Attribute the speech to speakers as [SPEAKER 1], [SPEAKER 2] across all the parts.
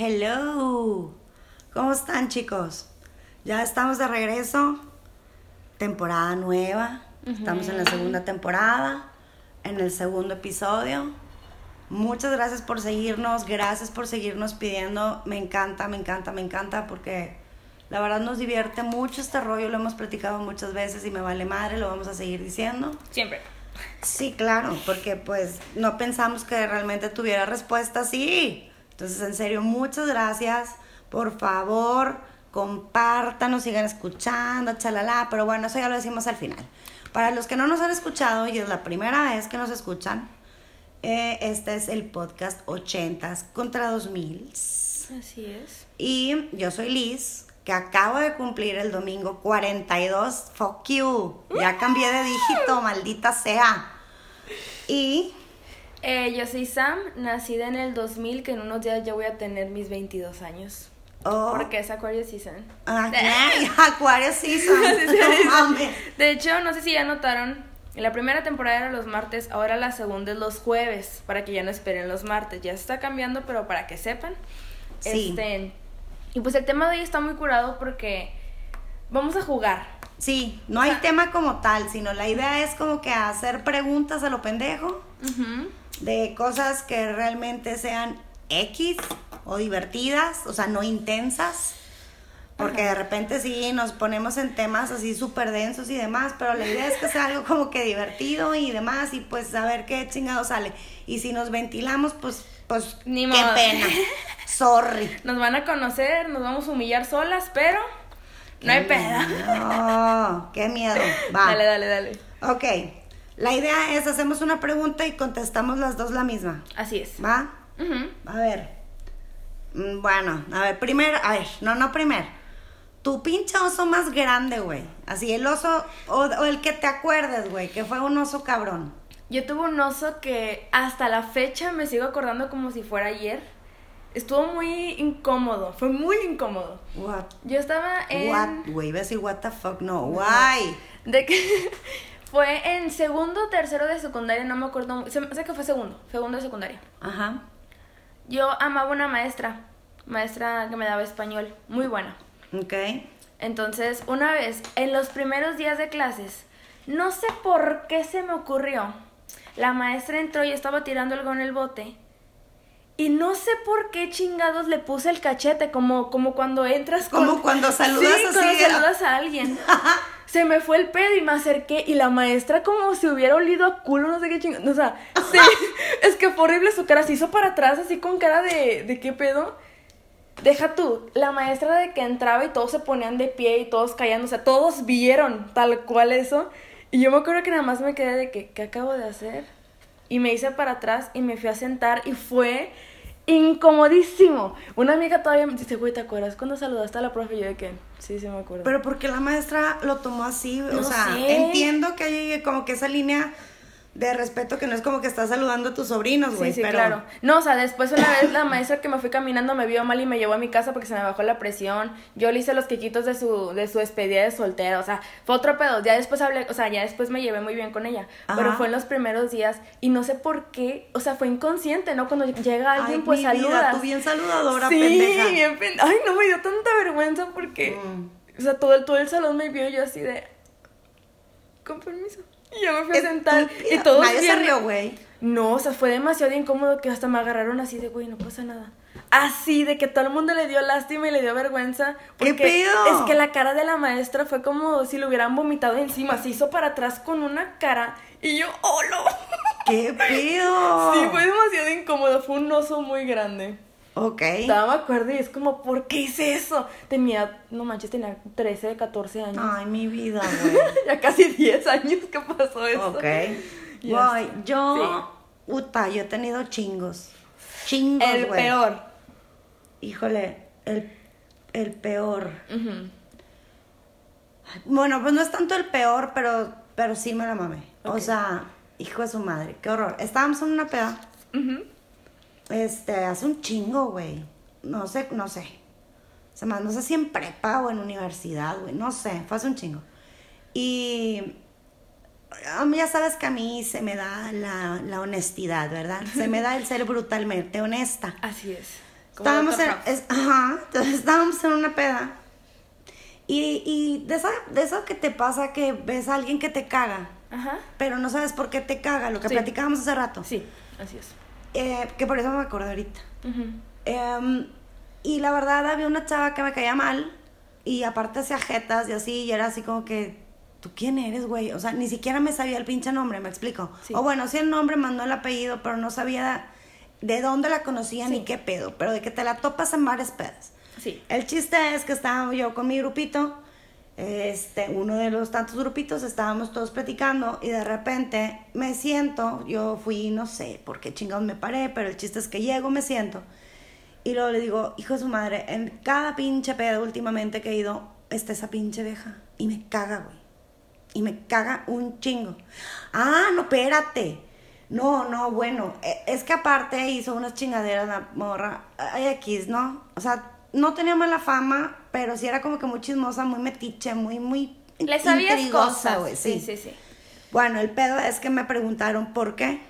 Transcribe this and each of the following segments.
[SPEAKER 1] Hello. ¿Cómo están chicos? Ya estamos de regreso. Temporada nueva. Estamos en la segunda temporada, en el segundo episodio. Muchas gracias por seguirnos, gracias por seguirnos pidiendo. Me encanta, me encanta, me encanta porque la verdad nos divierte mucho este rollo, lo hemos platicado muchas veces y me vale madre, lo vamos a seguir diciendo.
[SPEAKER 2] Siempre.
[SPEAKER 1] Sí, claro, porque pues no pensamos que realmente tuviera respuesta así. Entonces, en serio, muchas gracias. Por favor, compártanos, sigan escuchando, chalala. Pero bueno, eso ya lo decimos al final. Para los que no nos han escuchado y es la primera vez que nos escuchan, eh, este es el podcast 80s contra 2000.
[SPEAKER 2] Así es.
[SPEAKER 1] Y yo soy Liz, que acabo de cumplir el domingo 42. Fuck you. Ya cambié de dígito, maldita sea. Y
[SPEAKER 2] eh, yo soy Sam, nacida en el 2000, que en unos días ya voy a tener mis 22 años.
[SPEAKER 1] Oh.
[SPEAKER 2] Porque es Aquarius Season.
[SPEAKER 1] Ah, Season.
[SPEAKER 2] de hecho, no sé si ya notaron, la primera temporada era los martes, ahora la segunda es los jueves, para que ya no esperen los martes. Ya está cambiando, pero para que sepan.
[SPEAKER 1] Sí.
[SPEAKER 2] Este, y pues el tema de hoy está muy curado porque vamos a jugar.
[SPEAKER 1] Sí, no hay tema como tal, sino la idea es como que hacer preguntas a lo pendejo de cosas que realmente sean X o divertidas, o sea, no intensas. Porque de repente sí nos ponemos en temas así súper densos y demás, pero la idea es que sea algo como que divertido y demás, y pues a ver qué chingado sale. Y si nos ventilamos, pues, pues
[SPEAKER 2] Ni
[SPEAKER 1] qué
[SPEAKER 2] modo.
[SPEAKER 1] pena. Sorry.
[SPEAKER 2] Nos van a conocer, nos vamos a humillar solas, pero no hay pedo.
[SPEAKER 1] No, qué miedo. Va.
[SPEAKER 2] Dale, dale, dale.
[SPEAKER 1] Ok. La idea es hacemos una pregunta y contestamos las dos la misma.
[SPEAKER 2] Así es.
[SPEAKER 1] ¿Va?
[SPEAKER 2] Ujú.
[SPEAKER 1] A ver. Mm, Bueno, a ver, primero, a ver, no, no primero. Tu pinche oso más grande, güey. Así, el oso, o, o el que te acuerdes, güey, que fue un oso cabrón.
[SPEAKER 2] Yo tuve un oso que hasta la fecha me sigo acordando como si fuera ayer. Estuvo muy incómodo, fue muy incómodo.
[SPEAKER 1] What?
[SPEAKER 2] Yo estaba en...
[SPEAKER 1] What? Güey, iba a decir what the fuck, no. Why?
[SPEAKER 2] De que fue en segundo tercero de secundaria, no me acuerdo. Hace que fue segundo, segundo de secundaria.
[SPEAKER 1] Ajá.
[SPEAKER 2] Yo amaba una maestra, maestra que me daba español, muy buena.
[SPEAKER 1] Ok.
[SPEAKER 2] Entonces, una vez, en los primeros días de clases, no sé por qué se me ocurrió. La maestra entró y estaba tirando algo en el bote. Y no sé por qué chingados le puse el cachete, como, como cuando entras con...
[SPEAKER 1] Como cuando saludas
[SPEAKER 2] Sí,
[SPEAKER 1] así,
[SPEAKER 2] cuando
[SPEAKER 1] a-
[SPEAKER 2] saludas a alguien. Se me fue el pedo y me acerqué y la maestra como si hubiera olido a culo, no sé qué chingados. O sea, sí, es que fue horrible su cara, se hizo para atrás así con cara de, de qué pedo. Deja tú, la maestra de que entraba y todos se ponían de pie y todos callando, o sea, todos vieron tal cual eso. Y yo me acuerdo que nada más me quedé de que, ¿qué acabo de hacer? Y me hice para atrás y me fui a sentar y fue incomodísimo. Una amiga todavía me dice, güey, ¿te acuerdas cuando saludaste a la profe? Y yo de que, sí, sí me acuerdo.
[SPEAKER 1] Pero porque la maestra lo tomó así, o sea,
[SPEAKER 2] sé.
[SPEAKER 1] entiendo que hay como que esa línea de respeto que no es como que estás saludando a tus sobrinos, güey,
[SPEAKER 2] Sí, sí,
[SPEAKER 1] pero
[SPEAKER 2] claro. No, o sea, después una vez la maestra que me fui caminando me vio mal y me llevó a mi casa porque se me bajó la presión. Yo le hice los quiquitos de su, de su despedida de soltera, o sea, fue otro pedo. Ya después hablé, o sea, ya después me llevé muy bien con ella. Pero fue en los primeros días y no sé por qué, o sea, fue inconsciente, ¿no? Cuando llega alguien,
[SPEAKER 1] Ay,
[SPEAKER 2] pues saludas.
[SPEAKER 1] tú bien saludadora,
[SPEAKER 2] sí,
[SPEAKER 1] pendeja.
[SPEAKER 2] bien pen- Ay, no me dio tanta vergüenza porque,
[SPEAKER 1] Mm.
[SPEAKER 2] o sea, todo el, todo el salón me vio yo así de, con permiso. Y yo me fui a sentar y todos
[SPEAKER 1] Nadie se rió, güey.
[SPEAKER 2] no, o sea, fue demasiado incómodo que hasta me agarraron así de, güey, no pasa nada. Así, de que todo el mundo le dio lástima y le dio vergüenza.
[SPEAKER 1] ¿Qué
[SPEAKER 2] Porque
[SPEAKER 1] pedo?
[SPEAKER 2] es que la cara de la maestra fue como si lo hubieran vomitado encima. Se hizo para atrás con una cara y yo, ¡oh, no!
[SPEAKER 1] ¿Qué pedo?
[SPEAKER 2] Sí, fue demasiado incómodo. Fue un oso muy grande.
[SPEAKER 1] Ok.
[SPEAKER 2] Estaba, me acuerdo, y es como, ¿por qué hice eso? Tenía, no manches, tenía 13, 14 años.
[SPEAKER 1] Ay, mi vida, güey.
[SPEAKER 2] ya casi 10 años que pasó eso.
[SPEAKER 1] ok.
[SPEAKER 2] Sé.
[SPEAKER 1] yo, uta, yo he tenido chingos. Chingos,
[SPEAKER 2] El peor.
[SPEAKER 1] Híjole, el, el peor. Bueno, pues no es tanto el peor, pero, pero sí me la mamé. O sea, hijo de su madre, qué horror. Estábamos en una peda.
[SPEAKER 2] Ujú.
[SPEAKER 1] Este, hace un chingo, güey. No sé, no sé. Se me, no sé si en prepa o en universidad, güey. No sé, fue hace un chingo. Y a mí ya sabes que a mí se me da la, la honestidad, ¿verdad? Se me da el ser brutalmente honesta.
[SPEAKER 2] Así es.
[SPEAKER 1] estábamos en, ajá, entonces estábamos en una peda. Y, y de, esa, de eso que te pasa que ves a alguien que te caga, ajá. pero no sabes por qué te caga, lo que platicábamos hace rato.
[SPEAKER 2] Sí, así es.
[SPEAKER 1] Eh, que por eso me acordé ahorita. Em, y la verdad había una chava que me caía mal y aparte hacía jetas y así, y era así como que, ¿tú quién eres, güey? O sea, ni siquiera me sabía el pinche nombre, me explico. O bueno, sí el nombre, mandó el apellido, pero no sabía de dónde la conocía ni qué pedo, pero de que te la topas en varias pedas. Sí. El chiste es que estaba yo con mi grupito, este, uno de los tantos grupitos, estábamos todos platicando y de repente me siento, yo fui, no sé por qué chingados me paré, pero el chiste es que llego, me siento y luego le digo, hijo de su madre, en cada pinche pedo últimamente que he ido, está esa pinche vieja y me caga, güey. Y me caga un chingo. Ah, no, espérate. No, no, bueno, e, es que aparte hizo unas chingaderas la morra, X, ¿no? O sea, no tenía mala fama, pero sí era como que muy chismosa, muy metiche, muy, muy
[SPEAKER 2] Le sabías cosas. Sí. sí, sí,
[SPEAKER 1] Bueno, el pedo es que me preguntaron por qué.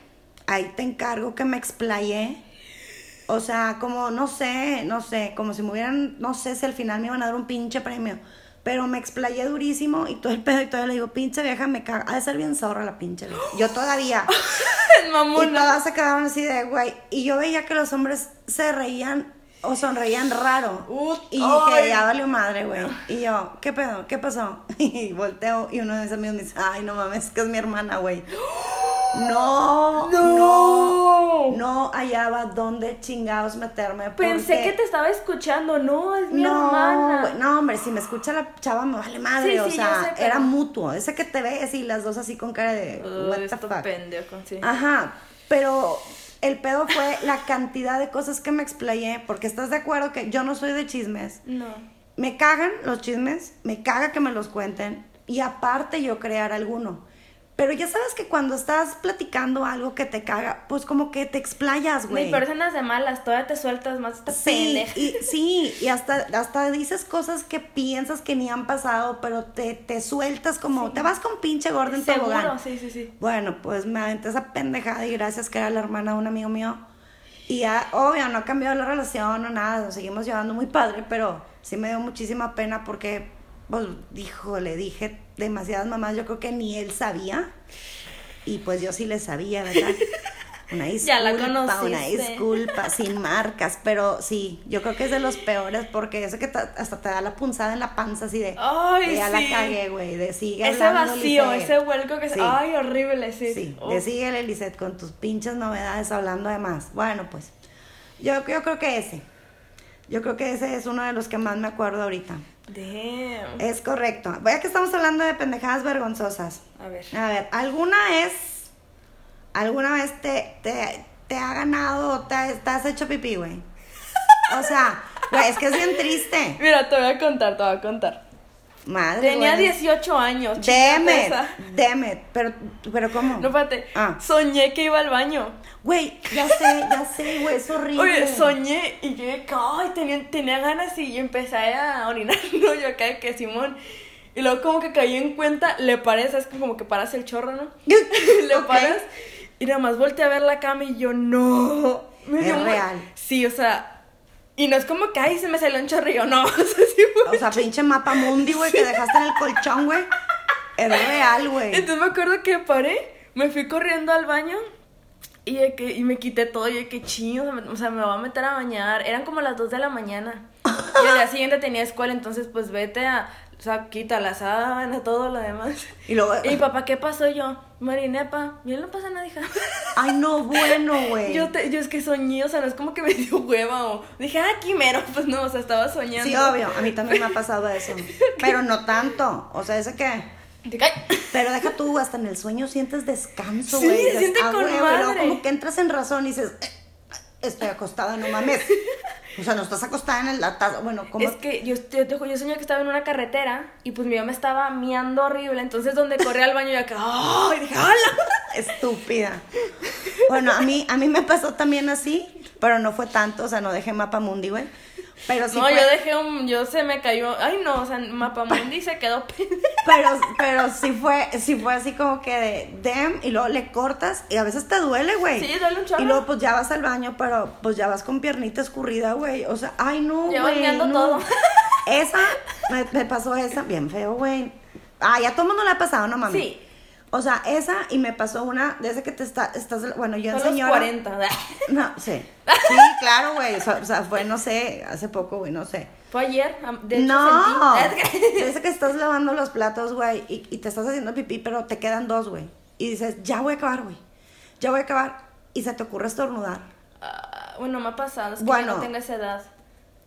[SPEAKER 1] Ahí te encargo que me explayé. O sea, como, no sé, no sé, como si me hubieran, no sé si al final me iban a dar un pinche premio. Pero me explayé durísimo y todo el pedo y todavía le digo, pinche vieja, me caga. Ha de ser bien zorra la pinche vieja. Yo todavía. y todas se quedaron así de, güey. Y yo veía que los hombres se reían o sonreían raro. y dije, ya valió madre, güey. Y yo, ¿qué pedo? ¿Qué pasó? Y volteo y uno de mis amigos me dice, ay, no mames, que es mi hermana, güey. No, no, no, hallaba dónde chingados meterme.
[SPEAKER 2] Pensé que te estaba escuchando, no, es mi hermana.
[SPEAKER 1] No, hombre, si me escucha la chava me vale madre, o sea, era mutuo. Ese que te ves y las dos así con cara de. Ajá, pero el pedo fue la cantidad de cosas que me explayé, porque estás de acuerdo que yo no soy de chismes.
[SPEAKER 2] No.
[SPEAKER 1] Me cagan los chismes, me caga que me los cuenten, y aparte yo crear alguno. Pero ya sabes que cuando estás platicando algo que te caga, pues como que te explayas, güey.
[SPEAKER 2] Ni personas de malas, todavía te sueltas más esta
[SPEAKER 1] sí, Y, sí, y hasta, hasta dices cosas que piensas que ni han pasado, pero te, te sueltas como, te vas con pinche gordo en
[SPEAKER 2] Seguro, sí, sí, sí.
[SPEAKER 1] Bueno, pues me aventé esa pendejada y gracias que era la hermana de un amigo mío. Y ya, obvio, no ha cambiado la relación o nada, nos seguimos llevando muy padre, pero sí me dio muchísima pena porque pues dijo, le dije demasiadas mamás, yo creo que ni él sabía. Y pues yo sí le sabía, ¿verdad? Una disculpa, una disculpa, sin marcas, pero sí, yo creo que es de los peores porque ese que hasta te da la punzada en la panza así de,
[SPEAKER 2] ay,
[SPEAKER 1] ya la cagué, güey, de sigue
[SPEAKER 2] Ese vacío, ese vuelco que sí. ay, horrible, sí.
[SPEAKER 1] Sí, de sigue, Lizeth, con tus pinches novedades hablando de más. Bueno, pues, yo, yo creo que ese, yo creo que ese es uno de los que más me acuerdo ahorita.
[SPEAKER 2] Damn.
[SPEAKER 1] Es correcto. Vaya que estamos hablando de pendejadas vergonzosas.
[SPEAKER 2] A ver.
[SPEAKER 1] A ver, ¿alguna vez, alguna vez te, te, te ha ganado o te, has hecho pipí, güey? O sea, güey, es que es bien triste.
[SPEAKER 2] Mira, te voy a contar, te voy a contar.
[SPEAKER 1] Madre
[SPEAKER 2] Tenía 18 años.
[SPEAKER 1] Deme, deme. Pero, pero ¿cómo?
[SPEAKER 2] No, espérate. Ah. Soñé que iba al baño.
[SPEAKER 1] Güey, ya sé, ya sé, güey, es horrible.
[SPEAKER 2] Oye, soñé y yo, ay, tenía, tenía ganas y empecé a orinar, no, yo acá que Simón. Y luego como que caí en cuenta, le parece, es como que paras el chorro, ¿no? le paras y nada más volteé a ver la cama y yo, no.
[SPEAKER 1] es real.
[SPEAKER 2] Sí, o sea, y no es como que, ay, se me salió un chorrillo, no. o sea,
[SPEAKER 1] o sea pinche mapa mundi, güey, que dejaste en el colchón, güey. Es real, güey.
[SPEAKER 2] Entonces me acuerdo que paré, me fui corriendo al baño y, que, y me quité todo. Y de que chingo, o sea, me voy a meter a bañar. Eran como las 2 de la mañana. y al día siguiente tenía escuela, entonces pues vete a o sea, quita la sábana, todo lo demás.
[SPEAKER 1] Y luego.
[SPEAKER 2] Y papá, ¿qué pasó yo? Marinepa, bien no pasa nada, hija.
[SPEAKER 1] Ay, no, bueno, güey.
[SPEAKER 2] Yo, te, yo es que soñé, o sea, no es como que me dio hueva o dije, ah, quimero. Pues no, o sea, estaba soñando.
[SPEAKER 1] Sí, obvio, a mí también me ha pasado eso. Pero no tanto. O sea, ese que. Pero deja tú, hasta en el sueño sientes descanso, güey.
[SPEAKER 2] Sí, siente ah, con madre.
[SPEAKER 1] como que entras en razón y dices, eh, estoy acostada, no mames. O sea, no estás acostada en la taza. Bueno, como.
[SPEAKER 2] Es que yo, yo, yo soñé que estaba en una carretera y pues mi mamá estaba miando horrible. Entonces, donde corrí al baño, yo acá, ¡oh! Y dije, ¡hala!
[SPEAKER 1] Estúpida. Bueno, a mí, a mí me pasó también así, pero no fue tanto. O sea, no dejé mapa mundi, güey. Pero sí
[SPEAKER 2] no,
[SPEAKER 1] fue-
[SPEAKER 2] yo dejé un. Yo se me cayó. Ay, no, o sea, Mapamundi se quedó pendejo.
[SPEAKER 1] Pero, pero sí fue, sí fue así como que de dem y luego le cortas y a veces te duele, güey.
[SPEAKER 2] Sí, duele un chorro.
[SPEAKER 1] Y luego pues ya vas al baño, pero pues ya vas con piernita escurrida, güey. O sea, ay no,
[SPEAKER 2] Ya
[SPEAKER 1] güey.
[SPEAKER 2] bañando
[SPEAKER 1] no.
[SPEAKER 2] todo.
[SPEAKER 1] Esa, me, me pasó esa, bien feo, güey. Ah, ya todo el mundo le ha pasado, no mames.
[SPEAKER 2] Sí.
[SPEAKER 1] O sea, esa y me pasó una, desde que te está, estás, bueno, yo en
[SPEAKER 2] los
[SPEAKER 1] señora.
[SPEAKER 2] 40.
[SPEAKER 1] No, sí. Sí, claro, güey. O sea, o sea, fue, no sé, hace poco, güey, no sé.
[SPEAKER 2] Fue ayer. De hecho,
[SPEAKER 1] No,
[SPEAKER 2] sentí.
[SPEAKER 1] desde que estás lavando los platos, güey, y, y te estás haciendo pipí, pero te quedan dos, güey. Y dices, ya voy a acabar, güey. Ya voy a acabar. Y se te ocurre estornudar.
[SPEAKER 2] Ah, bueno, me ha pasado. Es que
[SPEAKER 1] Bueno.
[SPEAKER 2] yo no tengo esa edad.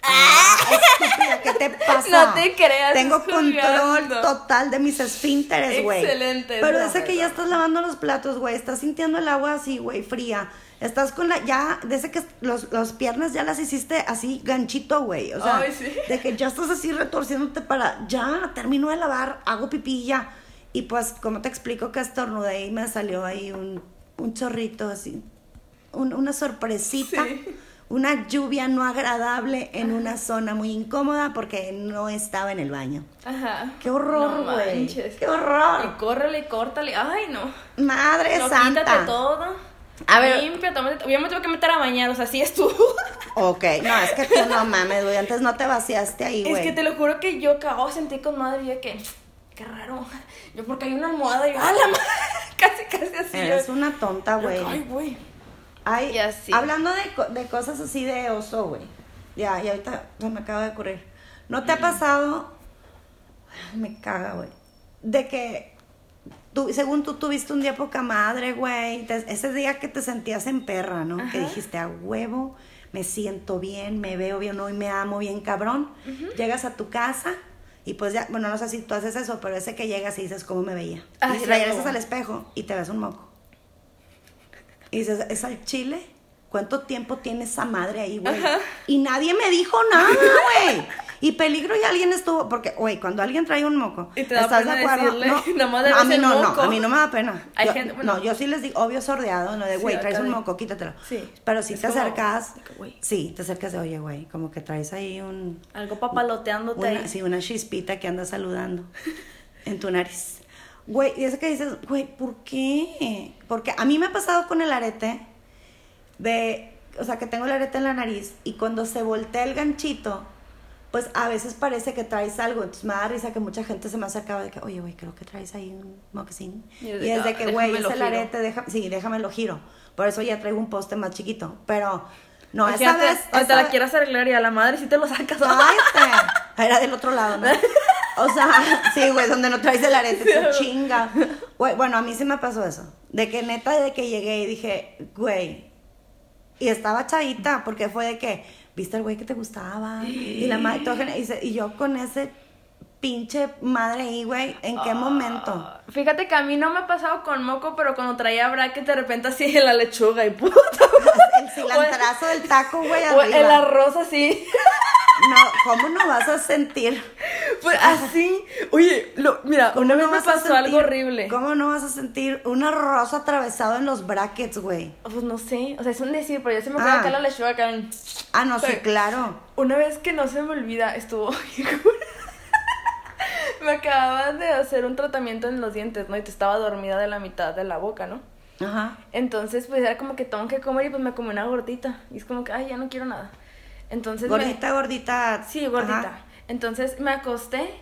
[SPEAKER 1] Ah, estúpida, ¿qué te pasa?
[SPEAKER 2] No te creas,
[SPEAKER 1] Tengo control total de mis esfínteres, güey.
[SPEAKER 2] Excelente,
[SPEAKER 1] Pero
[SPEAKER 2] no,
[SPEAKER 1] desde que ya estás lavando los platos, güey, estás sintiendo el agua así, güey, fría. Estás con la, ya, desde que los, los piernas ya las hiciste así ganchito, güey. O sea,
[SPEAKER 2] Ay, sí.
[SPEAKER 1] de que ya estás así retorciéndote para, ya, termino de lavar, hago pipí y ya. Y pues, como te explico que estornudé y me salió ahí un, un chorrito así, un- una sorpresita.
[SPEAKER 2] Sí.
[SPEAKER 1] Una lluvia no agradable en una zona muy incómoda porque no estaba en el baño.
[SPEAKER 2] Ajá.
[SPEAKER 1] ¡Qué horror,
[SPEAKER 2] No
[SPEAKER 1] güey!
[SPEAKER 2] manches.
[SPEAKER 1] ¡Qué horror!
[SPEAKER 2] Y córrele y córtale. Ay, no.
[SPEAKER 1] ¡Madre
[SPEAKER 2] No,
[SPEAKER 1] santa!
[SPEAKER 2] quítate todo.
[SPEAKER 1] A ver.
[SPEAKER 2] Limpia, tómate. Yo me tengo que meter a bañar, o sea, sí es tú.
[SPEAKER 1] Ok, no, es que tú no mames, güey. Antes no te vaciaste ahí, güey.
[SPEAKER 2] es que te lo juro que yo acabo de sentir con madre y que. Qué raro. Yo porque hay una almohada y yo, ¡ah, la madre! Casi, casi así.
[SPEAKER 1] Eres
[SPEAKER 2] yo-
[SPEAKER 1] una tonta, güey.
[SPEAKER 2] Ay, güey.
[SPEAKER 1] Ay,
[SPEAKER 2] Y así.
[SPEAKER 1] hablando de, de cosas así de oso, güey. Ya, y ahorita se me acaba de ocurrir. ¿No te ha pasado? Me caga, güey. De que tú, según tú tuviste un día poca madre, güey. Ese día que te sentías en perra, ¿no? Que dijiste a huevo, me siento bien, me veo bien, hoy me amo bien, cabrón. Llegas a tu casa. Y pues ya, bueno, no sé si tú haces eso, pero ese que llegas y dices, ¿cómo me veía?
[SPEAKER 2] Ah,
[SPEAKER 1] y regresas al espejo y te ves un moco. Y dices, ¿es al chile? ¿Cuánto tiempo tiene esa madre ahí, güey? Y nadie me dijo nada, güey. Y peligro y alguien estuvo, porque, güey, cuando alguien trae un moco,
[SPEAKER 2] Y te da
[SPEAKER 1] ¿estás
[SPEAKER 2] pena
[SPEAKER 1] de acuerdo?
[SPEAKER 2] decirle,
[SPEAKER 1] no, no, a mí no,
[SPEAKER 2] moco.
[SPEAKER 1] no, a mí no me da pena.
[SPEAKER 2] Hay
[SPEAKER 1] Yo-
[SPEAKER 2] gente- bueno.
[SPEAKER 1] No, yo sí les digo, obvio sordeado, no de,
[SPEAKER 2] Sí,
[SPEAKER 1] güey,
[SPEAKER 2] acá
[SPEAKER 1] traes un moco, quítatelo.
[SPEAKER 2] Sí.
[SPEAKER 1] Pero si te
[SPEAKER 2] como,
[SPEAKER 1] acercas,
[SPEAKER 2] güey.
[SPEAKER 1] sí, te acercas de, oye, güey, como que traes ahí un,
[SPEAKER 2] Algo papaloteándote
[SPEAKER 1] una,
[SPEAKER 2] ahí.
[SPEAKER 1] sí, una chispita que anda saludando en tu nariz. Güey, y eso que dices, güey, ¿por qué? Porque a mí me ha pasado con el arete de, o sea, que tengo el arete en la nariz y cuando se voltea el ganchito, pues a veces parece que traes algo. Entonces me da risa que mucha gente se me acercaba de que, oye, güey, creo que traes ahí un mocasín.
[SPEAKER 2] Y
[SPEAKER 1] Y
[SPEAKER 2] es de
[SPEAKER 1] es
[SPEAKER 2] que, "Ah,
[SPEAKER 1] güey, es el
[SPEAKER 2] giro".
[SPEAKER 1] arete, deja, sí, déjame lo giro. Por eso ya traigo un poste más chiquito. Pero, no, esa vez...
[SPEAKER 2] o te la quieras arreglar y a la madre si te lo sacas.
[SPEAKER 1] Cállate. Era del otro lado, ¿no? O sea, sí, güey, donde no traes el arete, tu chinga. Güey, bueno, a mí sí me pasó eso. De que neta, de que llegué y dije, güey. Y estaba chavita, porque fue de que, viste el güey que te gustaba. Y la madre, todo gen- y, se- y yo con ese pinche madre ahí, güey, ¿en qué momento?
[SPEAKER 2] Fíjate que a mí no me ha pasado con moco, pero cuando traía bracket de repente así en la lechuga y puta.
[SPEAKER 1] El cilantrazo del taco, güey,
[SPEAKER 2] O el arroz así.
[SPEAKER 1] No, ¿cómo no vas a sentir?
[SPEAKER 2] Pues así. Oye, lo, mira,
[SPEAKER 1] ¿Cómo
[SPEAKER 2] una vez
[SPEAKER 1] no
[SPEAKER 2] me pasó algo horrible.
[SPEAKER 1] ¿Cómo no vas a sentir un arroz atravesado en los brackets, güey?
[SPEAKER 2] Pues no sé, o sea, es un decir, pero yo se me acuerdo
[SPEAKER 1] Ah.
[SPEAKER 2] acá la lechuga acá.
[SPEAKER 1] Ah, no, sí,
[SPEAKER 2] Sí.
[SPEAKER 1] claro.
[SPEAKER 2] Una vez que no se me olvida, estuvo. me acababan de hacer un tratamiento en los dientes, ¿no? Y te estaba dormida de la mitad de la boca, ¿no?
[SPEAKER 1] Ajá.
[SPEAKER 2] Entonces, pues era como que tengo que comer y pues me comí una gordita. Y es como que, ay, ya no quiero nada. Entonces. me-
[SPEAKER 1] Gordita, gordita.
[SPEAKER 2] Sí, gordita.
[SPEAKER 1] Ajá.
[SPEAKER 2] Entonces me acosté.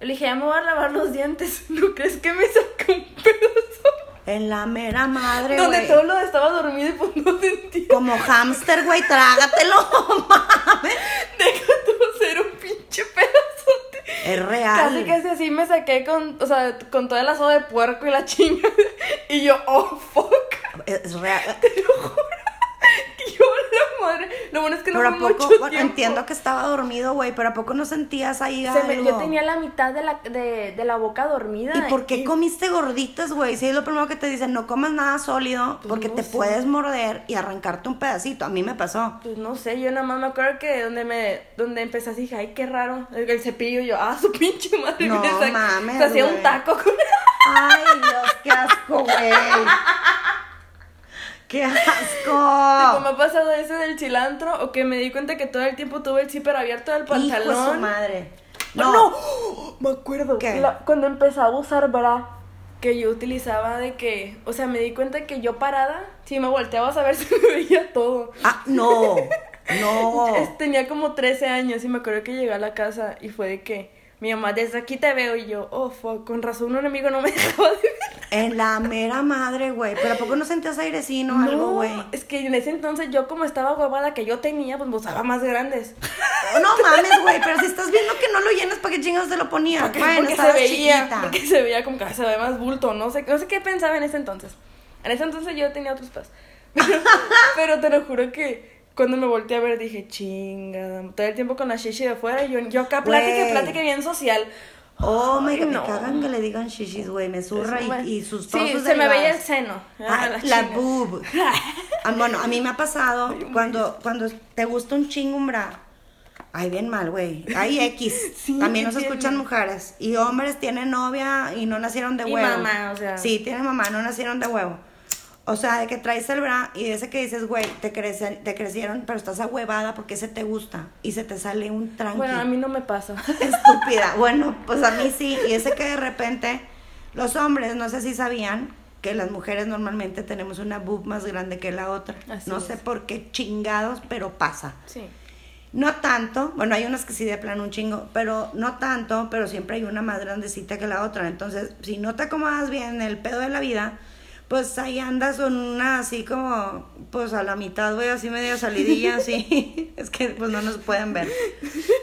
[SPEAKER 2] Le dije, ya me voy a lavar los dientes. ¿No crees que me saqué un pedazo?
[SPEAKER 1] En la mera madre,
[SPEAKER 2] Donde
[SPEAKER 1] güey.
[SPEAKER 2] todo lo estaba dormido y pues no sentía.
[SPEAKER 1] Como hámster, güey, trágatelo, mames.
[SPEAKER 2] Deja tú ser un pinche pedazote.
[SPEAKER 1] Es real.
[SPEAKER 2] Casi casi así me saqué con, o sea, con toda la soda de puerco y la chinga. Y yo, oh fuck.
[SPEAKER 1] Es real.
[SPEAKER 2] Te lo juro. Yo, la madre. Lo bueno es que no
[SPEAKER 1] Pero a
[SPEAKER 2] fue
[SPEAKER 1] poco,
[SPEAKER 2] mucho
[SPEAKER 1] bueno,
[SPEAKER 2] tiempo.
[SPEAKER 1] entiendo que estaba dormido, güey, pero a poco no sentías ahí
[SPEAKER 2] Se me-
[SPEAKER 1] algo?
[SPEAKER 2] yo tenía la mitad de la, de, de la boca dormida.
[SPEAKER 1] ¿Y por qué comiste gorditas, güey? Si es lo primero que te dicen, no comas nada sólido
[SPEAKER 2] Pues
[SPEAKER 1] porque
[SPEAKER 2] no
[SPEAKER 1] te
[SPEAKER 2] sé.
[SPEAKER 1] puedes morder y arrancarte un pedacito. A mí me pasó.
[SPEAKER 2] Pues no sé, yo nada más me acuerdo que donde me donde empecé así dije, ay, qué raro. El, el cepillo, yo, ah, su pinche madre.
[SPEAKER 1] No mames,
[SPEAKER 2] Se hacía un taco con.
[SPEAKER 1] Ay, Dios, qué asco, güey. ¡Qué
[SPEAKER 2] Tipo,
[SPEAKER 1] asco!
[SPEAKER 2] me ha pasado ese del cilantro o que me di cuenta que todo el tiempo tuve el zipper abierto del
[SPEAKER 1] Hijo de su
[SPEAKER 2] pantalón.
[SPEAKER 1] madre.
[SPEAKER 2] No, no, me acuerdo.
[SPEAKER 1] ¿Qué?
[SPEAKER 2] La- cuando empezaba a usar bra, que yo utilizaba de que, o sea, me di cuenta que yo parada, si me volteaba a saber se me veía todo.
[SPEAKER 1] Ah, no. No.
[SPEAKER 2] Tenía como 13 años y me acuerdo que llegué a la casa y fue de que mi mamá, desde aquí te veo y yo, oh, fuck, con razón un amigo no me dejaba de ver.
[SPEAKER 1] En la mera madre, güey. Pero ¿a poco no sentías airecino o algo, güey?
[SPEAKER 2] es que en ese entonces yo como estaba huevada que yo tenía, pues me usaba más grandes.
[SPEAKER 1] Oh, No mames, güey, pero si estás viendo que no lo llenas, ¿para qué chingados te lo ponías?
[SPEAKER 2] Porque,
[SPEAKER 1] bueno,
[SPEAKER 2] porque se veía,
[SPEAKER 1] chiquita.
[SPEAKER 2] porque se veía como que se ve más bulto, no sé, no sé qué pensaba en ese entonces. En ese entonces yo tenía otros. Pero, pero te lo juro que cuando me volteé a ver dije, chingada, todo el tiempo con la shishi de fuera y yo, yo acá plática, plática bien social.
[SPEAKER 1] Oh, my
[SPEAKER 2] Ay,
[SPEAKER 1] God,
[SPEAKER 2] no.
[SPEAKER 1] me cagan que le digan shishis, güey. Me zurra
[SPEAKER 2] Eso me-
[SPEAKER 1] y, y sus
[SPEAKER 2] Sí, se me veía el seno.
[SPEAKER 1] Ah,
[SPEAKER 2] Ah,
[SPEAKER 1] la
[SPEAKER 2] chinga.
[SPEAKER 1] boob. Ah, bueno, a mí me ha pasado cuando, cuando te gusta un chingo un bra. Ay, bien mal, güey. Hay X.
[SPEAKER 2] Sí,
[SPEAKER 1] También nos
[SPEAKER 2] ¿qué
[SPEAKER 1] escuchan mujeres. Y hombres tienen novia y no nacieron de
[SPEAKER 2] Y
[SPEAKER 1] huevo.
[SPEAKER 2] mamá, o sea.
[SPEAKER 1] Sí, tienen mamá, no nacieron de huevo. O sea, de que traes el bra y de ese que dices, güey, te, crece- te crecieron, pero estás ahuevada porque ese te gusta. Y se te sale un tranqui.
[SPEAKER 2] Bueno, a mí no me pasa.
[SPEAKER 1] Estúpida. Bueno, pues a mí sí. Y ese que de repente, los hombres, no sé si sabían que las mujeres normalmente tenemos una boob más grande que la otra.
[SPEAKER 2] Así
[SPEAKER 1] no
[SPEAKER 2] es.
[SPEAKER 1] sé por qué chingados, pero pasa.
[SPEAKER 2] Sí.
[SPEAKER 1] No tanto, bueno, hay unas que sí de plano un chingo, pero no tanto, pero siempre hay una más grandecita que la otra. Entonces, si no te acomodas bien en el pedo de la vida, pues ahí andas con una así como, pues a la mitad, güey, así medio salidilla, así. es que pues no nos pueden ver.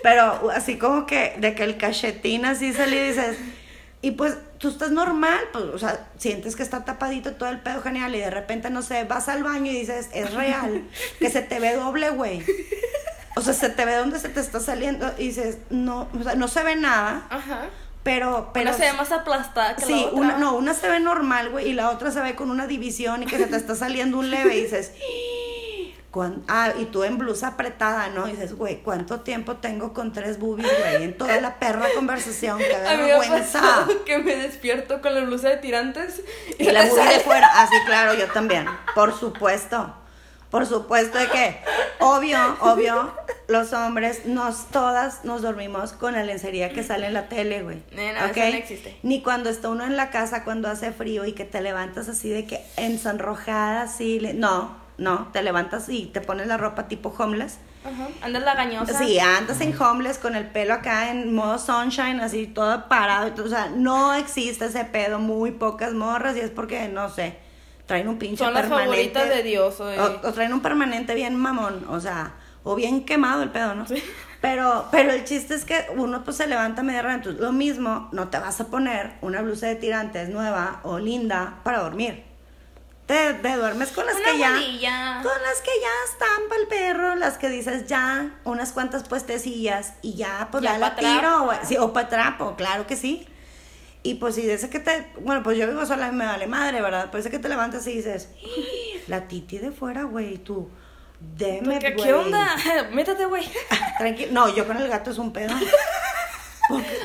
[SPEAKER 1] Pero así como que de que el cachetín así salió y dices, y pues tú estás normal, pues, o sea, sientes que está tapadito todo el pedo genial y de repente, no sé, vas al baño y dices, es real, que se te ve doble, güey. O sea, se te ve donde se te está saliendo y dices, no, o sea, no se ve nada,
[SPEAKER 2] Ajá.
[SPEAKER 1] Pero... pero
[SPEAKER 2] Una se ve más aplastada que
[SPEAKER 1] Sí,
[SPEAKER 2] la otra.
[SPEAKER 1] una, no, una se ve normal, güey, y la otra se ve con una división y que se te está saliendo un leve y dices, "¿Cuán- ah, y tú en blusa apretada, ¿no? Y dices, güey, ¿cuánto tiempo tengo con tres boobies, güey? En toda la perra conversación, qué
[SPEAKER 2] me
[SPEAKER 1] vergüenza.
[SPEAKER 2] que me despierto con la blusa de tirantes
[SPEAKER 1] Y la boobie de fuera, así claro, yo también, por supuesto. Por supuesto que, obvio, obvio, los hombres, nos todas nos dormimos con la lencería que sale en la tele, güey.
[SPEAKER 2] Eh, no,
[SPEAKER 1] ¿ok?
[SPEAKER 2] eso no existe.
[SPEAKER 1] Ni cuando está uno en la casa, cuando hace frío y que te levantas así de que ensonrojada, así. le- No, no, te levantas y te pones la ropa tipo homeless.
[SPEAKER 2] Ajá. Andas la gañosa.
[SPEAKER 1] Sí, andas en homeless con el pelo acá en modo sunshine, así todo parado. O sea, no existe ese pedo, muy pocas morras y es porque, no sé, traen un pinche
[SPEAKER 2] Son las
[SPEAKER 1] permanente.
[SPEAKER 2] favoritas de Dios. O,
[SPEAKER 1] O, o traen un permanente bien mamón, o sea, o bien quemado el pedo, ¿no? Pero, pero el chiste es que uno pues se levanta media hora, entonces lo mismo, no te vas a poner una blusa de tirantes nueva o linda para dormir. Te, te duermes con las
[SPEAKER 2] Una
[SPEAKER 1] que ya... Con las que ya están para el perro, las que dices ya, unas cuantas puestecillas y ya, pues
[SPEAKER 2] Ya
[SPEAKER 1] la tiro, güey. Sí, o para trapo, claro que sí. Y pues si de ese que te, bueno, pues yo vivo sola y me vale madre, ¿verdad? Pues ese que te levantas y dices, "¡Ah! la titi de fuera, güey, tú, deme,
[SPEAKER 2] ¿Qué. ¿Qué onda? Métete, güey.
[SPEAKER 1] Tranquilo, no, yo con el gato es un pedo.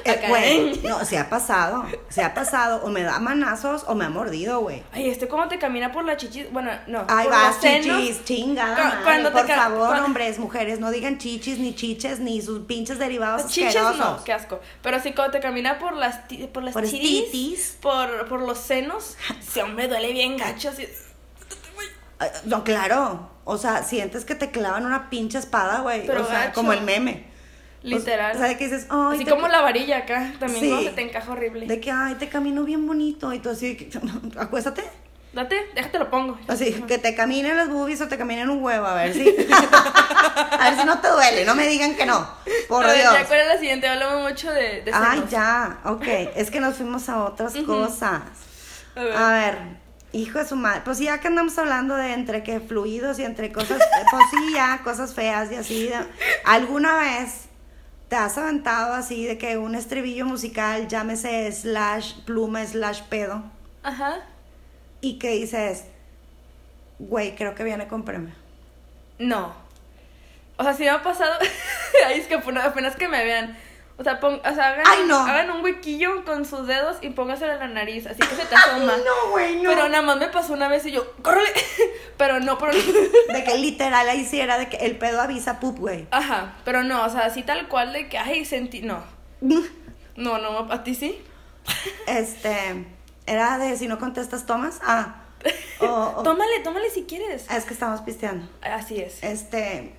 [SPEAKER 1] Eh, güey,
[SPEAKER 2] ¿eh?
[SPEAKER 1] no, se ha pasado, se ha pasado, o me da manazos o me ha mordido, güey.
[SPEAKER 2] Ay, este cómo te camina por la chichis. Bueno, no.
[SPEAKER 1] Ay, vas, chichis, chingada.
[SPEAKER 2] Cu-
[SPEAKER 1] madre,
[SPEAKER 2] cuando te
[SPEAKER 1] por favor, hombres, mujeres, no digan chichis, ni chiches, ni sus pinches derivados
[SPEAKER 2] Chichis
[SPEAKER 1] asquerosos.
[SPEAKER 2] no, qué asco. Pero sí, cuando te camina por las, por las
[SPEAKER 1] Por
[SPEAKER 2] tiris,
[SPEAKER 1] titis.
[SPEAKER 2] por, por los senos, se me duele bien gacho. Así.
[SPEAKER 1] Ay, No, claro. O sea, sientes que te clavan una pinche espada, güey. O sea,
[SPEAKER 2] gacho.
[SPEAKER 1] como el meme.
[SPEAKER 2] Literal.
[SPEAKER 1] O sea, de que dices, ay,
[SPEAKER 2] Así
[SPEAKER 1] te-
[SPEAKER 2] como la varilla acá, también
[SPEAKER 1] Sí.
[SPEAKER 2] cuando se te encaja horrible.
[SPEAKER 1] De que, ay, te camino bien bonito. Y tú así, acuéstate.
[SPEAKER 2] Date, déjate lo pongo.
[SPEAKER 1] Así, que te caminen las boobies o te caminen un huevo, a ver si. a ver si no te duele, no me digan que no. Por
[SPEAKER 2] A ver,
[SPEAKER 1] Dios.
[SPEAKER 2] Ya, ¿cuál es la siguiente? Hablamos mucho de, de
[SPEAKER 1] Ay, ya, ok. Es que nos fuimos a otras cosas.
[SPEAKER 2] A ver.
[SPEAKER 1] A ver, hijo de su madre. Pues ya que andamos hablando de entre que fluidos y entre cosas, pues sí, ya, cosas feas y así. ¿Alguna vez te has aventado así de que un estribillo musical, llámese slash pluma slash pedo,
[SPEAKER 2] Ajá.
[SPEAKER 1] y que dices, güey, creo que viene con premio?
[SPEAKER 2] No. O sea, sí me ha pasado. Ay, es que apenas que me vean. O sea, pon, o sea hagan,
[SPEAKER 1] Ay, no.
[SPEAKER 2] hagan un huequillo con sus dedos y póngaselo en la nariz, así que se te asoma.
[SPEAKER 1] No, güey, no.
[SPEAKER 2] Pero nada más me pasó una vez y yo, ¡córrele! Pero no, pero
[SPEAKER 1] De que literal ahí sí era de que el pedo avisa pup, güey.
[SPEAKER 2] Ajá, pero no, o sea, así tal cual de que, ay, sentí. No, no, no, a ti sí.
[SPEAKER 1] Este, era de si no contestas, tomas. Ah. O, o-
[SPEAKER 2] Tómale, tómale si quieres.
[SPEAKER 1] es que estamos pisteando.
[SPEAKER 2] Así es.
[SPEAKER 1] Este.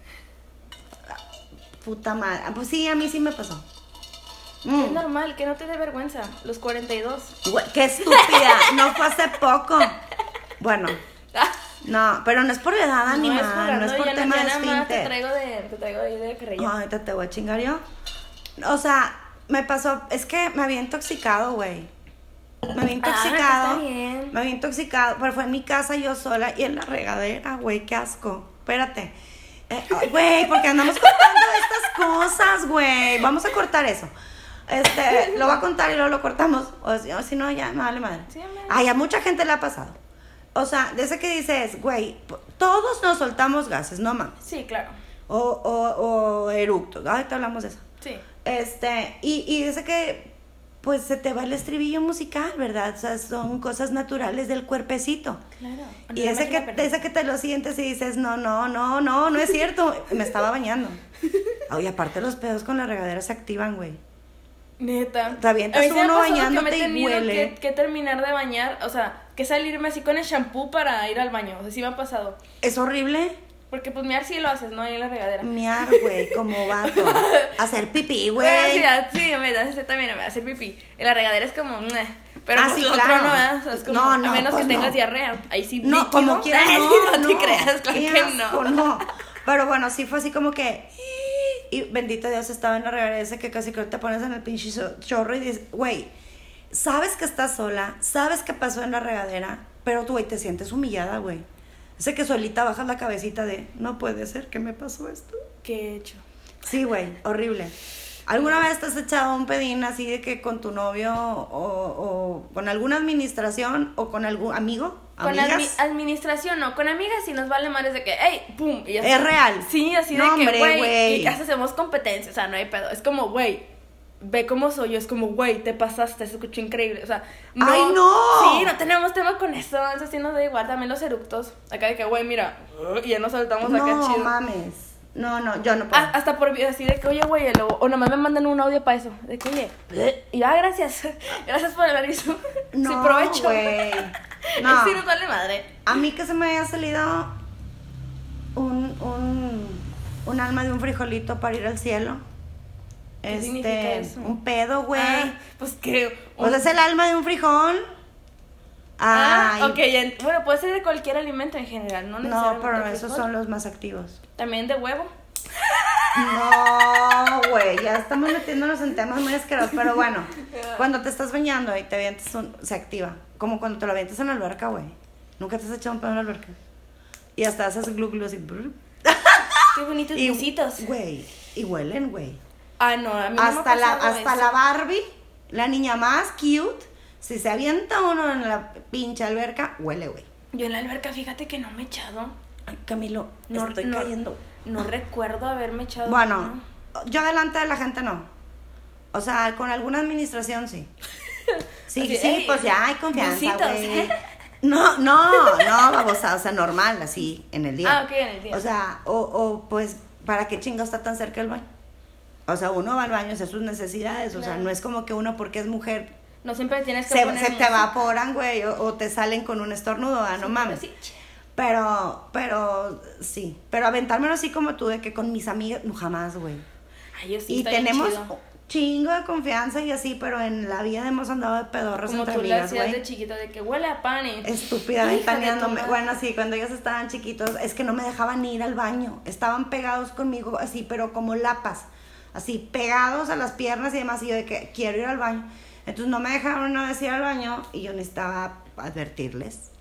[SPEAKER 1] Puta madre. Ah, Pues sí, a mí sí me pasó. Mm.
[SPEAKER 2] Es normal, que no te dé vergüenza. Los 42.
[SPEAKER 1] Güey, qué estúpida. No fue hace poco. Bueno, no, pero no es por edad,
[SPEAKER 2] no es
[SPEAKER 1] animal. No es por tema de
[SPEAKER 2] nada más te traigo de, te traigo ahí de carrillo.
[SPEAKER 1] Ahorita te voy a chingar yo. O sea, me pasó. Es que me había intoxicado, güey. Me había
[SPEAKER 2] Ah,
[SPEAKER 1] intoxicado.
[SPEAKER 2] está bien.
[SPEAKER 1] Me había intoxicado. Pero fue en mi casa yo sola y en la regadera, güey. Qué asco. Espérate. Eh, ay, Güey, porque andamos contando estas cosas, güey. Vamos a cortar eso. Este, lo voy a contar y luego lo cortamos. O si, o si no, ya me vale madre.
[SPEAKER 2] Sí.
[SPEAKER 1] Ay, a mucha gente le ha pasado. O sea, de ese que dices, güey, todos nos soltamos gases, no mames.
[SPEAKER 2] Sí, claro.
[SPEAKER 1] O, o, o eructos. Ahorita hablamos de eso.
[SPEAKER 2] Sí.
[SPEAKER 1] Este, y, y dice que, pues se te va el estribillo musical, ¿verdad? O sea, son cosas naturales del cuerpecito.
[SPEAKER 2] Claro.
[SPEAKER 1] Y ese que, ese que te lo sientes y dices, no, no, no, no, no es cierto. Me estaba bañando. Oye, aparte los pedos con la regadera se activan, güey.
[SPEAKER 2] Neta.
[SPEAKER 1] Te avientas
[SPEAKER 2] A mí
[SPEAKER 1] uno
[SPEAKER 2] pasado que
[SPEAKER 1] bañándote
[SPEAKER 2] me he
[SPEAKER 1] y huele.
[SPEAKER 2] Que, que terminar de bañar, o sea, que salirme así con el shampoo para ir al baño. O sea, sí me ha pasado.
[SPEAKER 1] Es horrible
[SPEAKER 2] Porque pues mirar sí lo haces, ¿no? Ahí en la regadera.
[SPEAKER 1] miar, güey, como vato. Hacer pipí,
[SPEAKER 2] Bueno, sí,
[SPEAKER 1] güey.
[SPEAKER 2] ah, sí, me da ese también hacer pipí. En la regadera es como, "Meh". pero
[SPEAKER 1] Ah,
[SPEAKER 2] pues
[SPEAKER 1] sí,
[SPEAKER 2] lo
[SPEAKER 1] claro.
[SPEAKER 2] otro no. O sea, es como,
[SPEAKER 1] No, no,
[SPEAKER 2] a menos
[SPEAKER 1] pues
[SPEAKER 2] que tengas
[SPEAKER 1] no.
[SPEAKER 2] diarrea. Ahí sí
[SPEAKER 1] No,
[SPEAKER 2] líquido.
[SPEAKER 1] como quieras, no,
[SPEAKER 2] no, te creas, claro que no.
[SPEAKER 1] no. Pero bueno, sí fue así como que. Y bendito Dios estaba en la regadera ese que casi que te pones en el pinche cho- chorro y dices, güey, sabes que estás sola, sabes que pasó en la regadera, pero tú, güey, te sientes humillada, güey. Ese que solita bajas la cabecita de, no puede ser que me pasó esto.
[SPEAKER 2] ¿Qué he hecho?
[SPEAKER 1] Sí, güey, horrible. ¿Alguna vez te has echado un pedín así de que con tu novio o, o con alguna administración o con algún amigo?
[SPEAKER 2] Con admi- administración, no. Con amigas sí nos vale más de que, ¡ey! ¡Pum! Y
[SPEAKER 1] Es real.
[SPEAKER 2] Sí, así
[SPEAKER 1] No,
[SPEAKER 2] de que, güey. Y casi hacemos competencia, o sea, no hay pedo. Es como, güey, ve cómo soy yo. Es como, güey, te pasaste, se escuchó increíble. O sea, no.
[SPEAKER 1] ¡Ay, no!
[SPEAKER 2] Sí, no tenemos tema con eso. Eso sí nos da igual. También los eructos. Acá de que, güey, mira. Y ya nos soltamos acá
[SPEAKER 1] no
[SPEAKER 2] chido.
[SPEAKER 1] mames. No, no, yo no puedo.
[SPEAKER 2] Ah, hasta por así de que, oye, güey, o, o nomás me mandan un audio para eso. De que, oye, y ah, gracias. Gracias por el aviso.
[SPEAKER 1] no,
[SPEAKER 2] sí, provecho.
[SPEAKER 1] güey. No.
[SPEAKER 2] Sí, nos vale madre.
[SPEAKER 1] A mí que se me haya salido un, un, un alma de un frijolito para ir al cielo.
[SPEAKER 2] ¿Qué
[SPEAKER 1] este,
[SPEAKER 2] significa eso?
[SPEAKER 1] un pedo, güey.
[SPEAKER 2] Ah, pues que.
[SPEAKER 1] Pues es el alma de un frijol. Ay.
[SPEAKER 2] Ah, ok, bueno, puede ser de cualquier alimento en general, no
[SPEAKER 1] No, pero esos son los más activos.
[SPEAKER 2] También de huevo.
[SPEAKER 1] No, güey, ya estamos metiéndonos en temas muy asquerosos, pero bueno, cuando te estás bañando y te avientas un, se activa, como cuando te lo avientas en la alberca, güey. Nunca te has echado un pedo en la alberca. Y hasta haces glu glu así. brr.
[SPEAKER 2] Qué bonitos
[SPEAKER 1] Y, güey, y huelen, güey.
[SPEAKER 2] Ah, no, a mí no me
[SPEAKER 1] Hasta la hasta
[SPEAKER 2] eso.
[SPEAKER 1] la Barbie, la niña más cute, si se avienta uno en la pinche alberca, huele, güey.
[SPEAKER 2] Yo en la alberca, fíjate que no me he echado.
[SPEAKER 1] Ay, Camilo,
[SPEAKER 2] No,
[SPEAKER 1] estoy
[SPEAKER 2] no,
[SPEAKER 1] cayendo.
[SPEAKER 2] No recuerdo haberme echado.
[SPEAKER 1] Bueno, yo delante de la gente no. O sea, con alguna administración sí. Sí,
[SPEAKER 2] Así,
[SPEAKER 1] sí,
[SPEAKER 2] "Ey,
[SPEAKER 1] pues ya hay confianza,
[SPEAKER 2] busitos".
[SPEAKER 1] güey. No, no, no, babosa, o sea, normal, así, en el día.
[SPEAKER 2] Ah, ok, en el día.
[SPEAKER 1] O sea, o, o pues, ¿para qué chingo está tan cerca el baño? O sea, uno va al baño a hacer sus necesidades, o sea, no es como que uno porque es mujer
[SPEAKER 2] No siempre tienes que
[SPEAKER 1] se,
[SPEAKER 2] poner
[SPEAKER 1] se te evaporan, güey, o, o te salen con un estornudo, ah, no mames. Pero, pero, sí. Pero aventármelo así como tú, de que con mis amigas, no, jamás, güey.
[SPEAKER 2] Ay, yo sí
[SPEAKER 1] Y tenemos
[SPEAKER 2] chido.
[SPEAKER 1] chingo de confianza y así, pero en la vida hemos andado de pedorros
[SPEAKER 2] Como
[SPEAKER 1] entre
[SPEAKER 2] tú
[SPEAKER 1] amigas,
[SPEAKER 2] hacías de
[SPEAKER 1] güey.
[SPEAKER 2] chiquita de que huele a pan.
[SPEAKER 1] Estúpida, ventaneándome. Bueno, sí, cuando ellos estaban chiquitos, es que no me dejaban ir al baño. Estaban pegados conmigo así, pero como lapas. Así, pegados a las piernas y demás. Y yo de que quiero ir al baño. Entonces no me dejaron una vez ir al baño y yo necesitaba advertirles.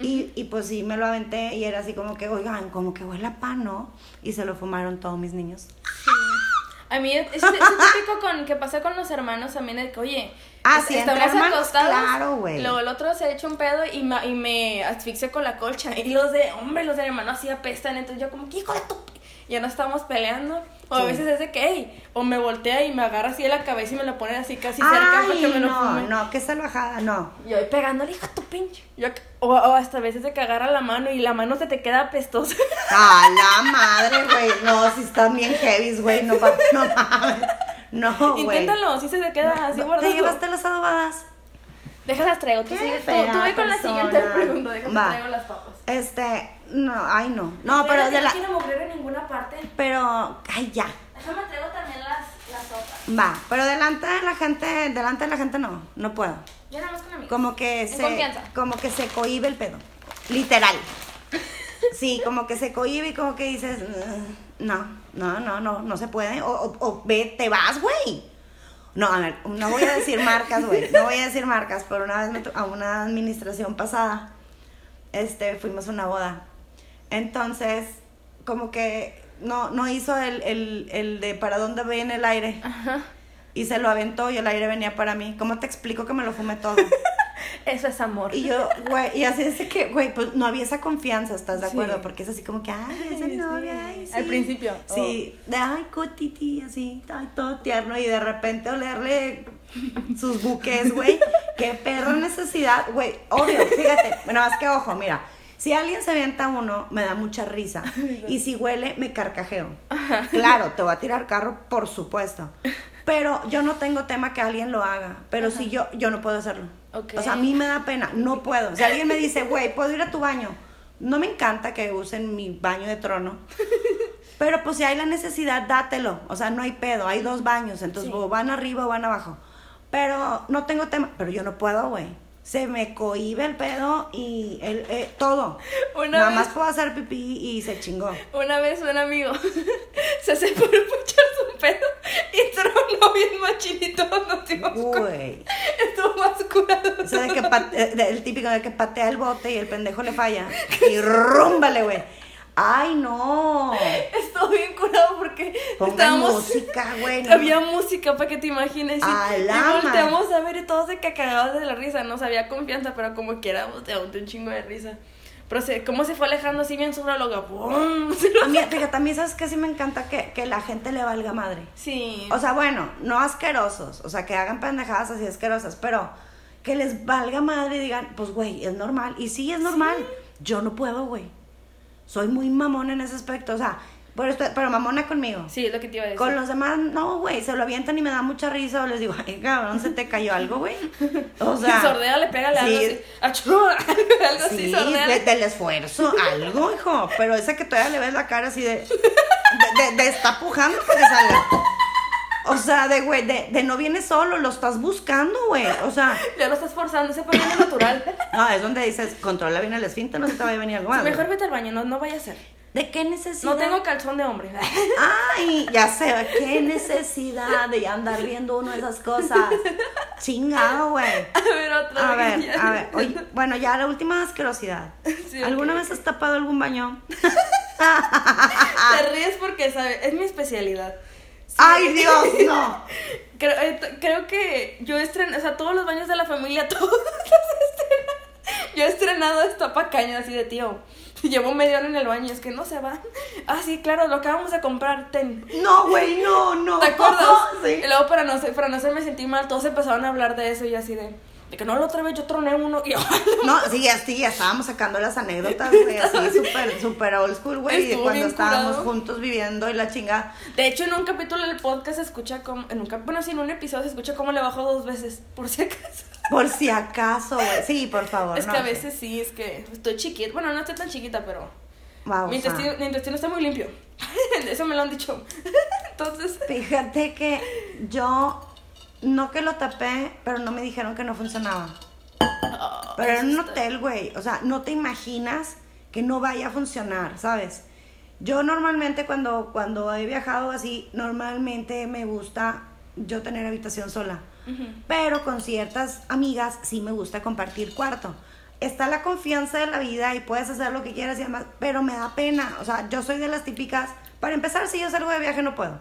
[SPEAKER 1] Y, y pues sí, me lo aventé y era así como que, oigan, como que huele a pan, ¿no? Y se lo fumaron todos mis niños.
[SPEAKER 2] A mí es, es, es típico con, que pasa con los hermanos también, de que, oye,
[SPEAKER 1] Ah,
[SPEAKER 2] es-
[SPEAKER 1] sí, entre hermanos, claro, güey.
[SPEAKER 2] Luego el otro se echa un pedo y, ma- y me asfixia con la colcha. Y los de, hombre, los de hermano así apestan. Entonces yo como, que hijo de tu... ya no estamos peleando. O a veces es de que, hey, o me voltea y me agarra así de la cabeza y me la pone así casi cerca
[SPEAKER 1] para que me lo fume. No, qué salvajada, no.
[SPEAKER 2] Yo pegándole, hija tu pinche. o, hasta a veces de que agarra la mano y la mano se te queda apestosa.
[SPEAKER 1] Ah, la madre, güey. No, si están bien heavy, güey. No, no mames. No.
[SPEAKER 2] Inténtalo, si se te queda así guardado.
[SPEAKER 1] ¿Te llevaste las adobadas?
[SPEAKER 2] Déjalas traigo, tú sigues. Tú, tú con la siguiente pregunta, déjame traigo las papas.
[SPEAKER 1] Este, no, ay no. No, pero, de la.
[SPEAKER 2] No quiero mover en ninguna parte.
[SPEAKER 1] Pero, ay ya.
[SPEAKER 2] Déjame traigo también las, las sopas.
[SPEAKER 1] Va, pero delante de la gente, delante de la gente no, no puedo.
[SPEAKER 2] Yo nada más con amigos.
[SPEAKER 1] Como que se, como que se cohibe el pedo, literal. Sí, como que se cohibe y como que dices, no, no, no, no, no se puede. O, o, o ve, te vas, güey. No, a ver, no voy a decir marcas, güey. No voy a decir marcas, pero una vez me a una administración pasada, este, fuimos a una boda. Entonces, como que no, no hizo el, el, el de para dónde viene el aire. Ajá. Y se lo aventó y el aire venía para mí. ¿Cómo te explico que me lo fumé todo?
[SPEAKER 2] Eso es amor.
[SPEAKER 1] Y yo, güey, y así es que, güey, pues no había esa confianza, ¿estás de acuerdo? Porque es así como que, ay, esa novia, ay, sí.
[SPEAKER 2] Al principio.
[SPEAKER 1] Sí, oh. de, ay, cotiti, así, ay, todo tierno, y de repente olerle sus buques, güey. Qué perro necesidad, güey. Obvio, fíjate, bueno, más que ojo, mira. Si alguien se avienta uno, me da mucha risa. Y si huele, me carcajeo. Claro, te voy a tirar carro, por supuesto. Pero yo no tengo tema que alguien lo haga. Pero si yo, yo no puedo hacerlo. O sea, a mí me da pena, no puedo. Si alguien me dice, güey, ¿puedo ir a tu baño? No me encanta que usen mi baño de trono. Pero pues si hay la necesidad, dátelo. O sea, no hay pedo, hay dos baños. Entonces, o van arriba o van abajo. Pero no tengo tema. Pero yo no puedo, güey se me cohibe el pedo y el, eh, todo. Nada más puedo hacer pipí y se chingó.
[SPEAKER 2] Una vez un amigo se separó por echarse un pedo y tronó bien machinito. No Güey. Estuvo más curado.
[SPEAKER 1] O sea, de que eh, el típico de que patea el bote y el pendejo le falla. Y rúmbale, güey. Ay, no.
[SPEAKER 2] Estoy bien curado porque
[SPEAKER 1] estábamos. música, güey.
[SPEAKER 2] Había música para que te imagines. Y, y volteamos a ver y todos se que cagados de la risa. No sabía confianza, pero como quiera, te un chingo de risa. Pero se, cómo se fue alejando así bien sobre lo ¡pum!
[SPEAKER 1] A mí, fíjate, también sabes que sí me encanta que, que la gente le valga madre.
[SPEAKER 2] Sí.
[SPEAKER 1] O sea, bueno, no asquerosos. O sea, que hagan pendejadas así asquerosas, pero que les valga madre y digan, pues, güey, es normal. Y sí, es normal. Yo no puedo, güey soy muy mamona en ese aspecto, o sea, pero, pero mamona conmigo.
[SPEAKER 2] Sí, es lo que te iba a decir.
[SPEAKER 1] Con los demás, no, güey, se lo avientan y me da mucha risa o les digo, ay, cabrón, se te cayó algo, güey.
[SPEAKER 2] O sea. sordea le pega sí, algo así. algo
[SPEAKER 1] sí, así, del esfuerzo, algo, hijo. Pero esa que todavía le ves la cara así de. de, de, está pujando que salga. O sea, de güey, de, de, no viene solo, lo estás buscando, güey. O sea.
[SPEAKER 2] Ya lo estás forzando, se pone natural.
[SPEAKER 1] No, es donde dices, controla bien el esfínter, no se te vaya a venir algo más.
[SPEAKER 2] mejor vete al baño, no, no vaya a ser.
[SPEAKER 1] ¿De qué necesidad?
[SPEAKER 2] No tengo calzón de hombre.
[SPEAKER 1] Ay, ya sé, qué necesidad de andar viendo uno de esas cosas. Chingado, güey.
[SPEAKER 2] A ver, otra
[SPEAKER 1] A ver, a ver. Oye, bueno, ya la última asquerosidad. ¿Alguna vez has tapado algún baño?
[SPEAKER 2] Te ríes porque, ¿sabes? Es mi especialidad.
[SPEAKER 1] ¡Ay, Dios, no!
[SPEAKER 2] creo, eh, creo que yo he estrenado, o sea, todos los baños de la familia, todos los Yo he estrenado esta pacaña así de tío. Llevo medio hora en el baño, es que no se va. Ah, sí, claro, lo acabamos de comprar, ten.
[SPEAKER 1] No, güey, no, no.
[SPEAKER 2] ¿Te acuerdas? Sí. Y luego para no, para no hacerme sentir mal, todos empezaron a hablar de eso y así de que no, la otra vez yo troné uno y
[SPEAKER 1] No, sí, así, ya estábamos sacando las anécdotas, güey, así súper, súper old school, güey, de cuando estábamos juntos viviendo y la chinga.
[SPEAKER 2] De hecho, en un capítulo del podcast se escucha como, en un bueno, sí, en un episodio se escucha cómo le bajó dos veces, por si acaso.
[SPEAKER 1] Por si acaso, güey, sí, por favor.
[SPEAKER 2] Es que a veces sí, es que estoy chiquita, bueno, no estoy tan chiquita, pero... mi, intestino, mi intestino está muy limpio. Eso me lo han dicho. Entonces...
[SPEAKER 1] Fíjate que yo no que lo tapé, pero no me dijeron que no funcionaba. Ah, pero era un hotel, güey. O sea, no te imaginas que no vaya a funcionar, ¿sabes? Yo normalmente cuando, cuando he viajado así, normalmente me gusta yo tener habitación sola. Pero con ciertas amigas sí me gusta compartir cuarto. Está la confianza de la vida y puedes hacer lo que quieras y demás, pero me da pena. O sea, yo soy de las típicas. Para empezar, si yo salgo de viaje no puedo.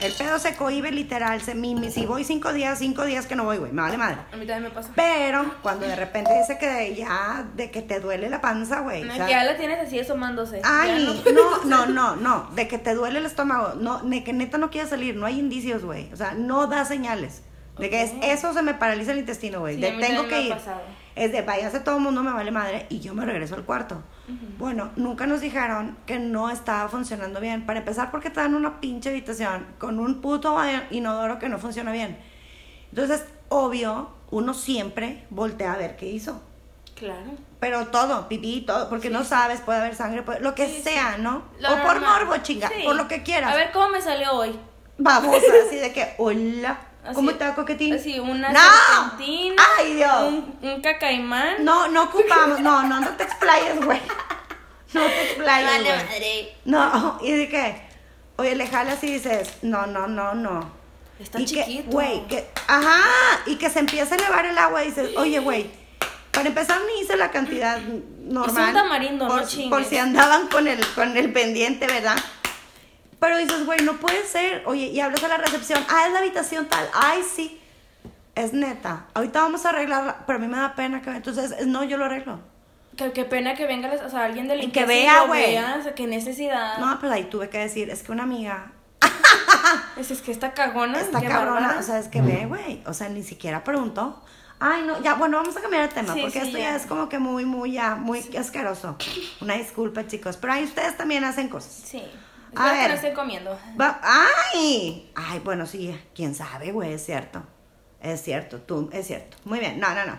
[SPEAKER 1] El pedo se cohibe literal. Se, mi, si voy cinco días, cinco días que no voy, güey. Me vale madre.
[SPEAKER 2] A mí también me pasa.
[SPEAKER 1] Pero cuando de repente dice que ya, de que te duele la panza, güey.
[SPEAKER 2] No,
[SPEAKER 1] o sea,
[SPEAKER 2] que ya la tienes así asomándose.
[SPEAKER 1] Ay, no, no, no, no, de que te duele el estómago, no, de que neta no quieres salir, no hay indicios, güey, o sea, no da señales, de que es, eso se me paraliza el intestino, güey,
[SPEAKER 2] Sí,
[SPEAKER 1] de tengo que ir,
[SPEAKER 2] pasado.
[SPEAKER 1] Es de váyase todo el mundo, me vale madre, y yo me regreso al cuarto. Bueno, nunca nos dijeron que no estaba funcionando bien, para empezar porque te dan una pinche habitación con un puto inodoro que no funciona bien, entonces, obvio, uno siempre voltea a ver qué hizo.
[SPEAKER 2] Claro.
[SPEAKER 1] Pero todo, pipí, todo, porque no sabes, puede haber sangre, puede- lo que
[SPEAKER 2] Sí,
[SPEAKER 1] sea, ¿no?
[SPEAKER 2] Lo
[SPEAKER 1] o por morbo, chinga, por lo que quieras.
[SPEAKER 2] A ver cómo me salió hoy.
[SPEAKER 1] Vamos, así de que, hola,
[SPEAKER 2] Así-
[SPEAKER 1] ¿cómo te va, coquetín?
[SPEAKER 2] Así, una
[SPEAKER 1] ¡No!
[SPEAKER 2] serpentina.
[SPEAKER 1] ¡Ay, Dios!
[SPEAKER 2] Un, un cacaimán.
[SPEAKER 1] No, no ocupamos, no, no, no te explayes, güey. No te explayes,
[SPEAKER 2] Vale,
[SPEAKER 1] güey.
[SPEAKER 2] madre.
[SPEAKER 1] No, y de que, oye, le jalas y dices, no, no, no, no.
[SPEAKER 2] Está
[SPEAKER 1] y que,
[SPEAKER 2] chiquito.
[SPEAKER 1] güey, que, ajá, y que se empieza a elevar el agua y dices, oye, güey, para empezar ni hice la cantidad normal.
[SPEAKER 2] un tamarindo,
[SPEAKER 1] por,
[SPEAKER 2] no chingues.
[SPEAKER 1] Por si andaban con el, con el pendiente, ¿verdad? Pero dices, güey, no puede ser. Oye, y hablas a la recepción, ah, es la habitación tal, ay, sí. Es neta. Ahorita vamos a arreglarla, pero a mí me da pena que... Entonces, es- no, yo lo arreglo.
[SPEAKER 2] Que, qué pena que venga o sea, alguien de
[SPEAKER 1] Y
[SPEAKER 2] limpieza
[SPEAKER 1] que vea, güey.
[SPEAKER 2] O sea, qué necesidad.
[SPEAKER 1] No, pues ahí tuve que decir, es que una amiga
[SPEAKER 2] Es, es que esta cagona.
[SPEAKER 1] Está
[SPEAKER 2] qué
[SPEAKER 1] cabrona, o sea, es que ve, güey, o sea, ni siquiera preguntó. Ay, no, ya, bueno, vamos a cambiar de tema,
[SPEAKER 2] Sí,
[SPEAKER 1] porque
[SPEAKER 2] sí,
[SPEAKER 1] esto
[SPEAKER 2] ya.
[SPEAKER 1] ya es como que muy, muy, ya, muy asqueroso. Una disculpa, chicos, pero ahí ustedes también hacen cosas.
[SPEAKER 2] Sí.
[SPEAKER 1] A
[SPEAKER 2] que
[SPEAKER 1] ver.
[SPEAKER 2] no comiendo.
[SPEAKER 1] Va- ¡Ay! Ay, bueno, sí, quién sabe, güey, es cierto. Es cierto, tú, es cierto. Muy bien, no, no, no.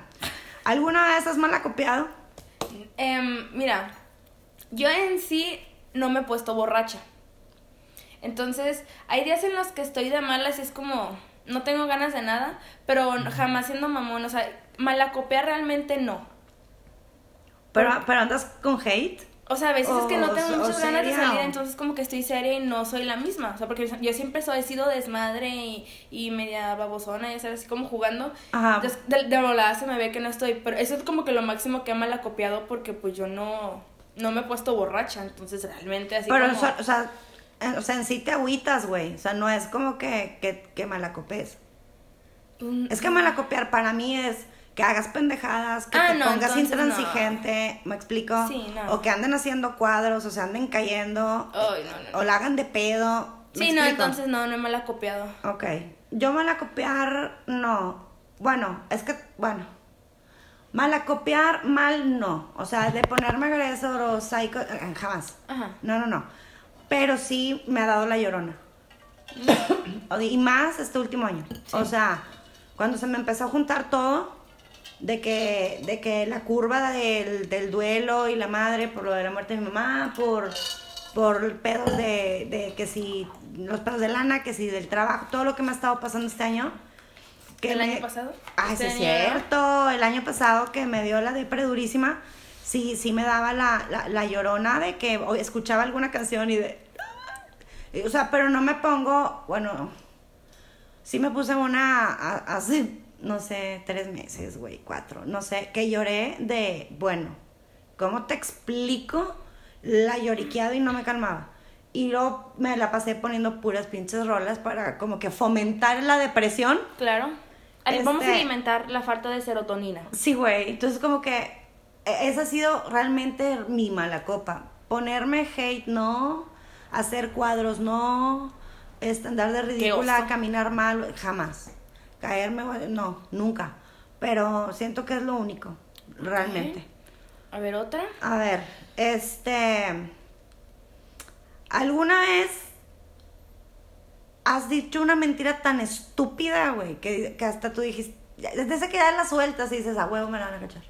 [SPEAKER 1] ¿Alguna vez has malacopiado?
[SPEAKER 2] Em, mira, yo en sí no me he puesto borracha. Entonces, hay días en los que estoy de malas y es como, no tengo ganas de nada, pero jamás siendo mamón, o sea, malacopiar realmente no.
[SPEAKER 1] Pero, pero andas con hate.
[SPEAKER 2] O sea, a veces es que no tengo muchas ganas de salir, entonces como que estoy seria y no soy la misma. O sea, porque yo siempre soy, he sido desmadre y, y media babosona, ya sabes, así como jugando.
[SPEAKER 1] Ajá.
[SPEAKER 2] Entonces, de, de volada se me ve que no estoy. Pero eso es como que lo máximo que he malacopiado porque pues yo no, no me he puesto borracha. Entonces realmente así
[SPEAKER 1] Pero,
[SPEAKER 2] como...
[SPEAKER 1] o sea- o sea, en- o sea, en sí te agüitas, güey. O sea, no es como que, que, que malacopes.
[SPEAKER 2] Mm,
[SPEAKER 1] Es que malacopiar para mí es que hagas pendejadas, que
[SPEAKER 2] Ah,
[SPEAKER 1] te
[SPEAKER 2] no,
[SPEAKER 1] pongas
[SPEAKER 2] no.
[SPEAKER 1] intransigente, ¿me explico?
[SPEAKER 2] Sí, no.
[SPEAKER 1] O que anden haciendo cuadros, o se anden cayendo,
[SPEAKER 2] Ay, no, no, no.
[SPEAKER 1] o la hagan de pedo. ¿me
[SPEAKER 2] Sí, no, entonces no, no he malacopiado.
[SPEAKER 1] Ok. Yo malacopiar, no. Bueno, es que, bueno. Malacopiar mal, no. O sea, de ponerme agresor o psycho, eh, jamás.
[SPEAKER 2] Ajá.
[SPEAKER 1] No, no, no. Pero sí me ha dado la llorona. Y más este último año. O sea, cuando se me empezó a juntar todo, de que, de que la curva del, del duelo y la madre por lo de la muerte de mi mamá, por, por pedos de, de que si, los pedos de lana, que si del trabajo, todo lo que me ha estado pasando este año. Que
[SPEAKER 2] ¿El
[SPEAKER 1] me-
[SPEAKER 2] año pasado?
[SPEAKER 1] Ay, sí,
[SPEAKER 2] ¿Este
[SPEAKER 1] es cierto. El año pasado que me dio la depre durísima, sí, sí me daba la, la, la llorona de que o- escuchaba alguna canción y de... O sea, pero no me pongo, bueno, sí me puse una hace, no sé, tres meses, güey, cuatro, no sé, que lloré de, bueno, ¿cómo te explico? La lloriqueado y no me calmaba. Y luego me la pasé poniendo puras pinches rolas para como que fomentar la depresión.
[SPEAKER 2] Claro. Ale- Vamos a
[SPEAKER 1] Este-
[SPEAKER 2] alimentar la falta de serotonina.
[SPEAKER 1] Sí, güey. Entonces, como que e- esa ha sido realmente mi mala copa. Ponerme hate, no. Hacer cuadros, no. Este, andar de ridícula, caminar mal, jamás. Caerme, no, nunca. Pero siento que es lo único, realmente.
[SPEAKER 2] A ver, otra.
[SPEAKER 1] A ver, este. ¿Alguna vez has dicho una mentira tan estúpida, güey, que, que hasta tú dijiste. Desde esa que ya la sueltas y dices, a huevo me la van a cachar.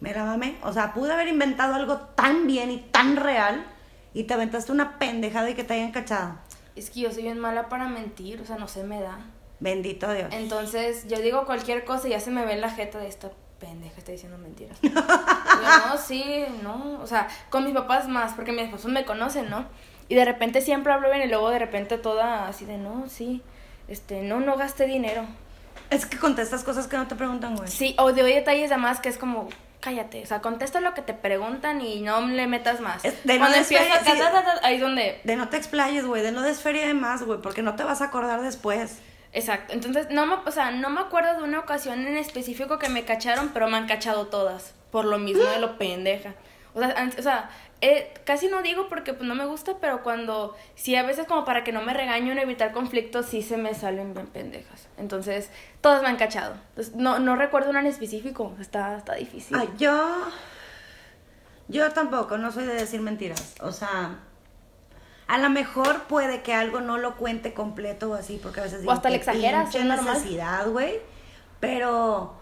[SPEAKER 1] Me la mamé. O sea, pude haber inventado algo tan bien y tan real y te aventaste una pendejada y que te hayan cachado.
[SPEAKER 2] Es que yo soy bien mala para mentir, o sea, no se me da.
[SPEAKER 1] Bendito Dios.
[SPEAKER 2] Entonces, yo digo cualquier cosa y ya se me ve en la jeta de esta pendeja, está diciendo mentiras. Yo, no, sí, no. O sea, con mis papás más, porque mis papás me conocen, ¿no? Y de repente siempre hablo bien y luego de repente toda así de, no, sí, este, no, no gasté dinero.
[SPEAKER 1] Es que contestas cosas que no te preguntan, güey.
[SPEAKER 2] Sí, o de hoy detalles de más que es como, cállate, o sea, contesta lo que te preguntan y no le metas más. de Cuando no empieza,
[SPEAKER 1] ahí es donde... De no te explayes, güey, de no desferia de más, güey, porque no te vas a acordar después.
[SPEAKER 2] Exacto, entonces, no me, o sea, no me acuerdo de una ocasión en específico que me cacharon, pero me han cachado todas, por lo mismo de lo pendeja. O sea, o sea eh, casi no digo porque pues, no me gusta, pero cuando, sí, a veces como para que no me regañen, evitar conflictos, sí se me salen bien pendejas. Entonces, todas me han cachado. no, no recuerdo una en específico, está, está difícil.
[SPEAKER 1] yo, yo tampoco, no soy de decir mentiras. O sea, a lo mejor puede que algo no lo cuente completo o así, porque a veces
[SPEAKER 2] digo, o hasta le exageras,
[SPEAKER 1] es necesidad, güey. Pero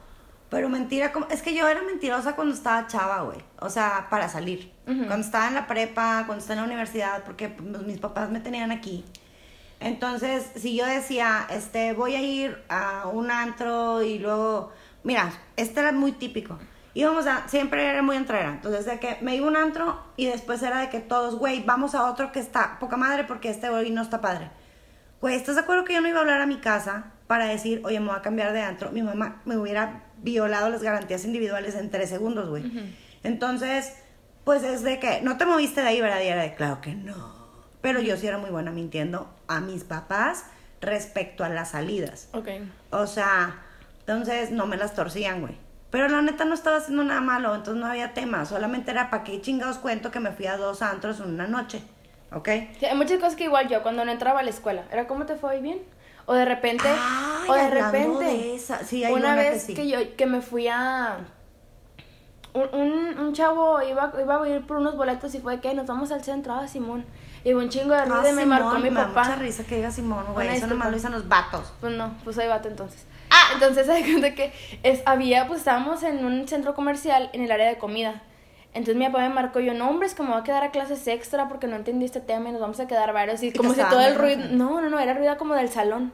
[SPEAKER 1] pero mentira, como, es que yo era mentirosa cuando estaba chava, güey. O sea, para salir. Cuando estaba en la prepa, cuando estaba en la universidad, porque pues, mis papás me tenían aquí. Entonces, si yo decía, este, voy a ir a un antro y luego, mira, este era muy típico. Íbamos a, siempre era muy entrera. Entonces, de que me iba un antro y después era de que todos, güey, vamos a otro que está poca madre porque este hoy no está padre. Güey, ¿estás de acuerdo que yo no iba a hablar a mi casa para decir, oye, me voy a cambiar de antro? Mi mamá me hubiera violado las garantías individuales en tres segundos, güey. Entonces, pues es de que no te moviste de ahí, ¿verdad? Y era de, claro que no. Pero yo sí era muy buena mintiendo a mis papás respecto a las salidas.
[SPEAKER 2] Ok.
[SPEAKER 1] O sea, entonces no me las torcían, güey. Pero la neta no estaba haciendo nada malo, entonces no había tema. Solamente era para qué chingados cuento que me fui a dos antros en una noche. ¿Ok?
[SPEAKER 2] Sí, hay muchas cosas que igual yo, cuando no entraba a la escuela, era ¿cómo te fue bien? O de repente, o de repente, una, vez que, yo que me fui a un, un, chavo iba, iba a ir por unos boletos y fue que nos vamos al centro, ah, Simón. Y un chingo de ruido
[SPEAKER 1] ah,
[SPEAKER 2] me marcó mi
[SPEAKER 1] me papá. mucha risa que diga Simón, güey. Eso nomás lo dicen los vatos.
[SPEAKER 2] Pues no, pues hay vato entonces. Ah, entonces se cuenta que es, había, pues estábamos en un centro comercial en el área de comida. Entonces mi papá me marcó yo, no, hombre, es que me voy a quedar a clases extra porque no entendí este tema y nos vamos a quedar varios. Y, como si todo el ruido... No, no, no, era ruido como del salón.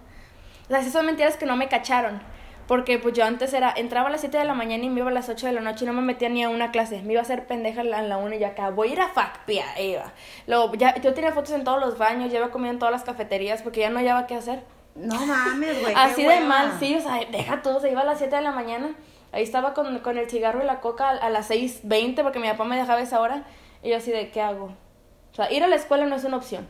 [SPEAKER 2] O sea, esas son mentiras que no me cacharon. Porque pues yo antes era, entraba a las 7 de la mañana y me iba a las 8 de la noche y no me metía ni a una clase. Me iba a hacer pendeja a la 1 y ya acá, voy a ir a FACPIA, iba. Luego, ya, yo tenía fotos en todos los baños, ya iba comiendo en todas las cafeterías porque ya no hallaba qué hacer.
[SPEAKER 1] No mames, güey.
[SPEAKER 2] Así de mal, sí, o sea, deja todo, se iba a las 7 de la mañana Ahí estaba con, con el cigarro y la coca a, las 6.20 porque mi papá me dejaba esa hora. Y yo así de, ¿qué hago? O sea, ir a la escuela no es una opción.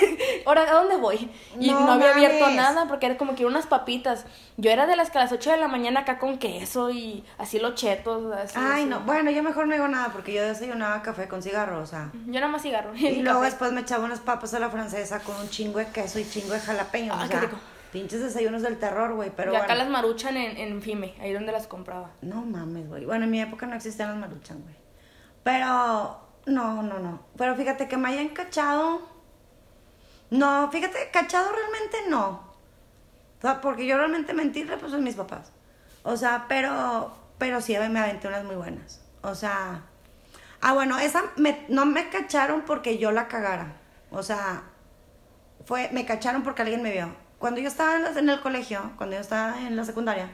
[SPEAKER 2] Ahora, ¿a dónde voy? Y no, había abierto nada porque era como que unas papitas. Yo era de las que a las 8 de la mañana acá con queso y así los chetos.
[SPEAKER 1] Ay, no. Bueno, yo mejor no digo nada porque yo desayunaba café con cigarro, o sea.
[SPEAKER 2] Yo nada más cigarro.
[SPEAKER 1] Y, luego después me echaba unas papas a la francesa con un chingo de queso y chingo de jalapeño. Ah, qué rico. Pinches desayunos del terror, güey, pero
[SPEAKER 2] Y acá las maruchan en, en Fime, ahí donde las compraba.
[SPEAKER 1] No mames, güey. Bueno, en mi época no existían las maruchan, güey. Pero, no, no, no. Pero fíjate que me hayan cachado. No, fíjate, cachado realmente no. O sea, porque yo realmente mentirle, pues, a mis papás. O sea, pero, pero sí me aventé unas muy buenas. O sea, ah, bueno, esa me, no me cacharon porque yo la cagara. O sea, fue, me cacharon porque alguien me vio cuando yo estaba en, el colegio, cuando yo estaba en la secundaria,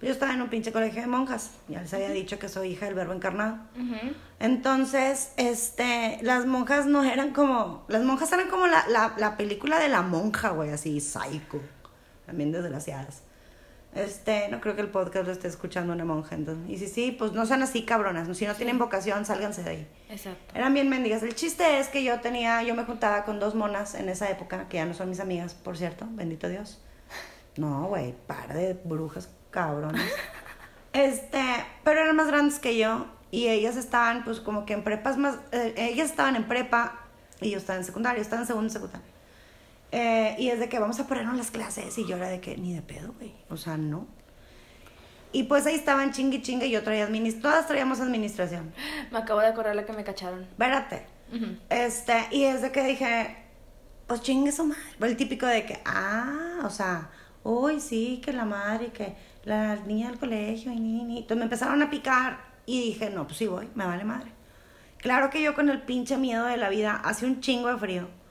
[SPEAKER 1] pues yo estaba en un pinche colegio de monjas. Ya les había dicho que soy hija del verbo encarnado. Entonces, este, las monjas no eran como, las monjas eran como la, la, la película de la monja, güey, así, psycho. También desgraciadas. Este, no creo que el podcast lo esté escuchando una monja. Entonces. Y si sí, pues no sean así cabronas. Si no tienen vocación, sálganse de ahí.
[SPEAKER 2] Exacto.
[SPEAKER 1] Eran bien mendigas. El chiste es que yo tenía, yo me juntaba con dos monas en esa época, que ya no son mis amigas, por cierto, bendito Dios. No, güey, par de brujas cabronas. Este, pero eran más grandes que yo. Y ellas estaban, pues, como que en prepas más. Eh, ellas estaban en prepa y yo estaba en secundaria, yo estaba en segundo y secundaria. Eh, y es de que vamos a ponernos las clases. Y yo era de que ni de pedo, güey. O sea, no. Y pues ahí estaban chingue chingue y yo traía administración. Todas traíamos administración.
[SPEAKER 2] Me acabo de acordar la que me cacharon.
[SPEAKER 1] Espérate. Este, y es de que dije, pues chingue su madre. El típico de que, ah, o sea, uy, sí, que la madre, que la niña del colegio y ni, ni. Entonces me empezaron a picar y dije, no, pues sí voy, me vale madre. Claro que yo con el pinche miedo de la vida, hace un chingo de frío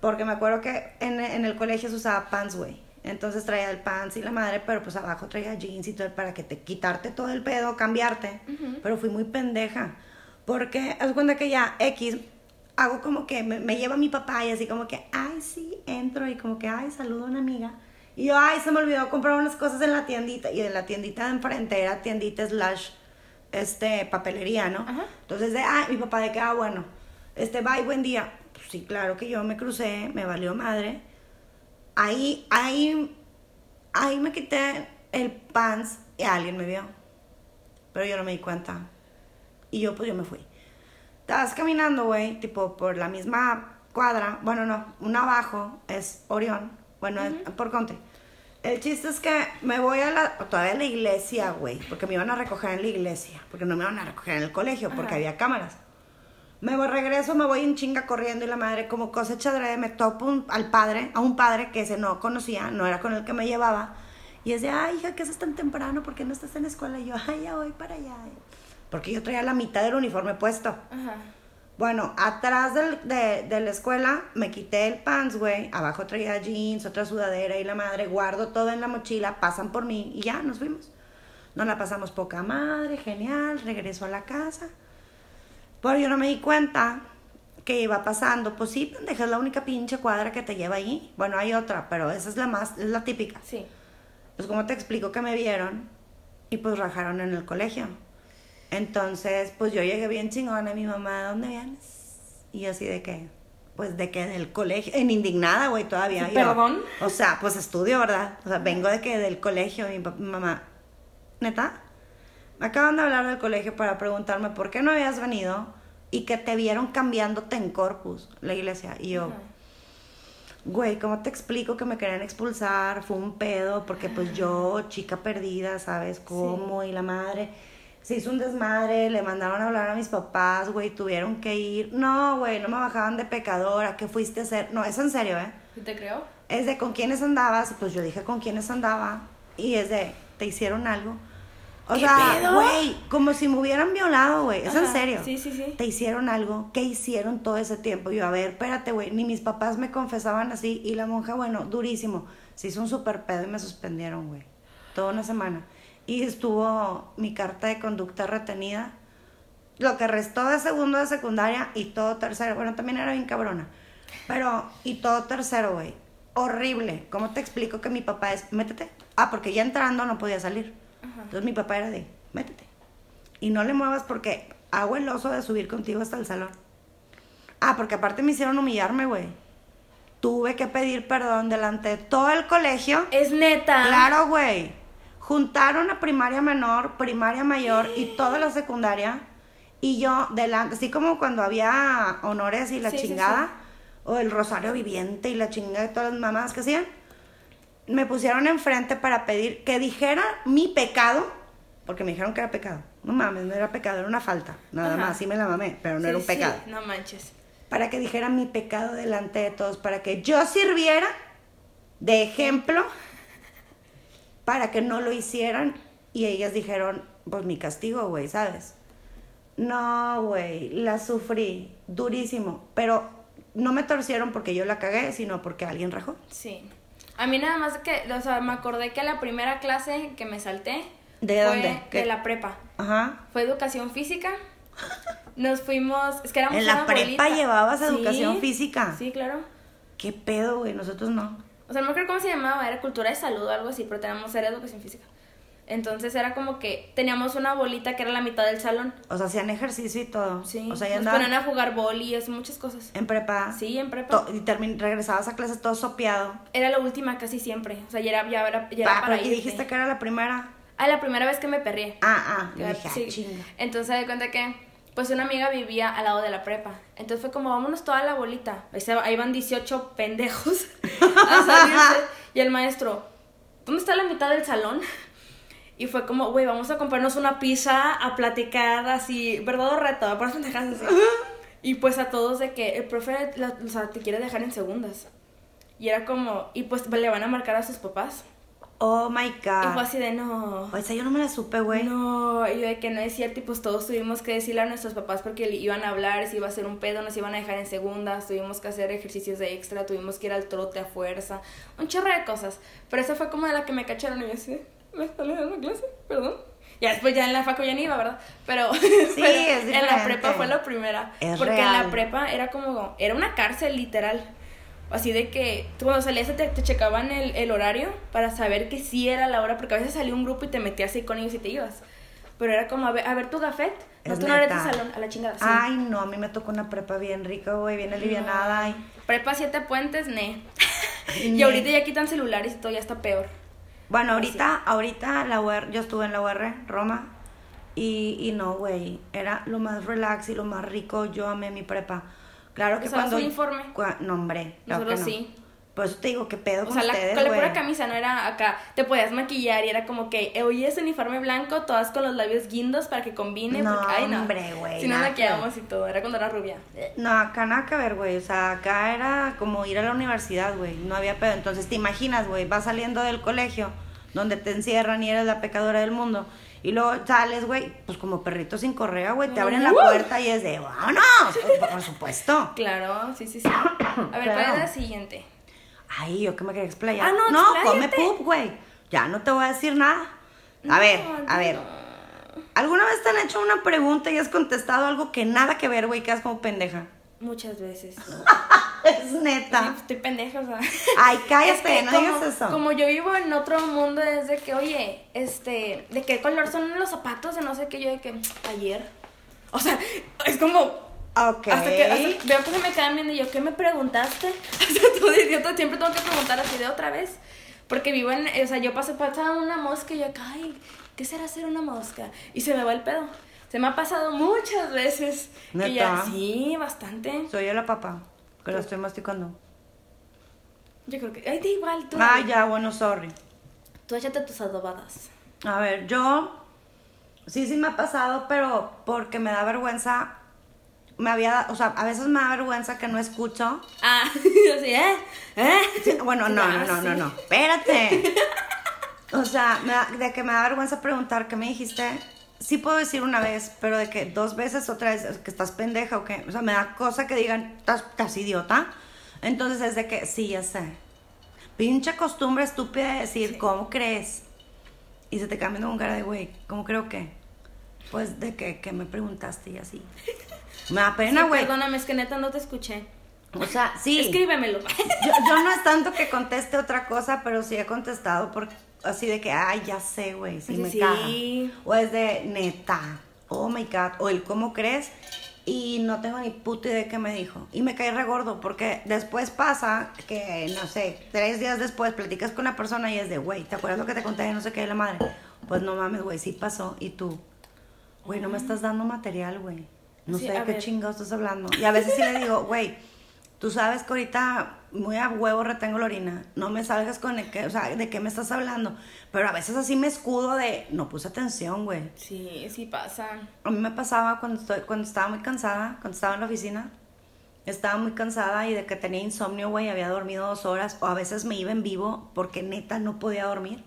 [SPEAKER 1] porque me acuerdo que en, en el colegio se usaba pants, güey. Entonces traía el pants y la madre, pero pues abajo traía jeans y todo para que te quitarte todo el pedo, cambiarte. Pero fui muy pendeja. Porque haz cuenta que ya X hago como que me, me, lleva mi papá y así como que, ay, sí, entro y como que, ay, saludo a una amiga. Y yo, ay, se me olvidó comprar unas cosas en la tiendita. Y en la tiendita de enfrente era tiendita slash este, papelería, ¿no? Entonces, de, ah, mi papá de que, ah, bueno, este, bye, buen día. Pues sí, claro que yo me crucé, me valió madre. Ahí, ahí, ahí me quité el pants y alguien me vio. Pero yo no me di cuenta. Y yo, pues yo me fui. Estabas caminando, güey, tipo por la misma cuadra. Bueno, no, una abajo es Orión. Bueno, por Conte. El chiste es que me voy a la, todavía a la iglesia, güey, porque me iban a recoger en la iglesia, porque no me iban a recoger en el colegio, porque había cámaras. Me voy, regreso, me voy en chinga corriendo y la madre como cosecha de me topo al padre, a un padre que se no conocía, no era con el que me llevaba. Y es de, ay, hija, ¿qué haces tan temprano? ¿Por qué no estás en la escuela? Y yo, ay, ya voy para allá. Porque yo traía la mitad del uniforme puesto. Ajá. Bueno, atrás del, de, de, la escuela me quité el pants, güey. Abajo traía jeans, otra sudadera y la madre. Guardo todo en la mochila, pasan por mí y ya nos fuimos. Nos la pasamos poca madre, genial. Regreso a la casa. Pero yo no me di cuenta que iba pasando. Pues sí, pendeja, es la única pinche cuadra que te lleva ahí. Bueno, hay otra, pero esa es la más, es la típica. Sí. Pues como te explico que me vieron y pues rajaron en el colegio. Entonces, pues yo llegué bien chingona, mi mamá, ¿de dónde vienes? Y así de que, pues de que del colegio, en indignada, güey, todavía. ¿Perdón? o sea, pues estudio, ¿verdad? O sea, vengo de que del colegio, mi, mamá, ¿neta? Me acaban de hablar del colegio para preguntarme por qué no habías venido y que te vieron cambiándote en Corpus, la iglesia. Y yo, güey, ¿cómo te explico que me querían expulsar? Fue un pedo, porque pues yo, chica perdida, ¿sabes cómo? Y la madre se hizo un desmadre, le mandaron a hablar a mis papás, güey, tuvieron que ir. No, güey, no me bajaban de pecadora, ¿qué fuiste a hacer? No, es en serio, ¿eh?
[SPEAKER 2] ¿Te creo?
[SPEAKER 1] Es de con quiénes andabas, pues yo dije con quiénes andaba, y es de, ¿te hicieron algo? O sea, güey, como si me hubieran violado, güey. Es en serio.
[SPEAKER 2] Sí, sí, sí.
[SPEAKER 1] Te hicieron algo. ¿Qué hicieron todo ese tiempo? Yo, a ver, espérate, güey. Ni mis papás me confesaban así. Y la monja, bueno, durísimo. Se hizo un super pedo y me suspendieron, güey. Toda una semana y estuvo mi carta de conducta retenida. Lo que restó de segundo de secundaria y todo tercero. Bueno, también era bien cabrona. Pero, y todo tercero, güey. Horrible. ¿Cómo te explico que mi papá es, métete? Ah, porque ya entrando no podía salir. Entonces mi papá era de, métete. Y no le muevas porque hago el oso de subir contigo hasta el salón. Ah, porque aparte me hicieron humillarme, güey. Tuve que pedir perdón delante de todo el colegio.
[SPEAKER 2] Es neta.
[SPEAKER 1] Claro, güey juntaron a primaria menor, primaria mayor y toda la secundaria. Y yo delante, así como cuando había honores y la chingada, o el rosario viviente y la chingada de todas las mamás que hacían, me pusieron enfrente para pedir que dijera mi pecado, porque me dijeron que era pecado. No mames, no era pecado, era una falta. Nada más, sí me la mamé, pero no era un pecado.
[SPEAKER 2] no manches.
[SPEAKER 1] Para que dijera mi pecado delante de todos, para que yo sirviera de ejemplo para que no lo hicieran y ellas dijeron, pues mi castigo, güey, ¿sabes? No, güey, la sufrí durísimo, pero no me torcieron porque yo la cagué, sino porque alguien rajó.
[SPEAKER 2] Sí. A mí nada más que, o sea, me acordé que la primera clase que me salté
[SPEAKER 1] ¿De dónde?
[SPEAKER 2] De la prepa. Ajá. Fue educación física. Nos fuimos, es que éramos
[SPEAKER 1] ¿En la prepa llevabas educación física?
[SPEAKER 2] Sí, claro.
[SPEAKER 1] ¿Qué pedo, güey? Nosotros no.
[SPEAKER 2] O sea, no me acuerdo cómo se llamaba, era cultura de salud o algo así, pero teníamos, era educación física. Entonces era como que teníamos una bolita que era la mitad del salón.
[SPEAKER 1] O sea, hacían ejercicio y todo.
[SPEAKER 2] Sí.
[SPEAKER 1] O
[SPEAKER 2] sea, ya Nos ponían a jugar boli y muchas cosas.
[SPEAKER 1] ¿En prepa?
[SPEAKER 2] Sí, en prepa.
[SPEAKER 1] y regresabas a clases todo sopeado.
[SPEAKER 2] Era la última casi siempre. O sea, ya era, ya era, ya era
[SPEAKER 1] para dijiste que era la primera?
[SPEAKER 2] Ah, la primera vez que me perrié.
[SPEAKER 1] Ah, ah. Dije, ah, sí. chinga.
[SPEAKER 2] Entonces, de cuenta que pues una amiga vivía al lado de la prepa. Entonces fue como, vámonos toda la bolita. Ahí van 18 pendejos a salirse. y el maestro, ¿dónde está la mitad del salón? Y fue como, güey, vamos a comprarnos una pizza, a platicar así, verdadero reto, por así. Y pues a todos de que el profe, o sea, te quiere dejar en segundas. Y era como, y pues le van a marcar a sus papás.
[SPEAKER 1] Oh my god.
[SPEAKER 2] Y fue así de no.
[SPEAKER 1] O sea, yo no me la supe, güey.
[SPEAKER 2] No, y de que no es cierto, y pues todos tuvimos que decirle a nuestros papás porque iban a hablar, si iba a ser un pedo, nos iban a dejar en segundas, tuvimos que hacer ejercicios de extra, tuvimos que ir al trote a fuerza, un chorro de cosas. Pero esa fue como de la que me cacharon y yo así, ¿me está leyendo clase? Perdón. Ya después ya en la facu ya ni iba, ¿verdad? Pero, sí, en la prepa fue la primera. porque en la prepa era como, era una cárcel literal. Así de que cuando salías te, te checaban el, el, horario para saber que sí era la hora, porque a veces salía un grupo y te metías ahí con ellos y te ibas. Pero era como, a ver, a ver tu gafet. No,
[SPEAKER 1] Es
[SPEAKER 2] tú no eres
[SPEAKER 1] neta.
[SPEAKER 2] salón, a la chingada. sí.
[SPEAKER 1] Ay, no, a mí me tocó una prepa bien rica, güey, bien alivianada. y-
[SPEAKER 2] Prepa siete puentes, ne. y ahorita ya quitan celulares y todo ya está peor.
[SPEAKER 1] Bueno, ahorita, ahorita la UR, yo estuve en la UR, Roma, y, y no, güey, era lo más relax y lo más rico, yo amé mi prepa. Claro que
[SPEAKER 2] ¿Usabas
[SPEAKER 1] cuando...
[SPEAKER 2] uniforme?
[SPEAKER 1] cua- no, hombre, claro que
[SPEAKER 2] Nosotros
[SPEAKER 1] no.
[SPEAKER 2] sí.
[SPEAKER 1] Por eso te digo, ¿qué pedo
[SPEAKER 2] O
[SPEAKER 1] con
[SPEAKER 2] sea, la,
[SPEAKER 1] ustedes,
[SPEAKER 2] con la pura camisa no era acá. Te podías maquillar y era como que, eh, oye, es uniforme blanco, todas con los labios guindos para que combine.
[SPEAKER 1] No,
[SPEAKER 2] porque, ay, no.
[SPEAKER 1] hombre, güey,
[SPEAKER 2] Si no maquillábamos y todo, era cuando era rubia.
[SPEAKER 1] No, acá nada que ver, güey. O sea, acá era como ir a la universidad, güey. No había pedo. Entonces, te imaginas, güey, vas saliendo del colegio donde te encierran y eres la pecadora del mundo. Y luego sales, güey, pues como perrito sin correa, güey. Te abren la puerta y es de, vámonos. Por, por supuesto.
[SPEAKER 2] Claro, sí, sí, sí. A ver, ¿cuál
[SPEAKER 1] Claro.
[SPEAKER 2] es la siguiente?
[SPEAKER 1] Ay, yo que me quería explayar.
[SPEAKER 2] Ah, no,
[SPEAKER 1] no come pup, güey. Ya no te voy a decir nada. A ver, a ver. ¿Alguna vez te han hecho una pregunta y has contestado algo que nada que ver, güey? Quedas como pendeja.
[SPEAKER 2] Muchas veces.
[SPEAKER 1] Es neta.
[SPEAKER 2] estoy pendeja, o sea.
[SPEAKER 1] Ay, cállate,
[SPEAKER 2] Es que
[SPEAKER 1] no
[SPEAKER 2] como,
[SPEAKER 1] digas eso.
[SPEAKER 2] Como yo vivo en otro mundo, es de que, oye, este, ¿de qué color son los zapatos? De no sé qué, yo de que, ayer. O sea, es como,
[SPEAKER 1] Ok.
[SPEAKER 2] Hasta que hasta- veo que se me quedan viendo y yo, ¿qué me preguntaste? Sea, todo idiota, siempre tengo que preguntar así de otra vez. Porque vivo en, o sea, yo paso, pasa una mosca y yo ay, ¿qué será ser una mosca? Y se me va el pedo. Se me ha pasado muchas veces. Que ya,
[SPEAKER 1] ¿Neta?
[SPEAKER 2] sí, bastante.
[SPEAKER 1] Soy yo la papa, que lo estoy masticando.
[SPEAKER 2] Yo creo que, ay, da igual, tú.
[SPEAKER 1] Ah, ya, bueno, sorry.
[SPEAKER 2] Tú échate tus adobadas.
[SPEAKER 1] A ver, yo sí, sí me ha pasado, pero porque me da vergüenza. Me había, o sea, a veces me da vergüenza que no escucho.
[SPEAKER 2] Ah, yo sí, ¿eh? ¿Eh?
[SPEAKER 1] Sí, bueno, no,
[SPEAKER 2] Ah,
[SPEAKER 1] no, no, no,
[SPEAKER 2] sí.
[SPEAKER 1] no. Espérate. O sea, me da- de que me da vergüenza preguntar qué me dijiste. Sí puedo decir una vez, pero de que dos veces otra vez, que estás pendeja o qué. O sea, me da cosa que digan, estás, estás idiota. Entonces es de que, sí, ya sé. Pinche costumbre estúpida de decir, ¿cómo crees? Y se te cambian con cara de, güey, ¿cómo creo que? Pues de que, que me preguntaste y así. Me da pena,
[SPEAKER 2] Sí,
[SPEAKER 1] güey.
[SPEAKER 2] perdóname, es que neta no te escuché.
[SPEAKER 1] o sea, sí.
[SPEAKER 2] Escríbemelo.
[SPEAKER 1] Yo, yo no es tanto que conteste otra cosa, pero sí he contestado por así de que, ay, ya sé, güey, sí,
[SPEAKER 2] Sí,
[SPEAKER 1] me
[SPEAKER 2] sí.
[SPEAKER 1] caga. O es de neta, oh my god, o el cómo crees, y no tengo ni puta idea de qué me dijo. Y me caí regordo, porque después pasa que, no sé, tres días después platicas con una persona y es de, güey, ¿te acuerdas lo que te conté de no sé qué de la madre? Pues no mames, güey, sí pasó, y tú, güey, no me estás dando material, güey. No
[SPEAKER 2] Sí,
[SPEAKER 1] sé de qué chingados estás hablando. Y a veces sí le digo, güey, tú sabes que ahorita muy a huevo retengo la orina. No me salgas con el que, o sea, de qué me estás hablando. Pero a veces así me escudo de, no puse atención, güey.
[SPEAKER 2] Sí, sí pasa.
[SPEAKER 1] A mí me pasaba cuando, estoy, cuando estaba muy cansada, cuando estaba en la oficina. Estaba muy cansada y de que tenía insomnio, güey, había dormido dos horas. O a veces me iba en vivo porque neta no podía dormir.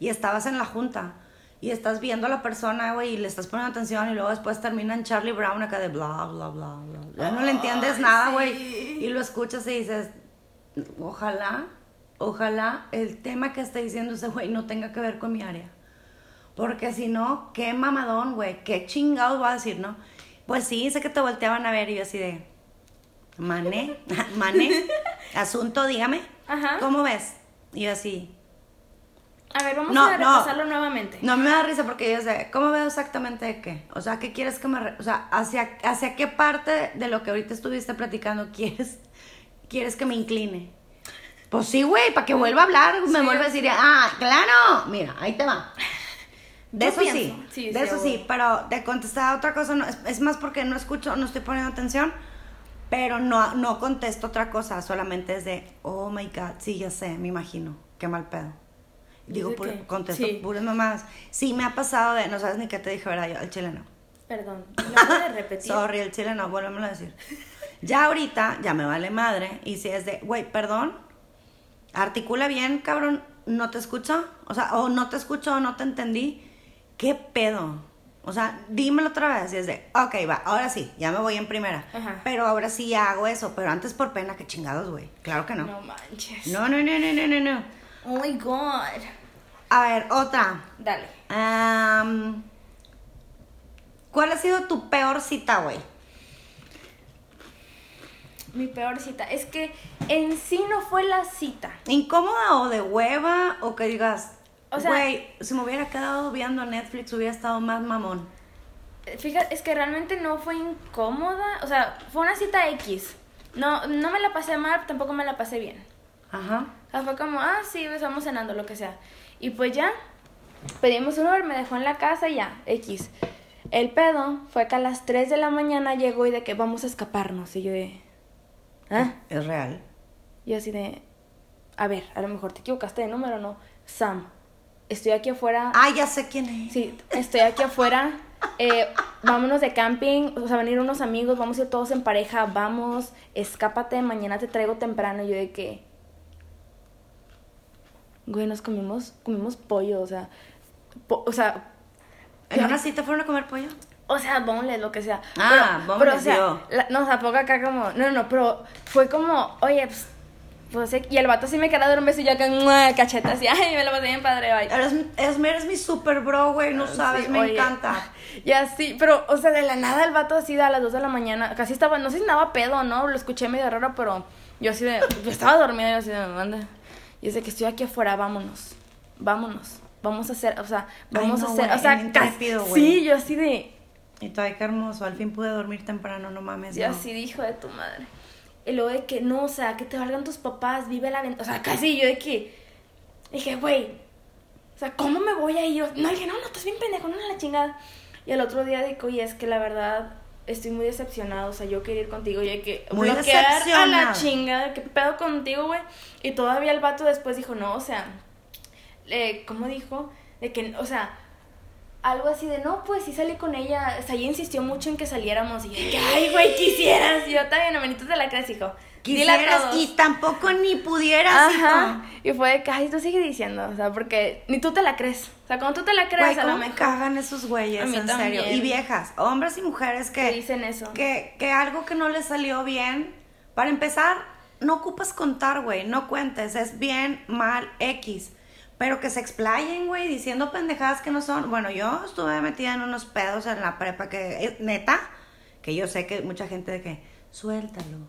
[SPEAKER 1] Y estabas en la junta. Y estás viendo a la persona, güey, y le estás poniendo atención. Y luego después termina en Charlie Brown acá de bla, bla, bla, bla. Ya no le entiendes
[SPEAKER 2] Ay,
[SPEAKER 1] nada,
[SPEAKER 2] sí.
[SPEAKER 1] güey. Y lo escuchas y dices, ojalá, ojalá el tema que está diciendo ese güey no tenga que ver con mi área. Porque si no, qué mamadón, güey, qué chingados va a decir, ¿no? Pues sí, sé que te volteaban a ver y yo así de, mané, mané, asunto, dígame,
[SPEAKER 2] Ajá.
[SPEAKER 1] ¿cómo ves? Y yo así,
[SPEAKER 2] A ver, vamos
[SPEAKER 1] No,
[SPEAKER 2] a
[SPEAKER 1] no.
[SPEAKER 2] repasarlo nuevamente.
[SPEAKER 1] no me da risa porque yo sé, ¿cómo veo exactamente de qué? O sea, ¿qué quieres que me... re- o sea, ¿hacia, ¿hacia qué parte de lo que ahorita estuviste platicando quieres, quieres que me incline? Pues sí, güey, para que vuelva a hablar, me
[SPEAKER 2] Sí.
[SPEAKER 1] vuelva a decir, ah, claro, mira, ahí te va. De eso
[SPEAKER 2] pienso.
[SPEAKER 1] sí,
[SPEAKER 2] Sí,
[SPEAKER 1] de
[SPEAKER 2] sí,
[SPEAKER 1] eso sí, pero de contestar a otra cosa no, es, es más porque no escucho, no estoy poniendo atención, pero no, no contesto otra cosa, solamente es de, oh my god, sí, ya sé, me imagino, qué mal pedo. Digo, pura- contesto
[SPEAKER 2] sí.
[SPEAKER 1] puras mamadas. Sí, me ha pasado de, no sabes ni qué te dije, ¿verdad? Yo, el chileno.
[SPEAKER 2] Perdón. ¿Me puedes repetir?
[SPEAKER 1] Sorry, el chileno, vuélvemelo a decir. Ya ahorita, ya me vale madre, y si es de, güey, perdón, articula bien, cabrón, no te escucho, o sea, o no te escucho o no te entendí, ¿qué pedo? O sea, dímelo otra vez, y es de, ok, va, ahora sí, ya me voy en primera,
[SPEAKER 2] Ajá.
[SPEAKER 1] pero ahora sí hago eso, pero antes por pena, que chingados, güey, claro que no.
[SPEAKER 2] No manches.
[SPEAKER 1] No, no, no, no, no, no, no.
[SPEAKER 2] Oh my god.
[SPEAKER 1] A ver, otra.
[SPEAKER 2] Dale.
[SPEAKER 1] Am, ¿Cuál ha sido tu peor cita, güey?
[SPEAKER 2] Mi peor cita. Es que en sí no fue la cita.
[SPEAKER 1] ¿Incómoda o de hueva? O que digas, O sea, güey, si me hubiera quedado viendo Netflix hubiera estado más mamón.
[SPEAKER 2] Fíjate, es que realmente no fue incómoda, o sea, fue una cita X. No, no me la pasé mal, tampoco me la pasé bien. Ajá. O sea, fue como, ah, sí, estamos cenando, lo que sea. Y pues ya, pedimos un Uber, me dejó en la casa y ya, X. El pedo fue que a las 3 de la mañana llegó y de que vamos a escaparnos. Y yo de.
[SPEAKER 1] ¿Ah? Es real.
[SPEAKER 2] Y así de. A ver, a lo mejor te equivocaste de número, ¿no? Sam, estoy aquí afuera.
[SPEAKER 1] Ah, ya sé quién es.
[SPEAKER 2] Sí, estoy aquí afuera. Eh, vámonos de camping, o sea, van a ir unos amigos, vamos a ir todos en pareja, vamos, escápate, mañana te traigo temprano. Y yo de que. Güey, nos comimos, comimos pollo, o sea. o sea,
[SPEAKER 1] ¿En una cita fueron a comer pollo?
[SPEAKER 2] O sea, boneless, lo que sea.
[SPEAKER 1] Ah, pero, o sea,
[SPEAKER 2] no, o sea, poco acá como, no, no, pero fue como, oye, pues, pues, y el vato sí me queda de un beso y yo acá, cachetas, y ay, me lo pasé bien padre, bye.
[SPEAKER 1] Eres, eres, mi super bro, güey, no sabes, me encanta.
[SPEAKER 2] Y así, pero, o sea, de la nada el vato así a las 2 de la mañana, casi estaba, no sé si andaba pedo no, lo escuché medio raro, pero yo así de, yo estaba dormida y así de, me manda. Y es de que estoy aquí afuera, vámonos, vámonos vamos a hacer, o sea, vamos a hacer, o sea, sí, yo así de...
[SPEAKER 1] Y todavía qué hermoso, al fin pude dormir temprano, no mames.
[SPEAKER 2] Yo así dijo de tu madre. Y luego de que, no, o sea, que te valgan tus papás, vive la venta, o sea, casi yo de que, dije, güey, o sea, ¿cómo me voy a ir? No, dije, no, no, estás bien pendejo, no, la chingada. Y el otro día dije, oye, es que la verdad, estoy muy decepcionado, o sea, yo quería ir contigo, y hay que muy bloquear a la chingada, ¿qué pedo contigo, güey? Y todavía el vato después dijo, no, o sea, eh, ¿cómo dijo? De que, o sea, algo así de, no, pues sí salí con ella. O sea, ella insistió mucho en que saliéramos. Y yo ay, güey, quisieras. Y yo también, amenitos de la crees, hijo.
[SPEAKER 1] Quisieras y tampoco ni pudieras, Ajá.
[SPEAKER 2] Y fue de que, ay, tú sigue diciendo. O sea, porque ni tú te la crees. O sea, cuando tú te la crees,
[SPEAKER 1] a lo mejor. cagan esos güeyes, en serio. Y viejas, hombres y mujeres que.
[SPEAKER 2] dicen eso.
[SPEAKER 1] Que, que algo que no les salió bien. Para empezar, no ocupas contar, güey. No cuentes. Es bien, mal, X pero que se explayen, güey, diciendo pendejadas que no son. Bueno, yo estuve metida en unos pedos en la prepa que, eh, neta, que yo sé que mucha gente de que, suéltalo,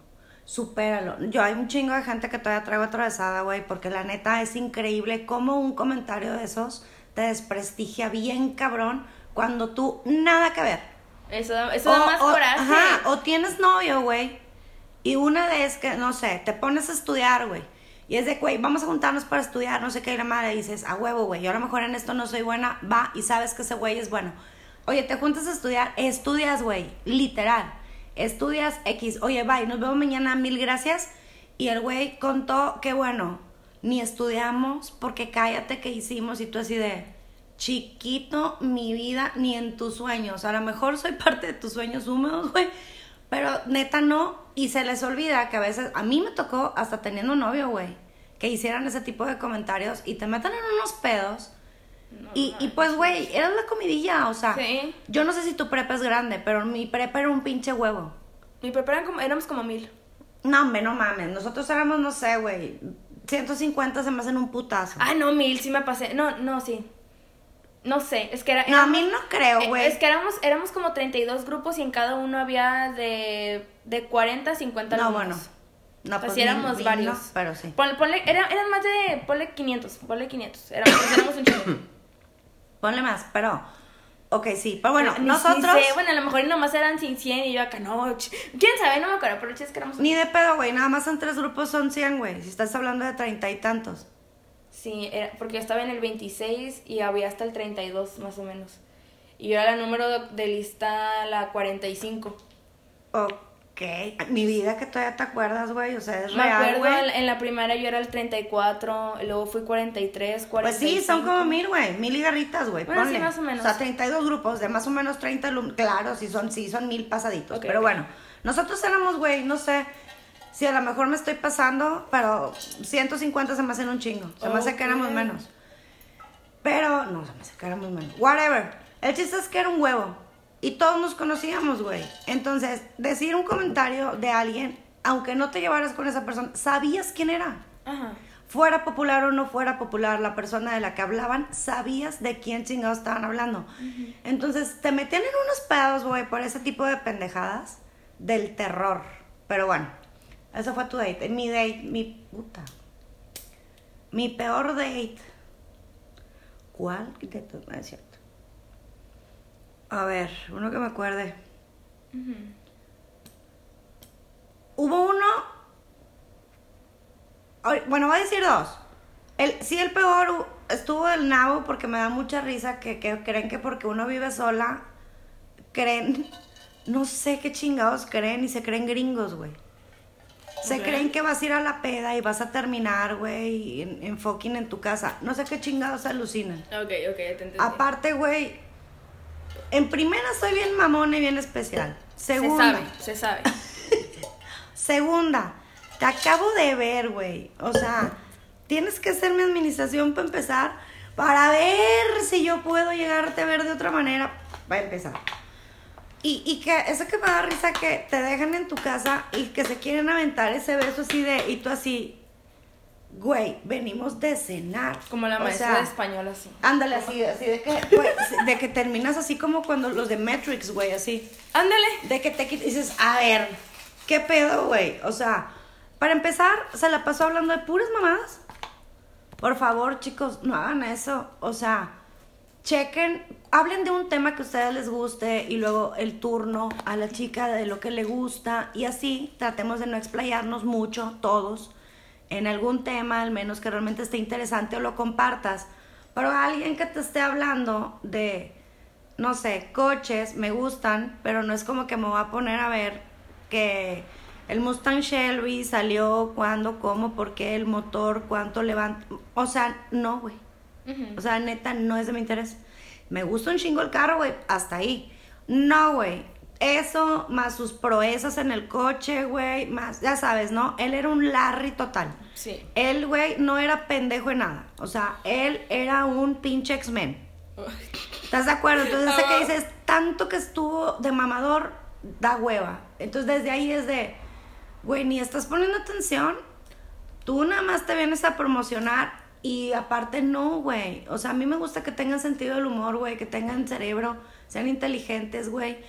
[SPEAKER 1] supéralo. Yo hay un chingo de gente que todavía traigo atravesada, güey, porque la neta es increíble cómo un comentario de esos te desprestigia bien cabrón cuando tú nada que ver.
[SPEAKER 2] Eso, eso da más coraje.
[SPEAKER 1] Ajá, o tienes novio, güey, y una vez que, no sé, te pones a estudiar, güey y es de, güey, vamos a juntarnos para estudiar, no sé qué, y la madre dices, a huevo, güey, yo a lo mejor en esto no soy buena, va, y sabes que ese güey es bueno. Oye, te juntas a estudiar, estudias, güey, literal. Estudias X, oye, bye, nos vemos mañana, mil gracias. Y el güey contó que, bueno, ni estudiamos porque cállate que hicimos y tú así de, chiquito, mi vida, ni en tus sueños. A lo mejor soy parte de tus sueños húmedos, güey, pero neta no, y se les olvida que a veces, a mí me tocó hasta teniendo un novio, güey, que hicieran ese tipo de comentarios y te metan en unos pedos. Y, y, pues, güey, era la comidilla, o sea, yo no sé si tu prepa es grande, pero mi prepa era un pinche huevo.
[SPEAKER 2] Mi prepa era como, éramos como mil.
[SPEAKER 1] No, hombre, no mames, nosotros éramos, no sé, güey, 150 se me hacen un putazo.
[SPEAKER 2] Ah, no, mil, sí me pasé, no, no, sí. No sé, es que era...
[SPEAKER 1] No, a mí no creo, eh, güey.
[SPEAKER 2] Es que éramos, éramos como 32 grupos y en cada uno había de, de 40 a 50 No, bueno. No, pues, pues éramos varios.
[SPEAKER 1] pero sí.
[SPEAKER 2] Ponle, eran más de, ponle 500, ponle 500. Éramos, éramos un chico.
[SPEAKER 1] Ponle más, pero... Ok, sí, pero bueno, nosotros...
[SPEAKER 2] Ni sé, bueno, a lo mejor nomás eran 100 y yo acá, no, quién sabe, no me acuerdo, pero es que éramos...
[SPEAKER 1] Ni de pedo, güey, nada más en tres grupos son 100, güey, si estás hablando de treinta y tantos.
[SPEAKER 2] Sí, era, porque yo estaba en el 26 y había hasta el 32 más o menos. Y yo era la número de lista la 45.
[SPEAKER 1] Ok. Mi vida que todavía te acuerdas, güey. O sea, es
[SPEAKER 2] Me
[SPEAKER 1] real,
[SPEAKER 2] acuerdo, en, la primaria yo era el 34, luego fui 43, 45. Pues
[SPEAKER 1] sí, son como mil, güey. Mil y garritas, güey.
[SPEAKER 2] Bueno, sí, más o menos.
[SPEAKER 1] O sea, 32 grupos de más o menos 30 alumnos. Claro, sí son, sí son mil pasaditos. pero bueno, nosotros éramos, güey, no sé Sí, a lo mejor me estoy pasando, pero 150 se me hacen un chingo. Se me hace que éramos menos. Pero, no, se me hace que éramos menos. Whatever. El chiste es que era un huevo. Y todos nos conocíamos, güey. Entonces, decir un comentario de alguien, aunque no te llevaras con esa persona, sabías quién era. Ajá. Fuera popular o no fuera popular la persona de la que hablaban, sabías de quién chingados estaban hablando. Entonces, te metían en unos pedos, güey, por ese tipo de pendejadas del terror. Pero bueno, eso fue tu date. Mi date, mi puta. Mi peor date ¿Cuál de todos? No es cierto. A ver, uno que me acuerde. Hubo uno. Bueno, voy a decir dos. El, sí, el peor estuvo el nabo porque me da mucha risa que, que creen que porque uno vive sola, creen. No sé qué chingados creen y se creen gringos, güey. Se creen que vas a ir a la peda y vas a terminar, güey, en, en fucking en tu casa. No sé qué chingados alucinan.
[SPEAKER 2] Ok, ok, te entendí.
[SPEAKER 1] Aparte, güey, en primera soy bien mamón y bien especial. Segunda,
[SPEAKER 2] Se sabe, se sabe.
[SPEAKER 1] segunda, te acabo de ver, güey. O sea, tienes que hacer mi administración para empezar, para ver si yo puedo llegarte a ver de otra manera, para empezar. Y, y que eso que me da risa que te dejan en tu casa y que se quieren aventar ese beso así de, y tú así, güey, venimos de cenar.
[SPEAKER 2] Como la
[SPEAKER 1] O
[SPEAKER 2] maestra
[SPEAKER 1] sea,
[SPEAKER 2] de español así.
[SPEAKER 1] Ándale, así, así de que, güey, de que terminas así como cuando los de Matrix, güey, así.
[SPEAKER 2] Ándale.
[SPEAKER 1] De que te dices, a ver, ¿qué pedo, güey? O sea, para empezar, se la pasó hablando de puras mamadas. Por favor, chicos, no hagan eso. O sea, chequen, hablen de un tema que a ustedes les guste y luego el turno a la chica de lo que le gusta y así tratemos de no explayarnos mucho todos en algún tema, al menos que realmente esté interesante o lo compartas. Pero alguien que te esté hablando de, no sé, coches, me gustan, pero no es como que me voy a poner a ver que el Mustang Shelby salió, cuándo, cómo, por qué, el motor, cuánto levanta. O sea, no, güey. O sea, neta, no es de mi interés. Me gusta un chingo el carro, güey, hasta ahí. No, güey. Eso, más sus proezas en el coche, güey, más, ya sabes, ¿no? Él era un Larry total.
[SPEAKER 2] Sí.
[SPEAKER 1] Él, güey, no era pendejo en nada. O sea, él era un pinche X-Men. ¿Estás de acuerdo? Entonces, ese que dices, tanto que estuvo de mamador, da hueva. Entonces, desde ahí es de, güey, ni estás poniendo atención. Tú nada más te vienes a promocionar y aparte no, güey. O sea, a mí me gusta que tengan sentido del humor, güey, que tengan cerebro, sean inteligentes, güey.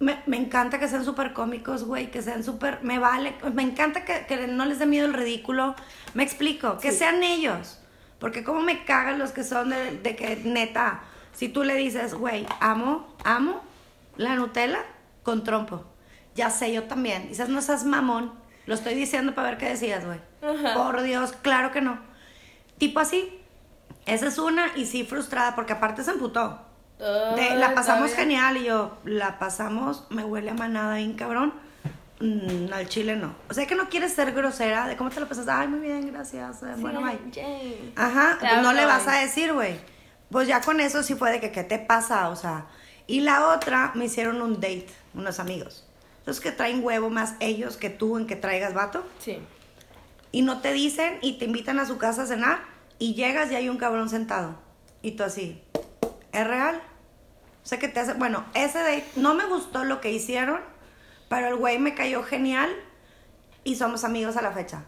[SPEAKER 1] Me, me encanta que sean súper cómicos, güey, que sean súper... Me vale, me encanta que, que no les dé miedo el ridículo. Me explico, que sean ellos. Porque como me cagan los que son de, de que neta, si tú le dices, güey, amo, amo la Nutella con trompo. Ya sé, yo también. Dices, no seas mamón. Lo estoy diciendo para ver qué decías, güey. Por Dios, claro que no. Tipo así. Esa es una y sí frustrada porque aparte se emputó. De, la pasamos genial y yo, la pasamos, me huele a manada bien cabrón. Mm, al chile no. O sea que no quieres ser grosera de cómo te lo pasas. Ay, muy bien, gracias. eh, bueno, bye. Ajá, pues no le vas a decir, güey. Pues ya con eso sí fue de que, ¿qué te pasa? O sea, y la otra me hicieron un date, unos amigos. Entonces que traen huevo más ellos que tú en que traigas vato.
[SPEAKER 2] Sí.
[SPEAKER 1] Y no te dicen y te invitan a su casa a cenar y llegas y hay un cabrón sentado. Y tú así, ¿es real? Sea que te hace, bueno, ese date no me gustó lo que hicieron, pero el güey me cayó genial y somos amigos a la fecha.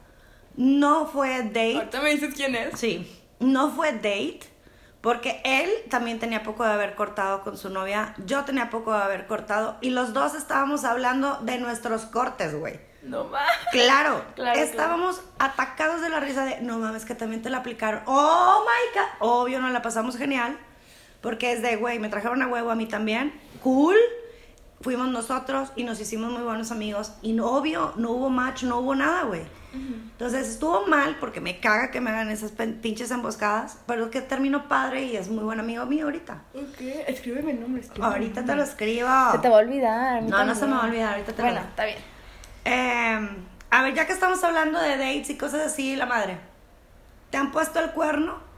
[SPEAKER 1] No fue date.
[SPEAKER 2] Ahorita me dices quién es.
[SPEAKER 1] Sí, no fue date porque él también tenía poco de haber cortado con su novia, yo tenía poco de haber cortado y los dos estábamos hablando de nuestros cortes, güey.
[SPEAKER 2] No más.
[SPEAKER 1] Claro,
[SPEAKER 2] Claro,
[SPEAKER 1] estábamos atacados de la risa de, no mames, que también te la aplicaron. Oh my god, obvio, nos la pasamos genial, porque es de, güey, me trajeron a huevo a mí también, cool. Fuimos nosotros y nos hicimos muy buenos amigos. Y no, obvio, no hubo match, no hubo nada, güey. Entonces estuvo mal porque me caga que me hagan esas pinches emboscadas, pero es que terminó padre y es muy buen amigo mío ahorita.
[SPEAKER 2] Ok, escríbeme el nombre. escríbeme
[SPEAKER 1] Ahorita
[SPEAKER 2] el
[SPEAKER 1] te lo escribo.
[SPEAKER 2] Se te va a olvidar.
[SPEAKER 1] No, no se me va a olvidar, ahorita te lo
[SPEAKER 2] Bueno, está bien.
[SPEAKER 1] Eh, a ver, ya que estamos hablando de dates y cosas así, la madre. ¿Te han puesto el cuerno?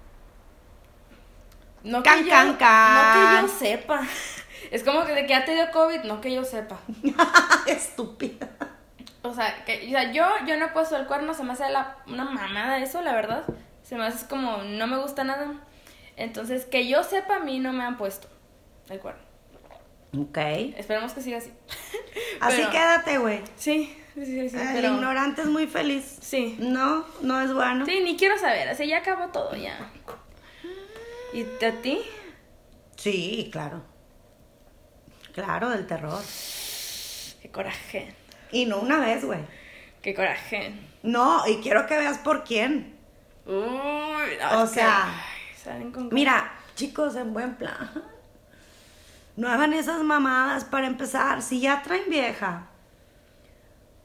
[SPEAKER 2] No
[SPEAKER 1] Can,
[SPEAKER 2] que, yo,
[SPEAKER 1] can, can.
[SPEAKER 2] no que yo sepa. Es como que de que ya te dio COVID, no que yo sepa.
[SPEAKER 1] Estúpida.
[SPEAKER 2] O sea, que, o sea, yo, yo no he puesto el cuerno, se me hace la, una mamada eso, la verdad. Se me hace como, no me gusta nada. Entonces, que yo sepa, a mí no me han puesto el cuerno.
[SPEAKER 1] Ok.
[SPEAKER 2] Esperemos que siga así.
[SPEAKER 1] Así
[SPEAKER 2] Pero-
[SPEAKER 1] quédate, güey.
[SPEAKER 2] Sí, sí, sí, sí.
[SPEAKER 1] El
[SPEAKER 2] pero-
[SPEAKER 1] ignorante es muy feliz.
[SPEAKER 2] Sí.
[SPEAKER 1] No, no es bueno.
[SPEAKER 2] Sí, ni quiero saber, así ya acabó todo ya. ¿Y a ti?
[SPEAKER 1] Sí, claro. Claro, del terror.
[SPEAKER 2] Qué coraje.
[SPEAKER 1] Y no una vez, güey.
[SPEAKER 2] Qué coraje.
[SPEAKER 1] No, y quiero que veas por quién.
[SPEAKER 2] Uy,
[SPEAKER 1] O
[SPEAKER 2] es que,
[SPEAKER 1] sea,
[SPEAKER 2] ay, salen con
[SPEAKER 1] Mira, chicos, en buen plan. No hagan esas mamadas para empezar. Si ya traen vieja,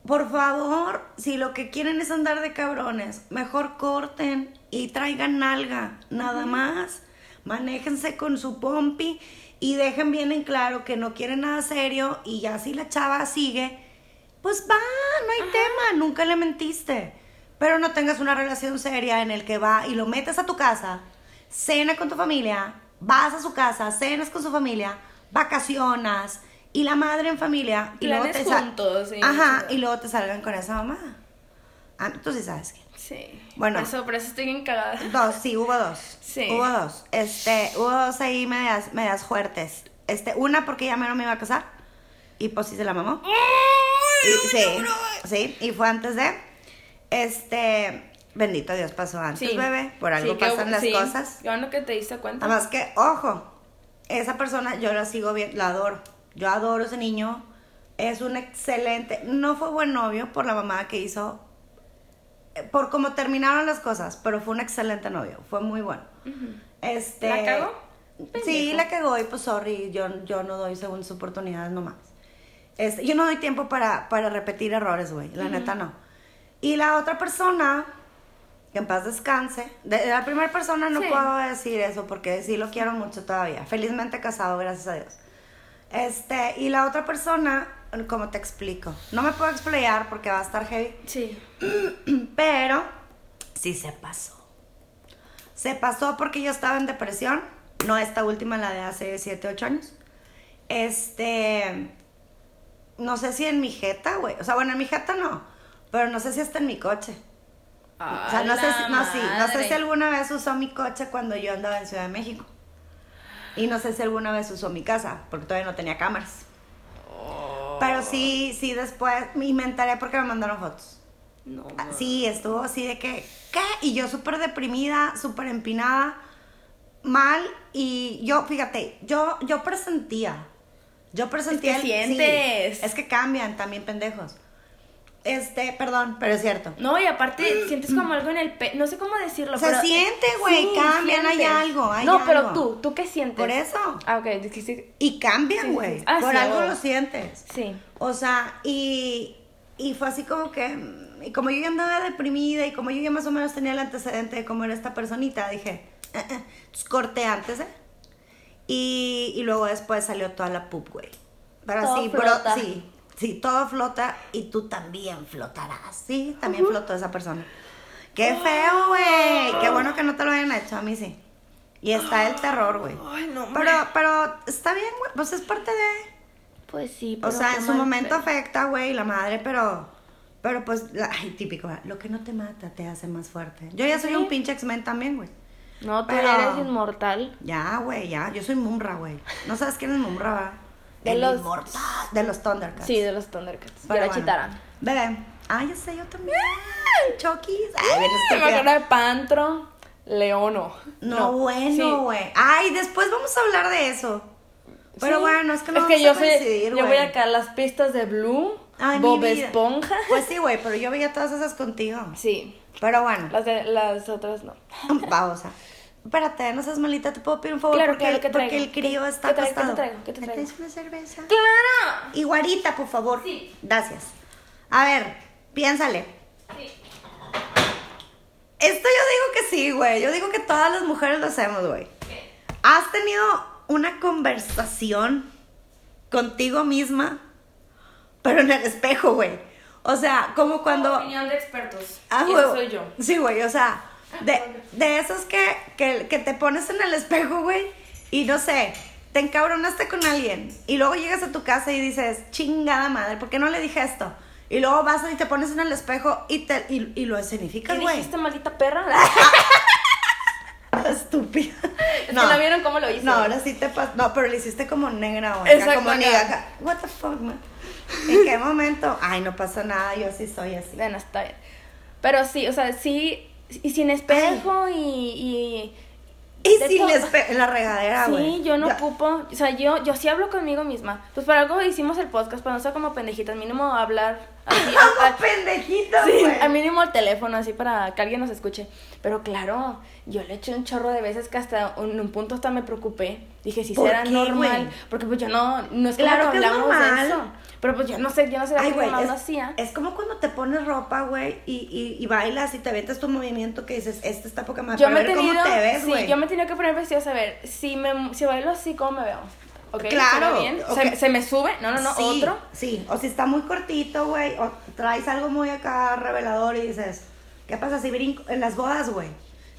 [SPEAKER 1] por favor, si lo que quieren es andar de cabrones, mejor corten y traigan nalga, nada más. Manéjense con su pompi y dejen bien en claro que no quieren nada serio y ya si la chava sigue, pues va, no hay tema, nunca le mentiste. Pero no tengas una relación seria en el que va y lo metes a tu casa, cena con tu familia, vas a su casa, cenas con su familia, vacacionas y la madre en familia y luego te
[SPEAKER 2] juntos,
[SPEAKER 1] Ajá, y luego te salgan con esa mamá. Ah, tú sí sabes quién.
[SPEAKER 2] Sí.
[SPEAKER 1] Bueno.
[SPEAKER 2] Eso, por eso estoy bien cagada.
[SPEAKER 1] Dos, sí, hubo dos.
[SPEAKER 2] Sí.
[SPEAKER 1] Hubo dos. Este, hubo dos ahí medias, medias fuertes. Este, una porque ya no me iba a casar. Y pues sí se la mamó. Y, sí, sí, y fue antes de. Este, bendito Dios pasó antes,
[SPEAKER 2] Sí.
[SPEAKER 1] bebé. Por algo
[SPEAKER 2] Sí,
[SPEAKER 1] pasan las
[SPEAKER 2] sí.
[SPEAKER 1] cosas.
[SPEAKER 2] Qué bueno que te diste cuenta.
[SPEAKER 1] Además que, ojo, esa persona yo la sigo bien, la adoro. Yo adoro ese niño. Es un excelente. No fue buen novio por la mamá que hizo. Por cómo terminaron las cosas, pero fue un excelente novio. Fue muy bueno. Este.
[SPEAKER 2] ¿La cagó?
[SPEAKER 1] Sí, la cagó y pues sorry, yo, yo no doy segundas oportunidades nomás. Este, yo no doy tiempo para, para repetir errores, güey. La neta no. Y la otra persona, que en paz descanse, de, de la primera persona no
[SPEAKER 2] Sí.
[SPEAKER 1] puedo decir eso porque sí lo quiero mucho todavía. Felizmente casado, gracias a Dios. Este, y la otra persona, como te explico, no me puedo explayar porque va a estar heavy,
[SPEAKER 2] Sí.
[SPEAKER 1] pero sí se pasó. Se pasó porque yo estaba en depresión, no esta última, la de hace 7, 8 años. Este, no sé si en mi jeta, güey. O sea, bueno, en mi jeta no, pero no sé si hasta en mi coche. o sea, no sé, si, no, sí, no sé si alguna vez usó mi coche cuando yo andaba en Ciudad de México. Y no sé si alguna vez usó mi casa, porque todavía no tenía cámaras. Pero sí, sí, después, me enteré porque me mandaron fotos.
[SPEAKER 2] No.
[SPEAKER 1] Ah, Sí, estuvo así de que, ¿qué? Y yo súper deprimida, súper empinada, mal. Y yo, fíjate, yo, yo presentía. Yo presentía.
[SPEAKER 2] Es que
[SPEAKER 1] el- sí,
[SPEAKER 2] sientes.
[SPEAKER 1] es que cambian también, pendejos. Este, perdón, pero es cierto.
[SPEAKER 2] No, y aparte sientes como algo en el pe... No sé cómo decirlo,
[SPEAKER 1] Se
[SPEAKER 2] pero...
[SPEAKER 1] siente, güey, cambian, hay algo, hay
[SPEAKER 2] No, pero tú, ¿tú qué sientes?
[SPEAKER 1] Por eso.
[SPEAKER 2] Ah, ok.
[SPEAKER 1] Y cambian,
[SPEAKER 2] sí,
[SPEAKER 1] güey.
[SPEAKER 2] sí. Ah,
[SPEAKER 1] Por
[SPEAKER 2] sí,
[SPEAKER 1] algo
[SPEAKER 2] huevo.
[SPEAKER 1] lo sientes.
[SPEAKER 2] Sí.
[SPEAKER 1] O sea, y, y fue así como que, y como yo ya andaba deprimida y como yo ya más o menos tenía el antecedente de cómo era esta personita, dije, eh, eh, entonces corté antes, ¿eh? Y, y luego después salió toda la pup, güey. Pero
[SPEAKER 2] Todo
[SPEAKER 1] sí, bro,
[SPEAKER 2] flota.
[SPEAKER 1] sí, sí, todo flota y tú también flotarás, sí, también flotó esa persona. Qué feo, güey. Qué bueno que no te lo hayan hecho, a mí sí. Y está el terror, güey.
[SPEAKER 2] Ay, no,
[SPEAKER 1] Pero, pero está bien, güey, pues es parte de...
[SPEAKER 2] Pues sí,
[SPEAKER 1] O
[SPEAKER 2] pero
[SPEAKER 1] sea,
[SPEAKER 2] qué
[SPEAKER 1] en su momento afecta, güey, la madre, pero. Pero pues, la- ay, típico, ¿verdad? lo que no te mata te hace más fuerte. Yo ya soy
[SPEAKER 2] Sí.
[SPEAKER 1] un pinche X-Men también, güey.
[SPEAKER 2] No, tú
[SPEAKER 1] pero-
[SPEAKER 2] eres inmortal.
[SPEAKER 1] Ya, güey, ya. Yo soy Mumra, güey. ¿No sabes quién es Mumra, va?
[SPEAKER 2] De
[SPEAKER 1] El
[SPEAKER 2] los-
[SPEAKER 1] inmortal. De los Thundercats.
[SPEAKER 2] Sí, de los Thundercats.
[SPEAKER 1] Pero
[SPEAKER 2] la
[SPEAKER 1] bueno.
[SPEAKER 2] Chitara.
[SPEAKER 1] Bebé. Ah, ya sé, yo también. Chokis. Ay, bien
[SPEAKER 2] Me acuerdo de Pantro, Leono.
[SPEAKER 1] No,
[SPEAKER 2] Sí.
[SPEAKER 1] bueno, güey. Ay, después vamos a hablar de eso. Pero
[SPEAKER 2] Sí.
[SPEAKER 1] bueno, es que no
[SPEAKER 2] es que yo
[SPEAKER 1] a
[SPEAKER 2] sé,
[SPEAKER 1] coincidir,
[SPEAKER 2] yo voy acá a las pistas de Blue,
[SPEAKER 1] Ay,
[SPEAKER 2] Bob. Esponja.
[SPEAKER 1] Pues sí, güey, pero yo veía todas esas contigo.
[SPEAKER 2] Sí,
[SPEAKER 1] Pero bueno.
[SPEAKER 2] las, de, las otras no.
[SPEAKER 1] Pausa. Espérate, no seas malita, te puedo pedir un favor
[SPEAKER 2] Claro,
[SPEAKER 1] porque,
[SPEAKER 2] claro, ¿qué
[SPEAKER 1] porque el crío
[SPEAKER 2] ¿Qué-
[SPEAKER 1] está
[SPEAKER 2] qué traigo? ¿Qué te
[SPEAKER 1] acostado.
[SPEAKER 2] traigo? ¿Qué te
[SPEAKER 1] ¿Me
[SPEAKER 2] traigo?
[SPEAKER 1] traes una cerveza?
[SPEAKER 2] ¡Claro!
[SPEAKER 1] Y guarita, por favor.
[SPEAKER 2] Sí.
[SPEAKER 1] Gracias. A ver, piénsale.
[SPEAKER 2] Sí.
[SPEAKER 1] Esto yo digo que sí, güey. Yo digo que todas las mujeres lo hacemos, güey. ¿Has tenido una conversación contigo misma, pero en el espejo, güey? O sea, como cuando...
[SPEAKER 2] Opinión de expertos.
[SPEAKER 1] Ah, güey.
[SPEAKER 2] soy yo.
[SPEAKER 1] Sí, güey, o sea, de, de esos que, que, que te pones en el espejo, güey, y no sé, te encabronaste con alguien, y luego llegas a tu casa y dices, chingada madre, ¿por qué no le dije esto? Y luego vas y te pones en el espejo y, te, y, y lo
[SPEAKER 2] ¿Qué
[SPEAKER 1] escenificas, güey.
[SPEAKER 2] dijiste, maldita perra?
[SPEAKER 1] Estúpida.
[SPEAKER 2] Es que no vieron cómo lo hice.
[SPEAKER 1] No, ahora sí te pasó. No, pero lo hiciste como negra, güey. Como negra. What the fuck, man. ¿En qué momento? Ay, no pasa nada, yo sí soy así.
[SPEAKER 2] Bueno, está bien. Pero sí, o sea, sí, y sin espejo y, y...
[SPEAKER 1] Y
[SPEAKER 2] de
[SPEAKER 1] si
[SPEAKER 2] todo.
[SPEAKER 1] les pe- en la regadera,
[SPEAKER 2] Sí,
[SPEAKER 1] güey.
[SPEAKER 2] yo no
[SPEAKER 1] Ya.
[SPEAKER 2] ocupo, o sea, yo, yo sí hablo conmigo misma. Pues para algo hicimos el podcast, para no ser como pendejitas, mínimo hablar, Así,
[SPEAKER 1] Como pendejito,
[SPEAKER 2] Sí, al mínimo el teléfono, así para que alguien nos escuche. Pero claro, yo le eché un chorro de veces que hasta en un punto hasta me preocupé. Dije, si
[SPEAKER 1] ¿Por
[SPEAKER 2] será
[SPEAKER 1] qué,
[SPEAKER 2] normal. Porque pues yo no, no es
[SPEAKER 1] Claro
[SPEAKER 2] que
[SPEAKER 1] que es
[SPEAKER 2] hablamos de eso. Pero pues yo no sé, yo no sé
[SPEAKER 1] Ay, güey, es,
[SPEAKER 2] hacía.
[SPEAKER 1] es como cuando te pones ropa, güey, y, y, y bailas y te aventas tu movimiento que dices, esta está poca madre.
[SPEAKER 2] Yo
[SPEAKER 1] para
[SPEAKER 2] me
[SPEAKER 1] ver
[SPEAKER 2] tenido,
[SPEAKER 1] cómo te ves,
[SPEAKER 2] sí,
[SPEAKER 1] güey.
[SPEAKER 2] yo me tenía que poner vestidos a ver si me si bailo así cómo me veo. ¿Ok?
[SPEAKER 1] Claro,
[SPEAKER 2] ¿Se ve bien?
[SPEAKER 1] ok.
[SPEAKER 2] ¿Se, se me sube? No, no, no,
[SPEAKER 1] sí,
[SPEAKER 2] otro.
[SPEAKER 1] Sí, o si está muy cortito, güey, o traes algo muy acá revelador y dices, ¿qué pasa si brinco en las bodas, güey?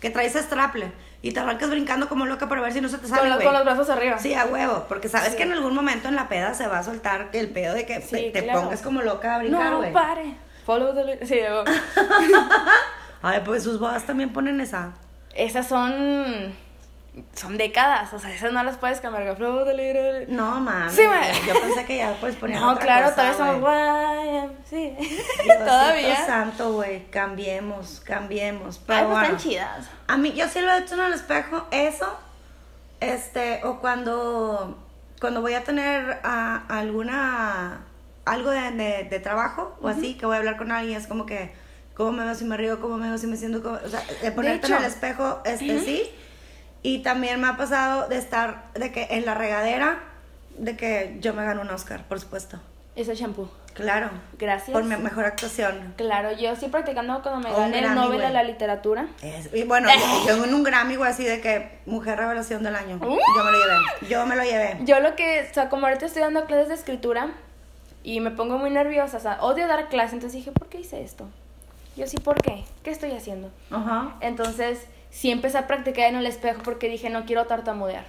[SPEAKER 1] Que traes straple y te arrancas brincando como loca para ver si no se te
[SPEAKER 2] Con,
[SPEAKER 1] sale, güey.
[SPEAKER 2] con los brazos arriba.
[SPEAKER 1] Sí, a huevo, porque sabes
[SPEAKER 2] Sí.
[SPEAKER 1] que en algún momento en la peda se va a soltar el pedo de que
[SPEAKER 2] Sí,
[SPEAKER 1] te,
[SPEAKER 2] claro.
[SPEAKER 1] pongas como loca a brincar,
[SPEAKER 2] no, pare. Follow the. Sí,
[SPEAKER 1] Ay, pues sus bodas también ponen esa.
[SPEAKER 2] esas son son décadas, o sea, esas no las puedes cambiar.
[SPEAKER 1] No, mames.
[SPEAKER 2] Sí,
[SPEAKER 1] Yo pensé que ya poner
[SPEAKER 2] No,
[SPEAKER 1] otra
[SPEAKER 2] claro,
[SPEAKER 1] cosa,
[SPEAKER 2] todavía somos sí. Todavía.
[SPEAKER 1] santo, güey, cambiemos, cambiemos. Pero
[SPEAKER 2] Ay, pues
[SPEAKER 1] bueno.
[SPEAKER 2] están chidas.
[SPEAKER 1] A mí, yo sí lo he hecho en el espejo, eso, este, o cuando, cuando voy a tener ah, alguna, algo de, de- de trabajo, o así, que voy a hablar con alguien, es como que, ¿cómo me veo si me río? ¿Cómo me veo si me siento? como- o sea, de ponerte en
[SPEAKER 2] hecho.
[SPEAKER 1] el espejo, este, sí, y también me ha pasado de estar, de que en la regadera, de que yo me gano un Oscar, por supuesto,
[SPEAKER 2] Ese shampoo.
[SPEAKER 1] claro,
[SPEAKER 2] Gracias.
[SPEAKER 1] por mi mejor actuación.
[SPEAKER 2] Claro, yo estoy practicando cuando me gané el Nobel de la literatura.
[SPEAKER 1] Es- y bueno, yo, yo en un Grammy, güey, así de que mujer revelación del año.
[SPEAKER 2] Uh.
[SPEAKER 1] Yo me lo llevé. Yo me lo llevé.
[SPEAKER 2] Yo lo que, o sea, como ahorita estoy dando clases de escritura y me pongo muy nerviosa, o sea, odio dar clases, entonces dije, ¿por qué hice esto? Yo sí, ¿por qué? ¿Qué estoy haciendo?
[SPEAKER 1] Ajá.
[SPEAKER 2] Entonces, sí empecé a practicar en el espejo porque dije, no quiero tartamudear.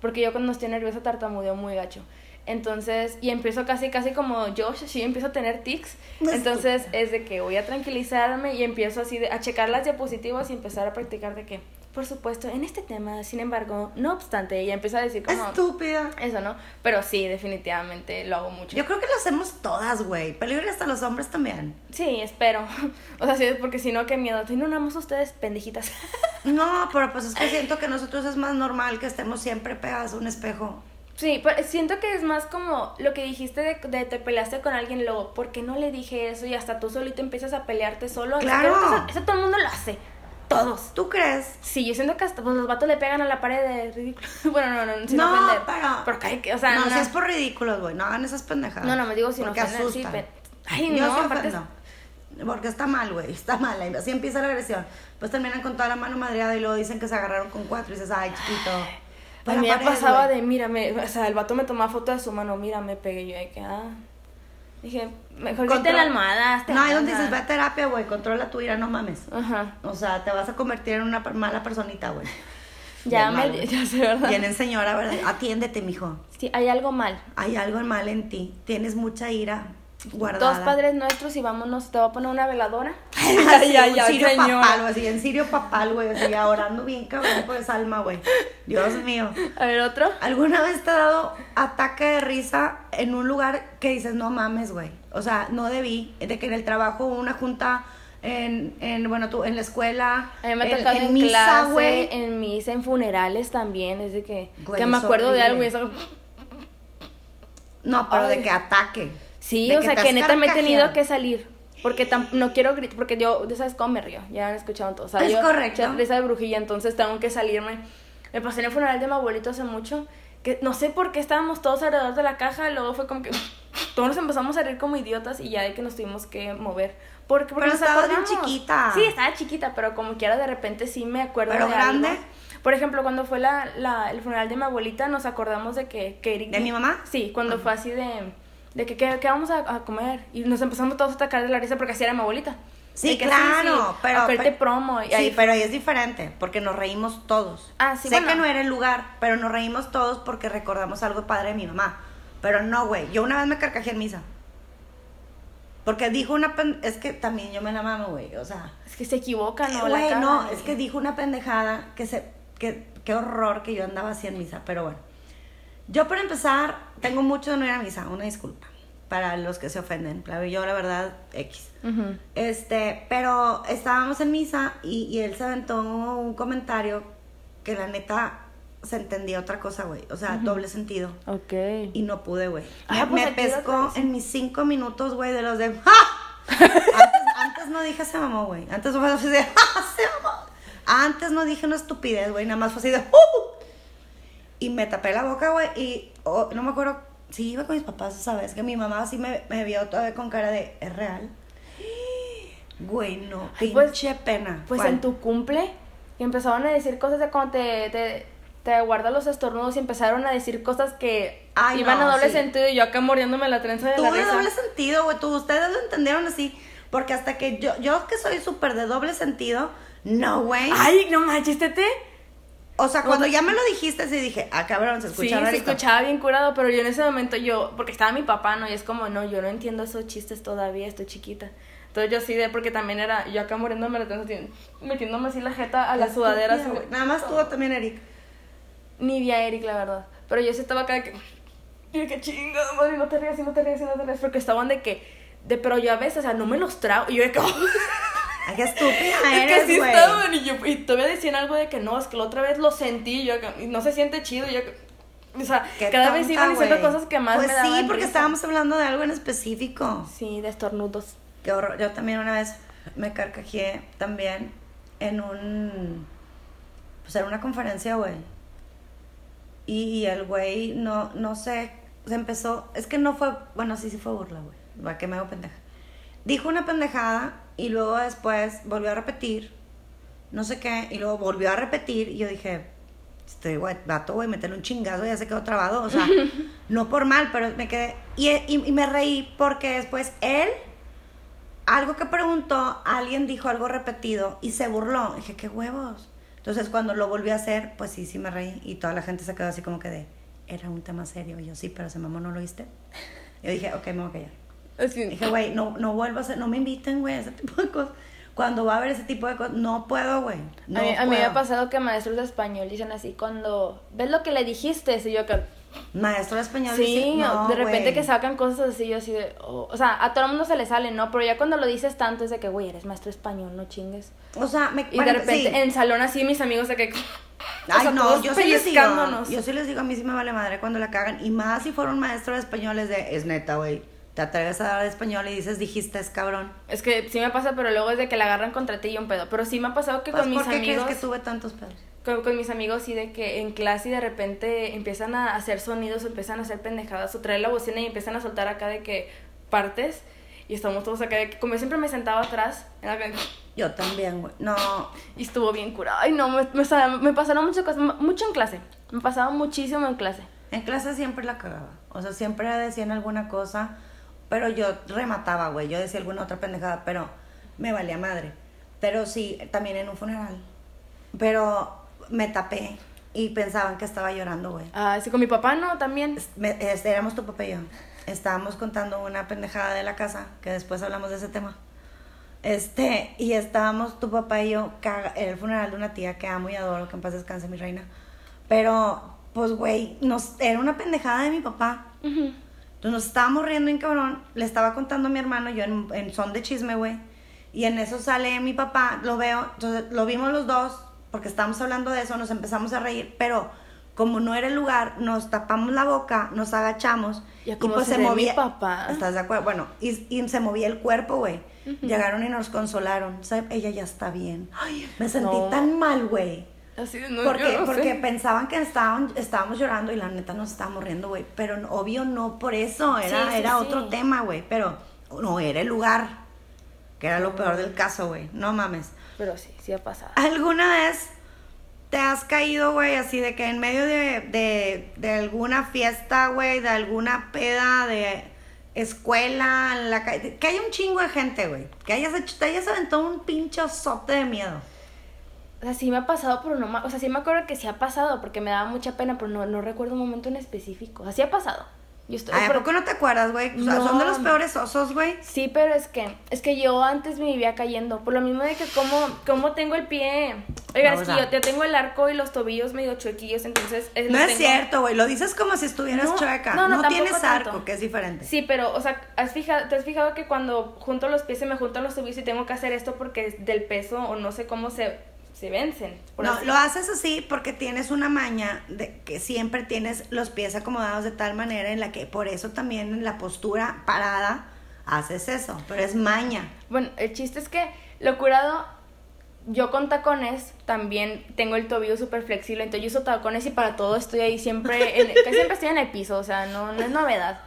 [SPEAKER 2] Porque yo cuando estoy nerviosa tartamudeo muy gacho. Entonces, y empiezo casi, casi como Josh, sí, empiezo a tener tics. Entonces, es de que voy a tranquilizarme y empiezo así de, a checar las diapositivas y empezar a practicar de que, por supuesto, en este tema, sin embargo, no obstante, y empiezo a decir como...
[SPEAKER 1] Estúpida.
[SPEAKER 2] Eso, ¿no? Pero sí, definitivamente lo hago mucho.
[SPEAKER 1] Yo creo que lo hacemos todas, güey. Peligro hasta los hombres también.
[SPEAKER 2] Sí, espero. O sea, sí, porque si no, qué miedo. No, nada más ustedes, pendejitas.
[SPEAKER 1] No, pero pues es que siento que nosotros es más normal que estemos siempre pegados a un espejo.
[SPEAKER 2] Sí, pero siento que es más como lo que dijiste de, de te peleaste con alguien, luego, ¿por qué no le dije eso? Y hasta tú solito empiezas a pelearte solo.
[SPEAKER 1] Claro.
[SPEAKER 2] Eso, eso todo el mundo lo hace. Todos.
[SPEAKER 1] ¿Tú crees?
[SPEAKER 2] Sí, yo siento que hasta pues, los vatos le pegan a la pared de ridículo. bueno, no, no, sin
[SPEAKER 1] No,
[SPEAKER 2] ofender.
[SPEAKER 1] pero-
[SPEAKER 2] Pero que, que- o sea,
[SPEAKER 1] no,
[SPEAKER 2] no,
[SPEAKER 1] si es por ridículos, güey. No hagan esas pendejadas.
[SPEAKER 2] No, no, me digo sin
[SPEAKER 1] Porque
[SPEAKER 2] ofender, sí,
[SPEAKER 1] asustan.
[SPEAKER 2] pe- Ay,
[SPEAKER 1] Yo
[SPEAKER 2] no,
[SPEAKER 1] sí
[SPEAKER 2] aparte-.
[SPEAKER 1] Porque está mal, güey. Está mal. Así empieza la agresión. Pues terminan con toda la mano madreada y luego dicen que se agarraron con cuatro y dices, ay, chiquito.
[SPEAKER 2] A mí me pasaba
[SPEAKER 1] güey.
[SPEAKER 2] de, mírame, o sea, el vato me tomaba foto de su mano, mira, me pegué yo, de que, ah. Dije, mejor
[SPEAKER 1] Control-
[SPEAKER 2] la almohada. hazte
[SPEAKER 1] No, ahí donde dices, ve a terapia, güey, controla tu ira, no mames.
[SPEAKER 2] Ajá.
[SPEAKER 1] O sea, te vas a convertir en una mala personita, güey.
[SPEAKER 2] Ya
[SPEAKER 1] Bien
[SPEAKER 2] me, ya sé, ¿verdad?
[SPEAKER 1] Vienen señora, ¿verdad? Atiéndete, mijo.
[SPEAKER 2] Sí, hay algo mal.
[SPEAKER 1] Hay algo mal en ti. Tienes mucha ira guardada.
[SPEAKER 2] Dos padres nuestros y vámonos, te voy a poner una veladora.
[SPEAKER 1] Ay, un
[SPEAKER 2] ay,
[SPEAKER 1] sirio papal, güey, así en sirio papal, güey, así orando bien cabrón por esa alma, güey. Dios mío.
[SPEAKER 2] A ver, otro.
[SPEAKER 1] ¿Alguna vez te ha dado ataque de risa en un lugar que dices, no mames, güey? O sea, no debí. De que en el trabajo hubo una junta, en, en bueno, tú, en la escuela,
[SPEAKER 2] A mí me ha
[SPEAKER 1] en, en
[SPEAKER 2] en,
[SPEAKER 1] misa,
[SPEAKER 2] clase,
[SPEAKER 1] güey.
[SPEAKER 2] en misa, en funerales también. Es de que,
[SPEAKER 1] Güey,
[SPEAKER 2] que me acuerdo de algo y eso.
[SPEAKER 1] No, pero de que ataque.
[SPEAKER 2] Sí,
[SPEAKER 1] De
[SPEAKER 2] o
[SPEAKER 1] que
[SPEAKER 2] sea, que neta me he tenido que salir. Porque tam- no quiero gritar, porque yo, ya sabes cómo me río, ya han escuchado todo. O sea,
[SPEAKER 1] Es
[SPEAKER 2] yo,
[SPEAKER 1] correcto.
[SPEAKER 2] risa de brujilla, entonces tengo que salirme. Me pasé en el funeral de mi abuelito hace mucho, que no sé por qué estábamos todos alrededor de la caja, luego fue como que todos nos empezamos a reír como idiotas y ya de que nos tuvimos que mover. Porque, porque
[SPEAKER 1] Pero bien
[SPEAKER 2] acordamos.
[SPEAKER 1] chiquita.
[SPEAKER 2] Sí, estaba chiquita, pero como quiera de repente sí me acuerdo
[SPEAKER 1] ¿Pero
[SPEAKER 2] de
[SPEAKER 1] grande?
[SPEAKER 2] algo. Por ejemplo, cuando fue la, la, el funeral de mi abuelita, nos acordamos de que... que Eric-
[SPEAKER 1] ¿De mi mamá?
[SPEAKER 2] Sí, cuando fue así de, de que, ¿qué, vamos a, a comer? Y nos empezamos todos a atacar de la risa porque así era mi abuelita.
[SPEAKER 1] Sí,
[SPEAKER 2] De que
[SPEAKER 1] claro, pero...
[SPEAKER 2] Hacerte
[SPEAKER 1] pe-
[SPEAKER 2] promo. Y
[SPEAKER 1] sí,
[SPEAKER 2] ahí-
[SPEAKER 1] pero ahí es diferente, porque nos reímos todos.
[SPEAKER 2] Ah, sí,
[SPEAKER 1] Sé
[SPEAKER 2] bueno.
[SPEAKER 1] que no era el lugar, pero nos reímos todos porque recordamos algo padre de mi mamá. Pero no, güey, yo una vez me carcajé en misa. Porque dijo una... pen- Es que también yo me la mamo, güey, o sea...
[SPEAKER 2] Es que se equivocan, ¿no? La
[SPEAKER 1] Güey,
[SPEAKER 2] cagan,
[SPEAKER 1] no, es que dijo una pendejada que se... Que, qué horror que yo andaba así en misa, pero bueno. Yo para empezar, tengo mucho de no ir a misa, una disculpa. Para los que se ofenden, claro, yo la verdad, X.
[SPEAKER 2] Ujú.
[SPEAKER 1] Este, pero estábamos en misa y, y él se aventó un comentario que la neta se entendía otra cosa, güey. O sea, doble sentido.
[SPEAKER 2] Ok.
[SPEAKER 1] Y no pude, güey.
[SPEAKER 2] Ah,
[SPEAKER 1] me
[SPEAKER 2] pues
[SPEAKER 1] me pescó en mis cinco minutos, güey, de los de. ¡Ja! Antes, antes no dije se mamó, güey. Antes fue así de. ¡Ja! Se mamó. Antes no dije una estupidez, güey. Nada más fue así de. ¡Uh! Y me tapé la boca, güey. Y oh, no me acuerdo. Sí, iba con mis papás esa vez. Que mi mamá así me, me vio todavía con cara de. ¿Es real? Güey, no.
[SPEAKER 2] Pues-
[SPEAKER 1] Pinche pena.
[SPEAKER 2] Pues
[SPEAKER 1] ¿Cuál?
[SPEAKER 2] en tu cumple, que empezaron a decir cosas de cuando te, te, te guardas los estornudos y empezaron a decir cosas que
[SPEAKER 1] Ay,
[SPEAKER 2] iban
[SPEAKER 1] no,
[SPEAKER 2] a doble
[SPEAKER 1] sí.
[SPEAKER 2] sentido y yo acá muriéndome la trenza de la
[SPEAKER 1] Tuve
[SPEAKER 2] risa.
[SPEAKER 1] doble sentido, güey. Tú, ustedes lo entendieron así. Porque hasta que yo, yo que soy súper de doble sentido, no, güey.
[SPEAKER 2] Ay, no manches, tete.
[SPEAKER 1] O sea, cuando ya me lo dijiste, sí dije, ah, cabrón, se
[SPEAKER 2] Sí,
[SPEAKER 1] escucha
[SPEAKER 2] se escuchaba bien curado, pero yo en ese momento yo, porque estaba mi papá, ¿no? Y es como, no, yo no entiendo esos chistes todavía, estoy chiquita. Entonces yo sí, de porque también era, yo acá muriéndome la trenza, así, metiéndome así la jeta a la sudadera. así.
[SPEAKER 1] Nada más tuvo también Eric.
[SPEAKER 2] Ni vi a Eric, la verdad. Pero yo sí estaba acá de que. Que chingada, madre, no te rías, no te rías, no te rías. Porque estaban de que. De, pero yo a veces, o sea, no me los trago. Y yo de que.
[SPEAKER 1] Ay, qué estúpida
[SPEAKER 2] es que
[SPEAKER 1] eres,
[SPEAKER 2] sí estaban. Y, yo, y todavía decían algo de que no, es que la otra vez lo sentí. Y yo, y no se siente chido. Y yo, o sea,
[SPEAKER 1] Qué
[SPEAKER 2] cada vez
[SPEAKER 1] tonta,
[SPEAKER 2] iban diciendo cosas que más
[SPEAKER 1] Pues
[SPEAKER 2] me daban
[SPEAKER 1] sí, porque
[SPEAKER 2] risa.
[SPEAKER 1] estábamos hablando de algo en específico.
[SPEAKER 2] Sí, de estornudos.
[SPEAKER 1] Qué horror. Yo también una vez me carcajeé también en un. Pues era una conferencia, güey. Y el güey, no, no sé, se empezó. Es que no fue. Bueno, sí, sí fue burla, güey. Va que me hago pendeja. Dijo una pendejada y luego después volvió a repetir. No sé qué. Y luego volvió a repetir. Y yo dije, este güey, vato, güey, meterle un chingazo, ya se quedó trabado. O sea, no por mal, pero me quedé. Y, y, y me reí porque después él algo que preguntó, alguien dijo algo repetido y se burló. Dije, qué huevos. Entonces cuando lo volví a hacer, pues sí, sí me reí y toda la gente se quedó así como que de, era un tema serio. Y yo, sí, pero se mamó, ¿no lo viste? Yo dije, ok, me voy a callar.
[SPEAKER 2] Así.
[SPEAKER 1] Dije, güey, no, no vuelvo a hacer, no me inviten, güey, a ese tipo de cosas. Cuando va a haber ese tipo de cosas, no puedo, güey. No
[SPEAKER 2] a, mí, a mí me ha pasado que maestros de español dicen así cuando ves lo que le dijiste, y yo acá,
[SPEAKER 1] Maestro de español.
[SPEAKER 2] Sí,
[SPEAKER 1] dice, no,
[SPEAKER 2] de repente que sacan cosas así, yo así de. oh, o sea, a todo el mundo se le sale, ¿no? Pero ya cuando lo dices tanto es de que, güey, eres maestro español, no chingues.
[SPEAKER 1] O sea, me
[SPEAKER 2] Y
[SPEAKER 1] bueno,
[SPEAKER 2] de repente
[SPEAKER 1] sí.
[SPEAKER 2] en el salón así, mis amigos de que. o
[SPEAKER 1] Ay,
[SPEAKER 2] sea,
[SPEAKER 1] no, yo sí les digo. Yo sí les digo, a mí sí me vale madre cuando la cagan. Y más si fuera un maestro de español, es de, es neta, güey. Te atreves a dar de español y dices, dijiste, es cabrón.
[SPEAKER 2] Es que sí me pasa, pero luego es de que la agarran contra ti y un pedo. Pero sí me ha pasado que
[SPEAKER 1] Pues,
[SPEAKER 2] con mis
[SPEAKER 1] ¿Por qué
[SPEAKER 2] amigos.
[SPEAKER 1] crees que tuve tantos pedos?
[SPEAKER 2] Con, con mis amigos sí de que en clase y de repente empiezan a hacer sonidos o empiezan a hacer pendejadas o traer la bocina y empiezan a soltar acá de que partes y estamos todos acá de que como yo siempre me sentaba atrás era que-
[SPEAKER 1] Yo también, güey. No,
[SPEAKER 2] y estuvo bien curado. Ay no, me, me, me pasaron muchas cosas, mucho en clase. Me pasaba muchísimo en clase.
[SPEAKER 1] en clase siempre la cagaba. O sea, siempre decían alguna cosa, pero yo remataba, güey. Yo decía alguna otra pendejada, pero me valía madre. Pero sí, también en un funeral. Pero me tapé y pensaban que estaba llorando, güey.
[SPEAKER 2] Ah, sí, con mi papá no, también.
[SPEAKER 1] Me- este, éramos tu papá y yo. Estábamos contando una pendejada de la casa, que después hablamos de ese tema. Este, y estábamos tu papá y yo, caga- era el funeral de una tía que amo y adoro, que en paz descanse mi reina. Pero, pues, güey, nos, era una pendejada de mi papá. Entonces nos estábamos riendo en cabrón. Le estaba contando a mi hermano, yo en, en son de chisme, güey. Y en eso sale mi papá, lo veo, entonces lo vimos los dos, porque estábamos hablando de eso, nos empezamos a reír, pero como no era el lugar, nos tapamos la boca, nos agachamos.
[SPEAKER 2] Ya como se ríe mi papá.
[SPEAKER 1] ¿Estás de acuerdo? Bueno, y, y se movía el cuerpo, güey. Llegaron y nos consolaron. ¿Sabe? Ella ya está bien. Ay, me sentí
[SPEAKER 2] No.
[SPEAKER 1] tan mal, güey.
[SPEAKER 2] Así de, no,
[SPEAKER 1] Porque,
[SPEAKER 2] yo no
[SPEAKER 1] porque
[SPEAKER 2] sé.
[SPEAKER 1] pensaban que estaban, estábamos llorando y la neta nos estábamos riendo, güey. Pero obvio no por eso, era,
[SPEAKER 2] Sí, sí,
[SPEAKER 1] era
[SPEAKER 2] sí.
[SPEAKER 1] otro tema, güey. Pero no era el lugar, que era lo peor del caso, güey. No mames.
[SPEAKER 2] Pero sí, sí ha pasado.
[SPEAKER 1] ¿Alguna vez te has caído, güey, así de que en medio de, de, de alguna fiesta, güey, de alguna peda, de escuela, en la calle, que haya un chingo de gente, güey, que hayas hecho, te hayas aventado un pinche osote de miedo?
[SPEAKER 2] O sea, sí me ha pasado, pero no O sea, sí me acuerdo que sí ha pasado porque me daba mucha pena, pero no, no recuerdo un momento en específico. O sea, sí ha pasado. Yo estoy.
[SPEAKER 1] Ay, ¿a
[SPEAKER 2] pero-
[SPEAKER 1] poco no te acuerdas, güey? O sea,
[SPEAKER 2] No.
[SPEAKER 1] son de los peores osos, güey.
[SPEAKER 2] Sí, pero es que, es que yo antes me vivía cayendo, por lo mismo de que como, como tengo el pie, oiga,
[SPEAKER 1] No,
[SPEAKER 2] es que yo, yo tengo el arco y los tobillos medio chuequillos, entonces... eh,
[SPEAKER 1] No
[SPEAKER 2] los
[SPEAKER 1] es
[SPEAKER 2] tengo-
[SPEAKER 1] cierto, güey, lo dices como si estuvieras
[SPEAKER 2] No,
[SPEAKER 1] chueca.
[SPEAKER 2] no,
[SPEAKER 1] No,
[SPEAKER 2] no,
[SPEAKER 1] tienes
[SPEAKER 2] tanto.
[SPEAKER 1] arco, que es diferente.
[SPEAKER 2] Sí, pero, o sea, ¿has fijado, ¿te has fijado que cuando junto los pies se me juntan los tobillos y tengo que hacer esto porque es del peso o no sé cómo se, se vencen.
[SPEAKER 1] no, lo haces así porque tienes una maña de que siempre tienes los pies acomodados de tal manera en la que por eso también en la postura parada haces eso, pero es maña.
[SPEAKER 2] Bueno, el chiste es que lo curado, yo con tacones también tengo el tobillo súper flexible, entonces yo uso tacones y para todo estoy ahí siempre, en, siempre estoy en el piso, o sea, no, no es novedad.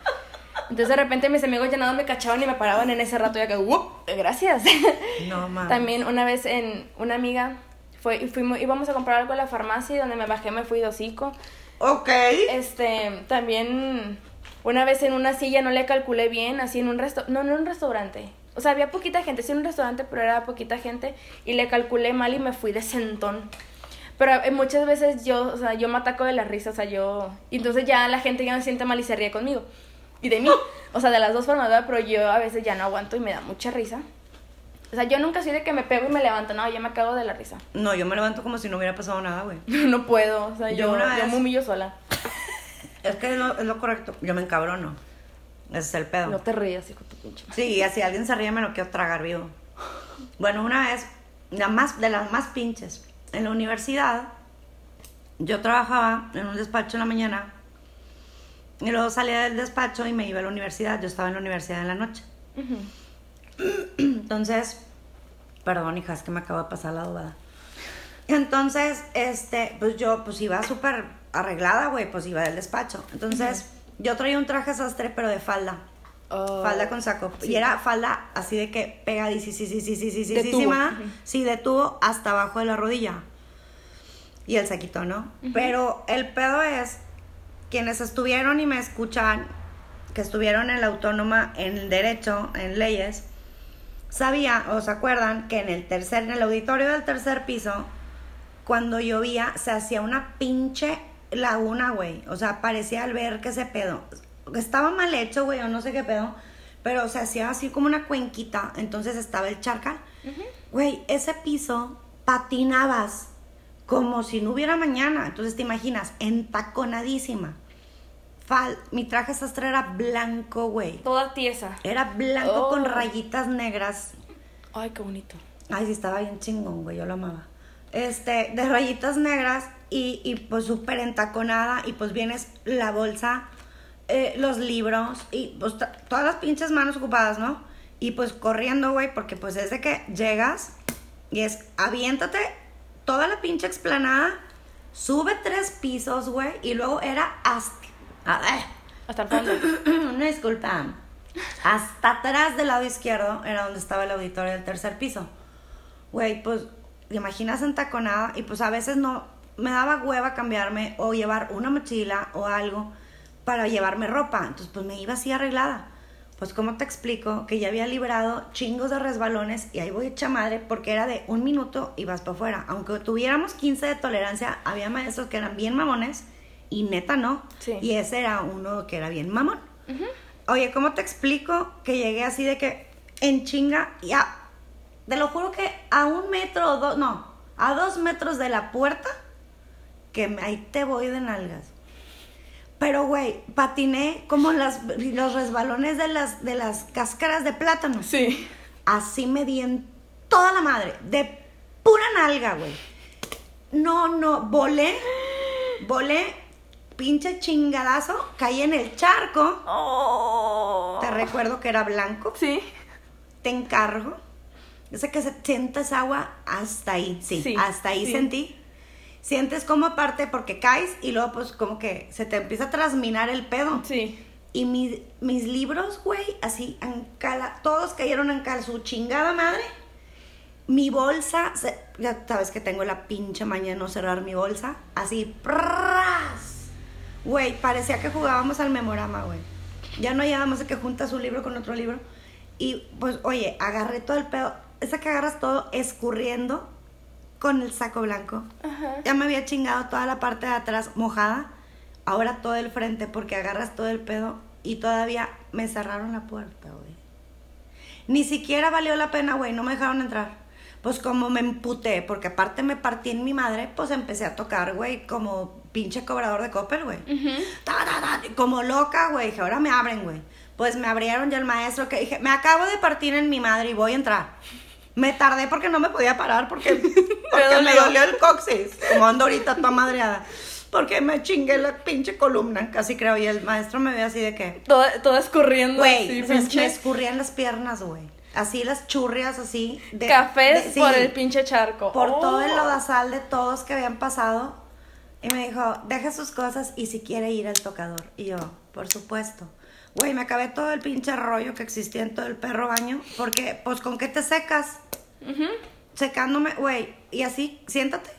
[SPEAKER 2] Entonces de repente mis amigos ya nada me cachaban y me paraban en ese rato y acá, ¡Wup! gracias. No, mames. También una vez en una amiga fue, fuimos, íbamos a comprar algo a la farmacia y donde me bajé me fui de hocico.
[SPEAKER 1] Ok.
[SPEAKER 2] Este, también una vez en una silla no le calculé bien, así en un resto, no, no en un restaurante. O sea, había poquita gente, sí en un restaurante, pero era poquita gente y le calculé mal y me fui de sentón. Pero eh, muchas veces yo, o sea, yo me ataco de la risa, o sea, yo... Y entonces ya la gente ya me siente mal y se ríe conmigo y de mí. O sea, de las dos formas, ¿verdad? Pero yo a veces ya no aguanto y me da mucha risa. O sea, yo nunca soy de que me pego y me levanto, no, yo me cago de la risa.
[SPEAKER 1] No, yo me levanto como si no hubiera pasado nada, güey.
[SPEAKER 2] no puedo, o sea, yo, yo, me humillo sola.
[SPEAKER 1] es que es lo, correcto, yo me encabrono. Ese es el pedo.
[SPEAKER 2] No te rías, hijo de tu pinche.
[SPEAKER 1] Sí, así alguien se ríe me lo quiero tragar vivo. Bueno, una vez, la más, de las más pinches, en la universidad, yo trabajaba en un despacho en la mañana y luego salía del despacho y me iba a la universidad. Yo estaba en la universidad en la noche. Entonces, perdón, hijas, que me acaba de pasar la duda. Entonces, este, pues yo, pues iba súper arreglada, güey, pues iba del despacho. Entonces, yo traía un traje sastre, pero de falda. Falda con saco. Sí. Y era falda así de que pegadísima, sí, sí, sí, sí, sí, sí, de de hasta abajo de la rodilla. Y el saquito, ¿no? Pero el pedo es, quienes estuvieron y me escuchan, que estuvieron en la autónoma en derecho, en leyes, sabía o se acuerdan que en el tercer, en el auditorio del tercer piso, cuando llovía, se hacía una pinche laguna, güey. O sea, parecía al ver que ese pedo. Estaba mal hecho, güey, o no sé qué pedo. Pero se hacía así como una cuenquita. Entonces estaba el charca. Güey, ese piso patinabas como si no hubiera mañana. Entonces te imaginas, entaconadísima. Fal mi traje sastre era blanco, güey.
[SPEAKER 2] Toda tiesa.
[SPEAKER 1] Era blanco con oh. rayitas negras.
[SPEAKER 2] Ay, qué bonito.
[SPEAKER 1] Ay, sí, estaba bien chingón, güey, yo lo amaba. Este, de rayitas negras y, y pues súper entaconada y pues vienes la bolsa, eh, los libros y pues todas las pinches manos ocupadas, ¿no? Y pues corriendo, güey, porque pues desde que llegas y es aviéntate toda la pinche explanada, sube tres pisos, güey, y luego era hasta... A ver.
[SPEAKER 2] Hasta el fondo.
[SPEAKER 1] Una disculpa. Hasta atrás del lado izquierdo era donde estaba el auditorio del tercer piso. Güey, pues, imaginas entaconada y pues a veces no, me daba hueva cambiarme o llevar una mochila o algo para llevarme ropa. Entonces, pues me iba así arreglada pues ¿cómo te explico? Que ya había librado chingos de resbalones y ahí voy hecha madre porque era de un minuto y vas para afuera. Aunque tuviéramos 15 de tolerancia, había maestros que eran bien mamones y neta no. Y ese era uno que era bien mamón. Oye, ¿cómo te explico que llegué así de que en chinga y a, te lo juro que a un metro o dos, no, a dos metros de la puerta, que ahí te voy de nalgas. Pero, güey, patiné como las, los resbalones de las, de las cáscaras de plátano.
[SPEAKER 2] Sí.
[SPEAKER 1] Así me di en toda la madre, de pura nalga, güey. No, no, volé, volé, pinche chingadazo, caí en el charco.
[SPEAKER 2] Oh.
[SPEAKER 1] Te recuerdo que era blanco.
[SPEAKER 2] Sí.
[SPEAKER 1] Te encargo. Yo sé que se sientes agua hasta ahí, sí, hasta ahí sentí sientes como aparte porque caes y luego pues como que se te empieza a trasminar el pedo.
[SPEAKER 2] Sí.
[SPEAKER 1] Y mis, mis libros, güey, así, cala, todos cayeron en cal, su chingada madre. Mi bolsa, ya sabes que tengo la pinche maña de no cerrar mi bolsa, así, ¡pras! Güey, parecía que jugábamos al memorama, güey. Ya no hallábamos de que juntas un libro con otro libro. Y pues, oye, agarré todo el pedo. Esa que agarras todo escurriendo con el saco blanco. Ya me había chingado toda la parte de atrás mojada. Ahora todo el frente porque agarras todo el pedo y todavía me cerraron la puerta, güey. Ni siquiera valió la pena, güey, no me dejaron entrar. Pues como me emputé, porque aparte me partí en mi madre, pues empecé a tocar, güey, como pinche cobrador de Coppel, güey. como loca, güey, dije, ahora me abren, güey. Pues me abrieron ya el maestro que dije, me acabo de partir en mi madre y voy a entrar. Me tardé porque no me podía parar porque, porque me dolió el coxis, como ando ahorita toda madreada. Porque me chingué la pinche columna, casi creo. Y el maestro me ve así de que.
[SPEAKER 2] Toda, toda escurriendo.
[SPEAKER 1] Güey, me escurrían las piernas, güey. Así las churrias, así.
[SPEAKER 2] De, Cafés por el pinche charco.
[SPEAKER 1] Por todo el oh. lodazal de todos que habían pasado. Y me dijo, deja sus cosas y si quiere ir al tocador. Y yo, por supuesto. Güey, me acabé todo el pinche rollo que existía en todo el perro baño. Porque, pues, ¿con qué te secas? Secándome, güey. Y así, siéntate.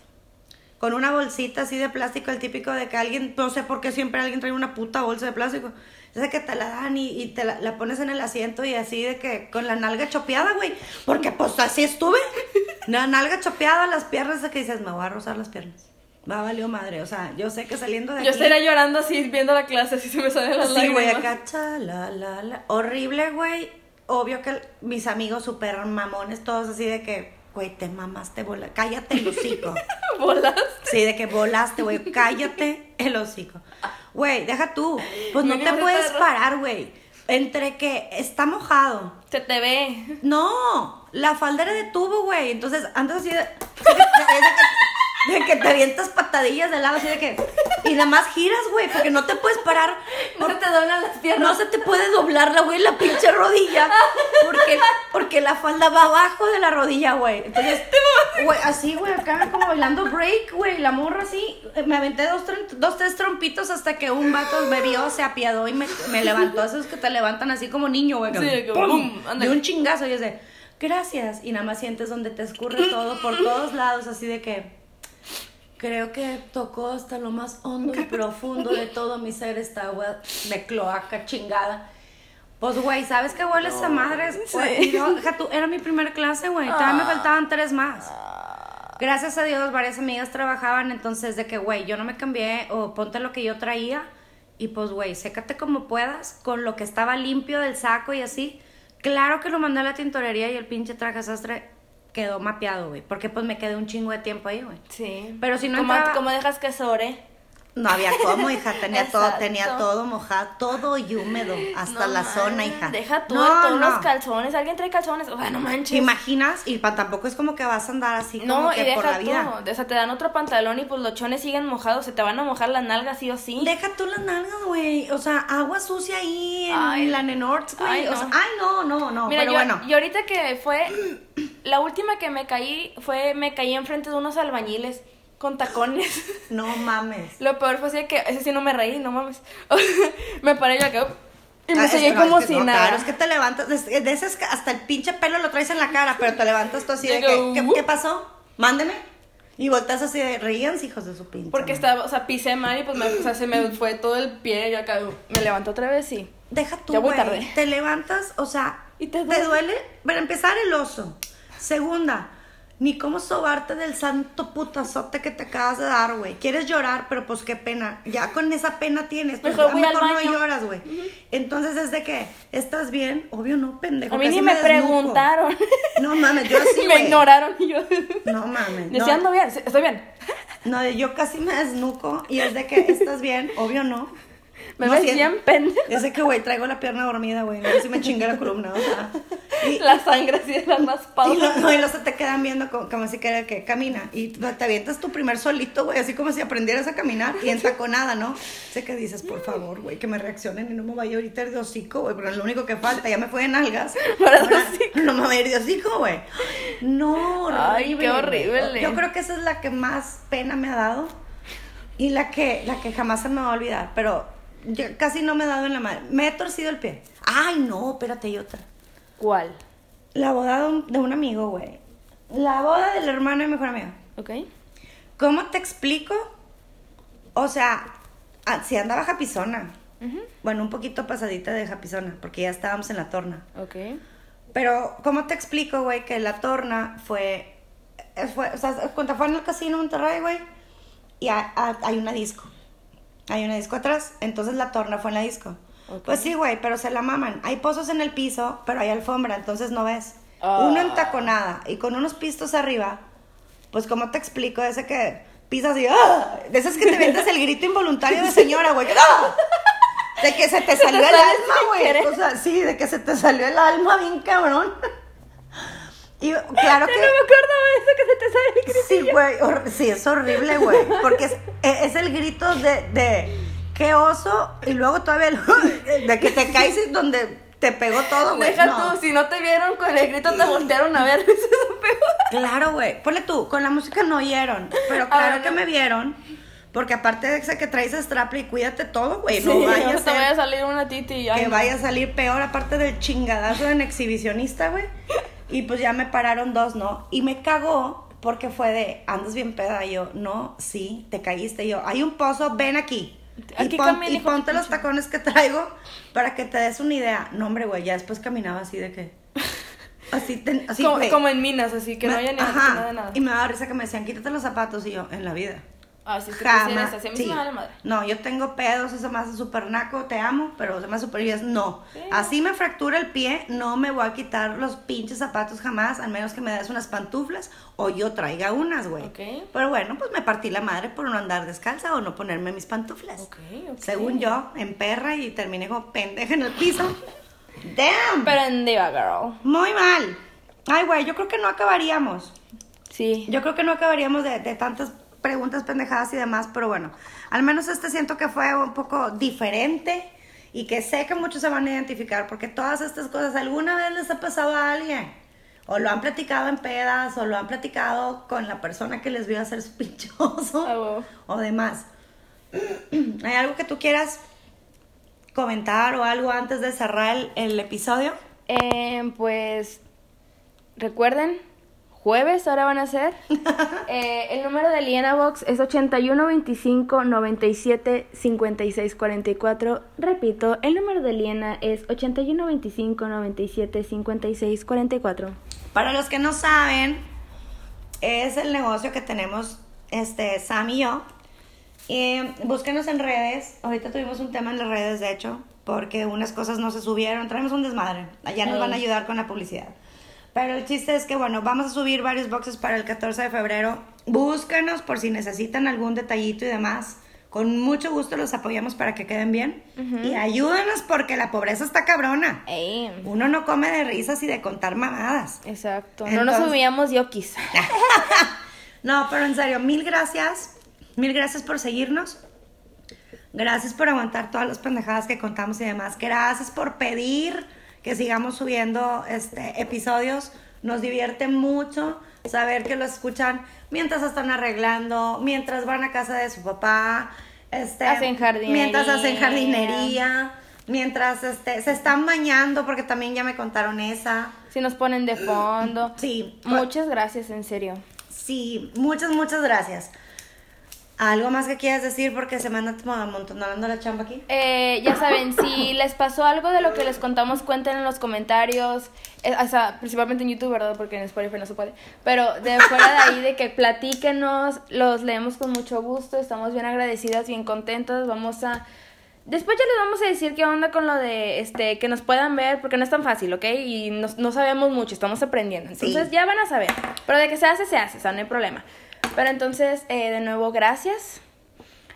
[SPEAKER 1] Con una bolsita así de plástico, el típico de que alguien, no sé por qué siempre alguien trae una puta bolsa de plástico. Es que te la dan y, te la, pones en el asiento y así de que con la nalga chopeada, güey. Porque pues así estuve. La nalga chopeada, las piernas, de que dices, me voy a rozar las piernas. Va, valió madre. O sea, yo sé que saliendo de
[SPEAKER 2] Yo estaría llorando así, viendo la clase, así se me salen las
[SPEAKER 1] Sí, güey, acá, la, la, la. Horrible, güey. Obvio que mis amigos super mamones, todos así de que, güey, te mamaste, bola. Cállate el hocico.
[SPEAKER 2] ¿Volaste?
[SPEAKER 1] Sí, de que volaste, güey. Cállate el hocico. Güey, deja tú. Pues no te puedes parar, güey. Entre que está mojado.
[SPEAKER 2] Se te ve.
[SPEAKER 1] No, la faldera de tubo, güey. Entonces, antes así de de que te avientas patadillas de lado, así de que. Y nada más giras, güey, porque no te puedes parar.
[SPEAKER 2] No se te doblan las piernas.
[SPEAKER 1] No se te puede doblar la, güey, la pinche rodilla. Porque, porque la falda va abajo de la rodilla, güey. Entonces, güey, así, güey, acá como bailando break, güey, la morra así. Me aventé dos, dos, tres trompitos hasta que un vato me vio, se apiadó y me, me levantó. Esos que te levantan así como niño, güey. Sí, ¡pum! de un chingazo y es de, gracias. Y nada más sientes donde te escurre todo por todos lados, así de que Creo que tocó hasta lo más hondo y profundo de todo mi ser esta agua de cloaca chingada. Pues, güey, ¿sabes qué huele esa madre? Sí. Yo, tú, era mi primera clase, güey. Todavía me ah. faltaban tres más. Gracias a Dios, varias amigas trabajaban, entonces de que, güey, yo no me cambié o ponte lo que yo traía. Y pues, güey, sécate como puedas con lo que estaba limpio del saco y así. Claro que lo mandé a la tintorería y el pinche traje sastre quedó mapeado, güey. Porque pues me quedé un chingo de tiempo ahí, güey.
[SPEAKER 2] Sí.
[SPEAKER 1] Pero si no
[SPEAKER 2] ¿Cómo, ¿Cómo dejas que sobre?
[SPEAKER 1] No había cómo, hija, tenía todo, tenía todo mojado, todo y húmedo, hasta la zona, hija.
[SPEAKER 2] Deja tú todos los calzones, alguien trae calzones, o sea, no manches. ¿Te
[SPEAKER 1] imaginas? Y tampoco es como que vas a andar así como que por la vida.
[SPEAKER 2] o sea, te dan otro pantalón y pues los chones siguen mojados, se te van a mojar las nalgas sí o sí.
[SPEAKER 1] Deja tú las nalgas, güey, o sea, agua sucia ahí en la Nenorts, güey, ay, no. O sea, ay, no, no, no, Mira, pero
[SPEAKER 2] yo,
[SPEAKER 1] bueno.
[SPEAKER 2] Y ahorita que fue, la última que me caí fue, me caí enfrente de unos albañiles con tacones.
[SPEAKER 1] No mames.
[SPEAKER 2] Lo peor fue así que ese sí no me reí, no mames. me paré yo acá y me ah, seguí como si nada.
[SPEAKER 1] Claro, es que te levantas, de, de ese hasta el pinche pelo lo traes en la cara, pero te levantas tú así de que, ¿qué, ¿qué, pasó? Mándeme. Y volteas así de, reían hijos de su pinche.
[SPEAKER 2] Porque estaba, o sea, pisé mal y pues me, o sea, se me fue todo el pie y acá me levanto otra vez y...
[SPEAKER 1] Deja tú, Ya voy tarde. Te levantas, o sea, ¿Y te duele? te duele, para empezar el oso. Segunda, ni cómo sobarte del santo putazote que te acabas de dar, güey. Quieres llorar, pero pues qué pena. Ya con esa pena tienes. Pues mejor, mejor no lloras, güey. Entonces es de que, ¿estás bien? Obvio no, pendejo.
[SPEAKER 2] A mí ni me, preguntaron.
[SPEAKER 1] No mames, yo así,
[SPEAKER 2] Me ignoraron y yo...
[SPEAKER 1] No mames.
[SPEAKER 2] Decía, bien, estoy bien.
[SPEAKER 1] No, yo casi me desnuco y es de que, ¿estás bien? Obvio no.
[SPEAKER 2] Me no, ves bien pendejo.
[SPEAKER 1] Ya sé que, güey, traigo la pierna dormida, güey. No sé si me chingué la columna, o sea.
[SPEAKER 2] Y, la sangre así de la más pausa.
[SPEAKER 1] Y, no, y los se te quedan viendo como, como si que, que camina. Y te avientas tu primer solito, güey, así como si aprendieras a caminar y en taconada, ¿no? Sé que dices, por favor, güey, que me reaccionen y no me vaya a ir de hocico, güey, porque es lo único que falta. Ya me fue en algas. no me voy a ir de hocico, güey. No,
[SPEAKER 2] Ay, qué horrible.
[SPEAKER 1] Yo creo que esa es la que más pena me ha dado y la que, la que jamás se me va a olvidar. Pero yo casi no me he dado en la madre. Me he torcido el pie. Ay, no, espérate, hay otra.
[SPEAKER 2] ¿Cuál?
[SPEAKER 1] La boda de un, amigo, güey. La boda del hermano de mi mejor amigo.
[SPEAKER 2] Ok.
[SPEAKER 1] ¿Cómo te explico? O sea, ah, si andaba japizona. Bueno, un poquito pasadita de japizona, porque ya estábamos en la torna.
[SPEAKER 2] Ok.
[SPEAKER 1] Pero, ¿cómo te explico, güey, que la torna fue. Eh, fue o sea, cuando fue en el casino Monterrey, güey, y hay una disco. Hay una disco atrás, entonces la torna fue en la disco. Pues sí, güey, pero se la maman. Hay pozos en el piso, pero hay alfombra, entonces no ves. Uno en ah. taconada y con unos pistos arriba, pues ¿cómo te explico? Ese que pisas y ¡ah! De esas que te vendes el grito involuntario de señora, güey. ¡Ah! De que se te salió el alma, güey. O sea, sí, de que se te salió el alma bien cabrón. Y claro que.
[SPEAKER 2] no me acuerdo de eso que se te sale el grito.
[SPEAKER 1] Sí, güey. Sí, es horrible, güey. Porque es, e, es, el grito de, de. ¡Qué oso! Y luego todavía. El, de que te caes y donde te pegó todo, güey.
[SPEAKER 2] Deja tú, si no te vieron con el grito, te voltearon a ver.
[SPEAKER 1] claro, güey. Ponle tú, con la música no oyeron. Pero claro que me vieron. Porque aparte de ese que traes straple y cuídate todo, güey. no
[SPEAKER 2] vaya a, te vaya a salir una titi.
[SPEAKER 1] que vaya a salir peor, aparte del chingadazo en exhibicionista, güey. Y pues ya me pararon dos, ¿no? Y me cagó porque fue de, andas bien peda. Y yo, no, sí, te caíste. Y yo, hay un pozo, ven aquí y, ponte los tacones que traigo para que te des una idea. No, hombre, güey, ya después caminaba así de que. Así, así
[SPEAKER 2] como, en minas, así que no haya ni nada de nada.
[SPEAKER 1] Y me daba risa que me decían, quítate los zapatos. Y yo, en la vida.
[SPEAKER 2] Ah, sí, Jamás. Así, sí. madre.
[SPEAKER 1] No, yo tengo pedos, eso me hace súper naco, te amo, pero se me hace súper no. Así me fractura el pie, no me voy a quitar los pinches zapatos jamás, al menos que me des unas pantuflas o yo traiga unas, güey. Pero bueno, pues me partí la madre por no andar descalza o no ponerme mis pantuflas. Según yo, en perra y terminé como pendeja en el piso. Damn.
[SPEAKER 2] Prendiva, girl.
[SPEAKER 1] Muy mal. Ay, güey, yo creo que no acabaríamos.
[SPEAKER 2] Sí.
[SPEAKER 1] Yo creo que no acabaríamos de, de tantas preguntas pendejadas y demás, pero bueno, al menos este siento que fue un poco diferente y que sé que muchos se van a identificar porque todas estas cosas alguna vez les ha pasado a alguien. O lo han platicado en pedas, o lo han platicado con la persona que les vio hacer su pinchoso, ah, o demás. ¿Hay algo que tú quieras comentar o algo antes de cerrar el, episodio?
[SPEAKER 2] Eh, pues recuerden jueves ahora van a ser. Eh, el número de Liena Box es 8125 97 56 44. Repito, el número de Liena es 8125 97 56 44.
[SPEAKER 1] Para los que no saben, es el negocio que tenemos este, Sam y yo. búsquenos en redes. Ahorita tuvimos un tema en las redes, de hecho, porque unas cosas no se subieron. Traemos un desmadre. Allá nos van a ayudar con la publicidad. Pero el chiste es que, bueno, vamos a subir varios boxes para el 14 de febrero. Búscanos por si necesitan algún detallito y demás. Con mucho gusto los apoyamos para que queden bien. Y ayúdenos porque la pobreza está cabrona. Uno no come de risas y de contar mamadas.
[SPEAKER 2] Exacto. no nos subíamos yokis.
[SPEAKER 1] no, pero en serio, mil gracias. Mil gracias por seguirnos. Gracias por aguantar todas las pendejadas que contamos y demás. Gracias por pedir que sigamos subiendo este, episodios. Nos divierte mucho saber que lo escuchan mientras están arreglando, mientras van a casa de su papá, este,
[SPEAKER 2] hacen jardinería.
[SPEAKER 1] mientras hacen jardinería, mientras este, se están bañando, porque también ya me contaron esa.
[SPEAKER 2] Si nos ponen de fondo.
[SPEAKER 1] Sí.
[SPEAKER 2] Muchas gracias, en serio.
[SPEAKER 1] Sí, muchas, muchas gracias. ¿Algo más que quieras decir? Porque se me anda amontonando la chamba aquí.
[SPEAKER 2] Eh, ya saben, si les pasó algo de lo que les contamos, cuenten en los comentarios. Eh, o sea, principalmente en YouTube, ¿verdad? Porque en Spotify no se puede. Pero de fuera de ahí, de que platíquenos, los leemos con mucho gusto. Estamos bien agradecidas, bien contentas. Vamos a. Después ya les vamos a decir qué onda con lo de este que nos puedan ver, porque no es tan fácil, ¿ok? Y no, no sabemos mucho, estamos aprendiendo. Entonces ya van a saber. Pero de que se hace, se hace, o sea, no hay problema. Pero entonces, eh, de nuevo, gracias.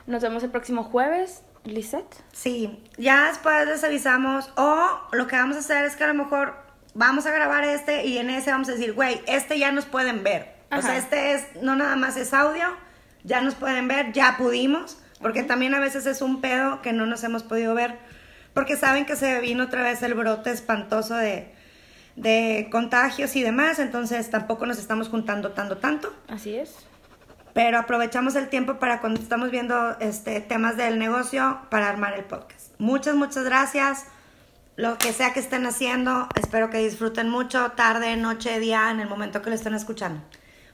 [SPEAKER 2] Nos vemos el próximo jueves. Lisette.
[SPEAKER 1] Sí, ya después les avisamos. O lo que vamos a hacer es que a lo mejor vamos a grabar este y en ese vamos a decir, güey, este ya nos pueden ver. O sea, este es, no nada más es audio, ya nos pueden ver, ya pudimos. Porque también a veces es un pedo que no nos hemos podido ver. Porque saben que se vino otra vez el brote espantoso de, de contagios y demás. Entonces tampoco nos estamos juntando tanto, tanto.
[SPEAKER 2] Así es
[SPEAKER 1] pero aprovechamos el tiempo para cuando estamos viendo este, temas del negocio para armar el podcast. Muchas, muchas gracias. Lo que sea que estén haciendo, espero que disfruten mucho, tarde, noche, día, en el momento que lo estén escuchando.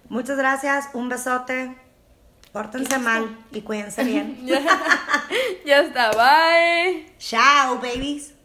[SPEAKER 1] Muchas gracias, un besote, pórtense mal y cuídense bien.
[SPEAKER 2] ya está, bye.
[SPEAKER 1] Chao, babies.